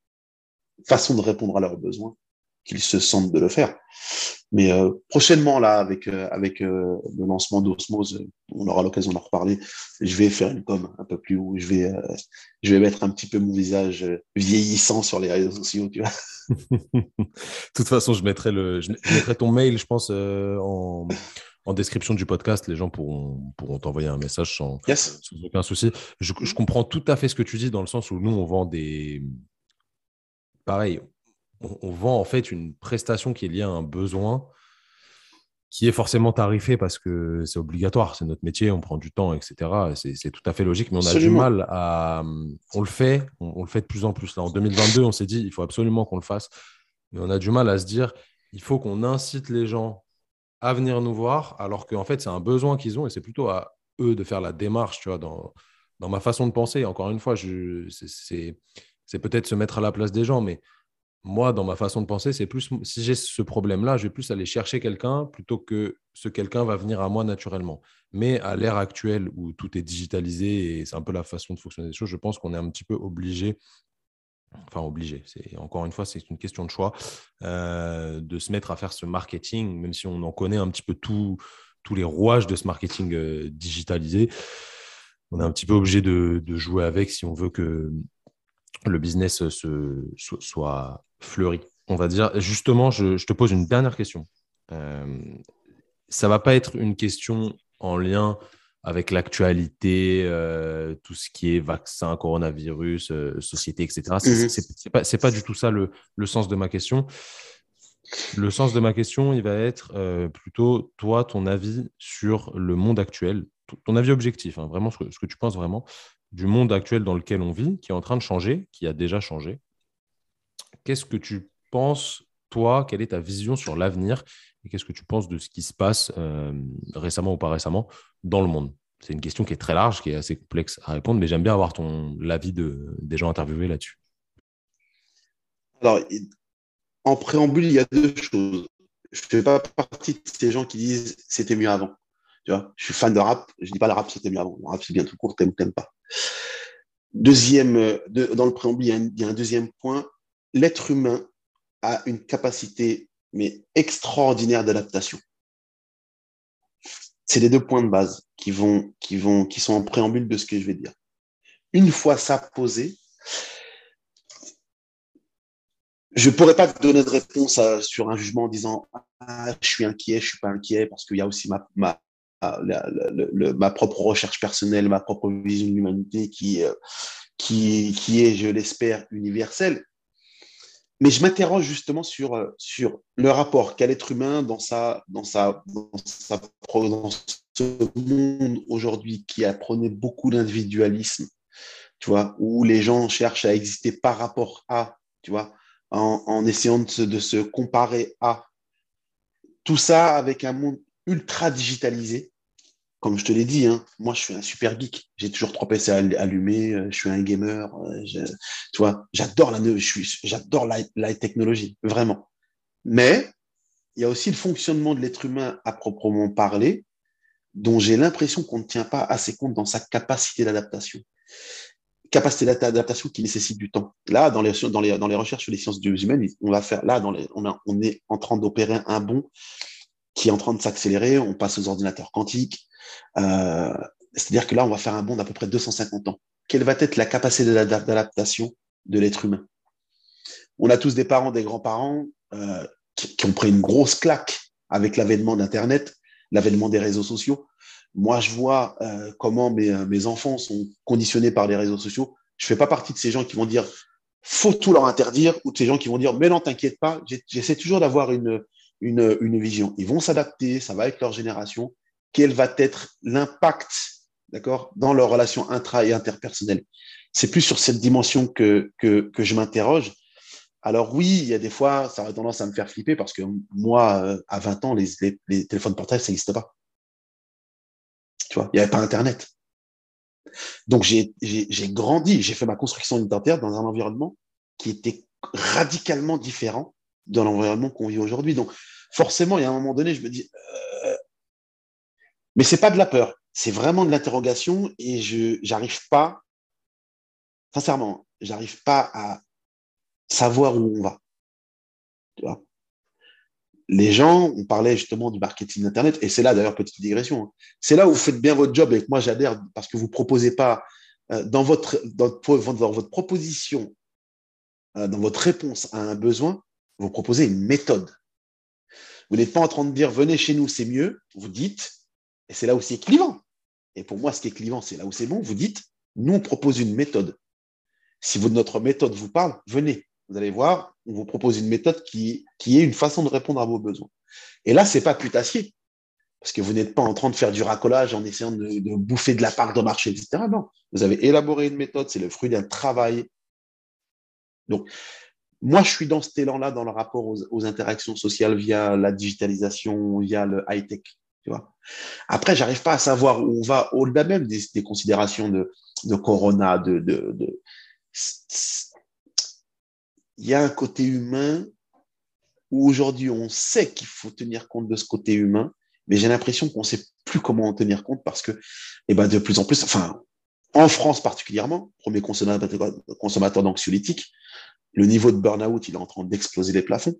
façon de répondre à leurs besoins, qu'ils se sentent de le faire. Mais euh, prochainement, là, avec, euh, avec euh, le lancement d'Osmose, on aura l'occasion d'en reparler. Je vais faire une com un peu plus haut. Je vais, je vais mettre un petit peu mon visage vieillissant sur les réseaux sociaux, tu vois. de toute façon, je mettrai, le, je mettrai ton mail, je pense, en, en description du podcast, les gens pourront, pourront t'envoyer un message sans, aucun souci. Je, je, comprends tout à fait ce que tu dis dans le sens où nous, on vend des. Pareil, on, on, vend en fait une prestation qui est liée à un besoin qui est forcément tarifé parce que c'est obligatoire, c'est notre métier, on prend du temps, etc. C'est tout à fait logique, mais on a du mal à. On le fait, on, on, le fait de plus en plus. Là, en 2022, on s'est dit, il faut absolument qu'on le fasse, mais on a du mal à se dire, il faut qu'on incite les gens à venir nous voir, alors qu'en fait, c'est un besoin qu'ils ont et c'est plutôt à eux de faire la démarche, tu vois, dans, dans ma façon de penser. Encore une fois, c'est peut-être se mettre à la place des gens, mais moi, dans ma façon de penser, c'est plus si j'ai ce problème-là, je vais plus aller chercher quelqu'un plutôt que ce quelqu'un va venir à moi naturellement. Mais à l'ère actuelle où tout est digitalisé et c'est un peu la façon de fonctionner des choses, je pense qu'on est un petit peu obligé enfin obligé, c'est encore une fois, c'est une question de choix, euh, de se mettre à faire ce marketing, même si on en connaît un petit peu tous les rouages de ce marketing euh, digitalisé. On est un petit peu obligé de, jouer avec si on veut que le business se, soit fleuri. On va dire, justement, je, te pose une dernière question. Euh, ça va pas être une question en lien avec l'actualité, euh, tout ce qui est vaccin, coronavirus, euh, société, etc. Mhm. Ce n'est pas, pas, du tout ça le, le, sens de ma question. Le sens de ma question, il va être euh, plutôt, toi, ton avis sur le monde actuel, ton avis objectif, hein, vraiment ce que, ce que, tu penses vraiment du monde actuel dans lequel on vit, qui est en train de changer, qui a déjà changé. Qu'est-ce que tu penses, toi, quelle est ta vision sur l'avenir? Et qu'est-ce que tu penses de ce qui se passe récemment ou pas récemment dans le monde? C'est une question qui est très large, qui est assez complexe à répondre, mais j'aime bien avoir ton l'avis de, des gens interviewés là-dessus. Alors, en préambule, il y a deux choses. Je ne fais pas partie de ces gens qui disent c'était mieux avant. Tu vois, je suis fan de rap, je ne dis pas le rap c'était mieux avant. Le rap c'est bien tout court, t'aimes t'aimes pas. Deuxième, dans le préambule, il y, a un, deuxième point. L'être humain a une capacité mais extraordinaire d'adaptation c'est les deux points de base qui vont, qui vont, qui sont en préambule de ce que je vais dire. Une fois ça posé, je ne pourrais pas donner de réponse sur un jugement en disant ah, je suis inquiet, je suis pas inquiet, parce qu'il y a aussi ma propre recherche personnelle, ma propre vision de l'humanité qui, euh, qui, qui est, je l'espère, universelle. Mais je m'interroge justement sur, euh, sur le rapport qu'a l'être humain dans, sa, dans, sa, dans, ce monde aujourd'hui qui apprenait beaucoup d'individualisme, tu vois, où les gens cherchent à exister par rapport à, tu vois, en, en essayant de se, de se comparer à. Tout ça avec un monde ultra digitalisé, comme je te l'ai dit, hein, moi je suis un super geek. J'ai toujours trois PC allumés, euh, je suis un gamer. Euh, tu vois, j'adore la, la, la, technologie, vraiment. Mais il y a aussi le fonctionnement de l'être humain à proprement parler, dont j'ai l'impression qu'on ne tient pas assez compte dans sa capacité d'adaptation. Capacité d'adaptation qui nécessite du temps. Là, dans les, dans les, dans les recherches sur les sciences humaines, on va faire, là, dans les, on, on est en train d'opérer un bond qui est en train de s'accélérer. On passe aux ordinateurs quantiques, euh, c'est-à-dire que là, on va faire un bond d'à peu près 250 ans. Quelle va être la capacité d'adaptation de l'être humain? On a tous des parents, des grands-parents euh, qui, ont pris une grosse claque avec l'avènement d'Internet, l'avènement des réseaux sociaux. Moi, je vois euh, comment mes, enfants sont conditionnés par les réseaux sociaux. Je fais pas partie de ces gens qui vont dire faut tout leur interdire ou de ces gens qui vont dire mais non, t'inquiète pas. J'essaie toujours d'avoir une, une, une vision. Ils vont s'adapter, ça va avec leur génération. Quel va être l'impact, d'accord, dans leurs relations intra et interpersonnelles C'est plus sur cette dimension que, que, que je m'interroge. Alors oui, il y a des fois, ça a tendance à me faire flipper parce que moi, euh, à 20 ans, les, les, téléphones portables, ça n'existait pas. Tu vois, il n'y avait pas Internet. Donc j'ai grandi, j'ai fait ma construction identitaire dans un environnement qui était radicalement différent de l'environnement qu'on vit aujourd'hui. Donc forcément, il y a un moment donné, je me dis, euh... mais c'est pas de la peur, c'est vraiment de l'interrogation et je j'arrive pas, sincèrement, j'arrive pas à savoir où on va. Tu vois les gens, on parlait justement du marketing Internet, et c'est là d'ailleurs, petite digression, hein. c'est là où vous faites bien votre job, et moi j'adhère parce que vous ne proposez pas euh, dans, votre, dans, dans, votre proposition, euh, dans votre réponse à un besoin, vous proposez une méthode. Vous n'êtes pas en train de dire venez chez nous, c'est mieux, vous dites, et c'est là où c'est clivant. Et pour moi, ce qui est clivant, c'est là où c'est bon, vous dites, nous on propose une méthode. Si notre méthode vous parle, venez. Vous allez voir, on vous propose une méthode qui, est une façon de répondre à vos besoins. Et là, c'est pas putassier, parce que vous n'êtes pas en train de faire du racolage en essayant de, bouffer de la part de marché, etc. Non, vous avez élaboré une méthode, c'est le fruit d'un travail. Donc, moi, je suis dans cet élan-là dans le rapport aux, interactions sociales via la digitalisation, via le high-tech. Tu vois. Après, j'arrive pas à savoir où on va au-delà même des, considérations de, corona, de, de, il y a un côté humain où aujourd'hui on sait qu'il faut tenir compte de ce côté humain, mais j'ai l'impression qu'on ne sait plus comment en tenir compte parce que, eh ben, de plus en plus, enfin, en France particulièrement, premier consommateur, d'anxiolytiques, le niveau de burn-out, il est en train d'exploser les plafonds.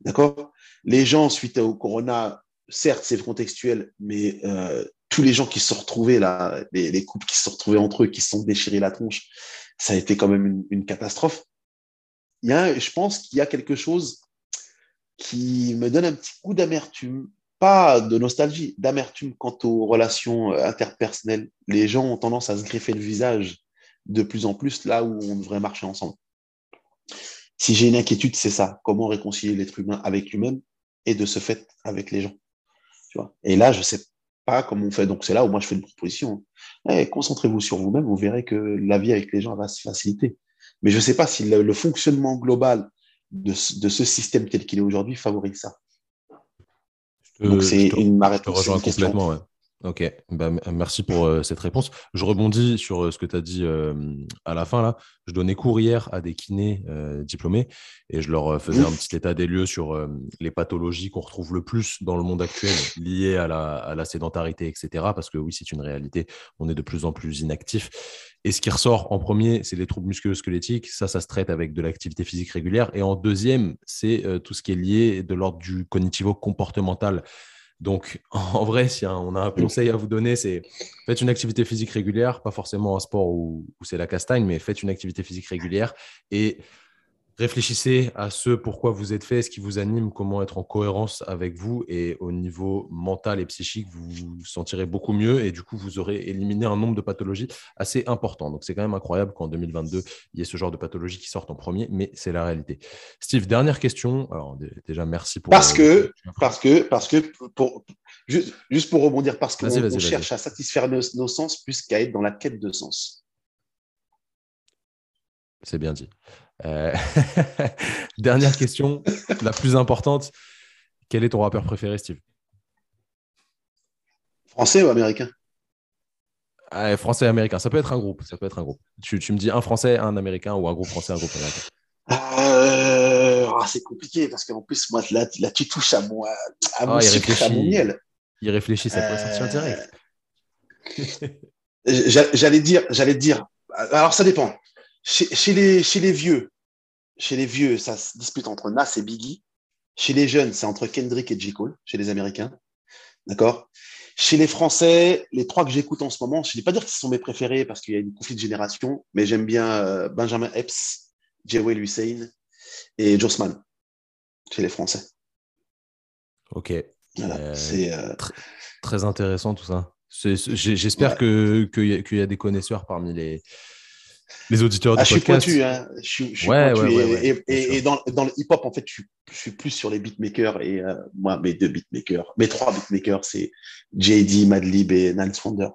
D'accord? Les gens, suite au corona, certes, c'est contextuel, mais euh, tous les gens qui se sont retrouvés là, les, couples qui se sont retrouvés entre eux, qui se sont déchirés la tronche, ça a été quand même une catastrophe il y a, je pense qu'il y a quelque chose qui me donne un petit coup d'amertume, pas de nostalgie, d'amertume quant aux relations euh, interpersonnelles. Les gens ont tendance à se greffer le visage de plus en plus là où on devrait marcher ensemble. Si j'ai une inquiétude, c'est ça. Comment réconcilier l'être humain avec lui-même et de ce fait avec les gens. Tu vois et là, je ne sais pas comment on fait. Donc, c'est là où moi, je fais une proposition. Eh, concentrez-vous sur vous-même, vous verrez que la vie avec les gens va se faciliter. Mais je ne sais pas si le, fonctionnement global de, ce système tel qu'il est aujourd'hui favorise ça. Donc c'est une Je te rejoins complètement. Ok, bah, merci pour euh, cette réponse. Je rebondis sur euh, ce que tu as dit euh, à la fin. Là. Je donnais cours hier à des kinés diplômés et je leur faisais un petit état des lieux sur les pathologies qu'on retrouve le plus dans le monde actuel liées à la, à la sédentarité, etc. Parce que oui, c'est une réalité. On est de plus en plus inactif. Et ce qui ressort en premier, c'est les troubles musculo-squelettiques. Ça, ça se traite avec de l'activité physique régulière. Et en deuxième, c'est euh, tout ce qui est lié de l'ordre du cognitivo-comportemental. Donc, en vrai, si on a un conseil à vous donner, c'est faites une activité physique régulière, pas forcément un sport où, c'est la castagne, mais faites une activité physique régulière et Réfléchissez à ce pourquoi vous êtes fait, ce qui vous anime, comment être en cohérence avec vous et au niveau mental et psychique, vous vous sentirez beaucoup mieux et du coup, vous aurez éliminé un nombre de pathologies assez important. Donc, c'est quand même incroyable qu'en 2022, il y ait ce genre de pathologies qui sortent en premier, mais c'est la réalité. Steve, dernière question. Alors, déjà, merci pour. Parce que, parce que, parce que, pour, juste, pour rebondir, parce qu'on cherche à satisfaire nos, nos sens plus qu'à être dans la quête de sens. C'est bien dit. Euh, dernière question, la plus importante. Quel est ton rappeur préféré, Steve? Français ou américain? Ah, Français et américain. Ça peut être un groupe. Ça peut être un groupe. Tu, me dis un Français, un Américain ou un groupe français, un groupe américain. Euh, ah, c'est compliqué parce qu'en plus, moi, là, tu touches à, moi, à, mon, ah, miel. Il réfléchit, ça peut sortir direct. j'allais dire, j'allais dire. Alors, ça dépend. Chez, les, chez les vieux, chez les vieux, ça se dispute entre Nas et Biggie. Chez les jeunes, c'est entre Kendrick et J. Cole, chez les Américains. D'accord? Chez les Français, les trois que j'écoute en ce moment, je ne vais pas dire que ce sont mes préférés parce qu'il y a une conflit de génération, mais j'aime bien euh, Benjamin Epps, Jewel Hussein et Josman chez les Français. Ok. Voilà, c'est très intéressant tout ça. J'espère qu'il y, a des connaisseurs parmi les, les auditeurs du ah, podcast. Je suis pointu, hein. je suis, je suis pointu et, dans, dans, le hip-hop, en fait, je, suis plus sur les beatmakers. Et euh, moi, mes deux beatmakers, mes trois beatmakers, c'est JD, Madlib et Nance Wonder.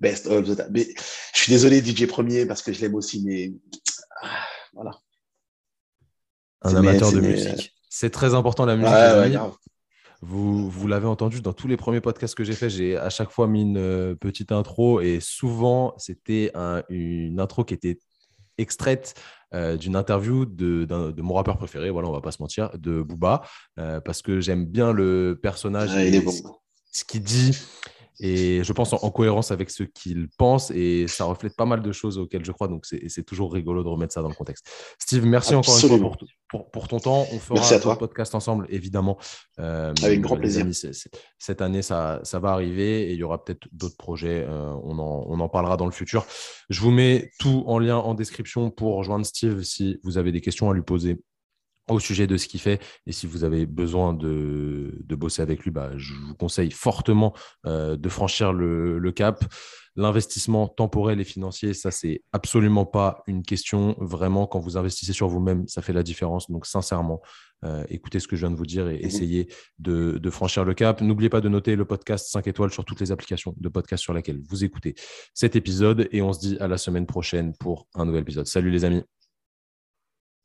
Best of the time. Mais, je suis désolé, DJ Premier, parce que je l'aime aussi, mais ah, voilà. Un amateur de musique. C'est très important la musique. Vous, vous l'avez entendu dans tous les premiers podcasts que j'ai fait, j'ai à chaque fois mis une euh, petite intro et souvent c'était une intro qui était extraite euh, d'une interview de, de, mon rappeur préféré, voilà, on va pas se mentir, de Booba, euh, parce que j'aime bien le personnage, et ce qu'il dit, et je pense en, cohérence avec ce qu'il pense et ça reflète pas mal de choses auxquelles je crois. Donc, c'est toujours rigolo de remettre ça dans le contexte. Steve, merci encore une fois pour, pour, ton temps. On fera un podcast ensemble, évidemment. Euh, avec grand plaisir. cette année, ça, ça, va arriver et il y aura peut-être d'autres projets. Euh, on, en, on, en, parlera dans le futur. Je vous mets tout en lien en description pour rejoindre Steve si vous avez des questions à lui poser au sujet de ce qu'il fait. Et si vous avez besoin de, bosser avec lui, bah, je vous conseille fortement euh, de franchir le, cap. L'investissement temporel et financier, ça, c'est absolument pas une question. Vraiment, quand vous investissez sur vous-même, ça fait la différence. Donc, sincèrement, euh, écoutez ce que je viens de vous dire et mmh essayez de, de franchir le cap. N'oubliez pas de noter le podcast 5 étoiles sur toutes les applications de podcast sur lesquelles vous écoutez cet épisode. Et on se dit à la semaine prochaine pour un nouvel épisode. Salut les amis.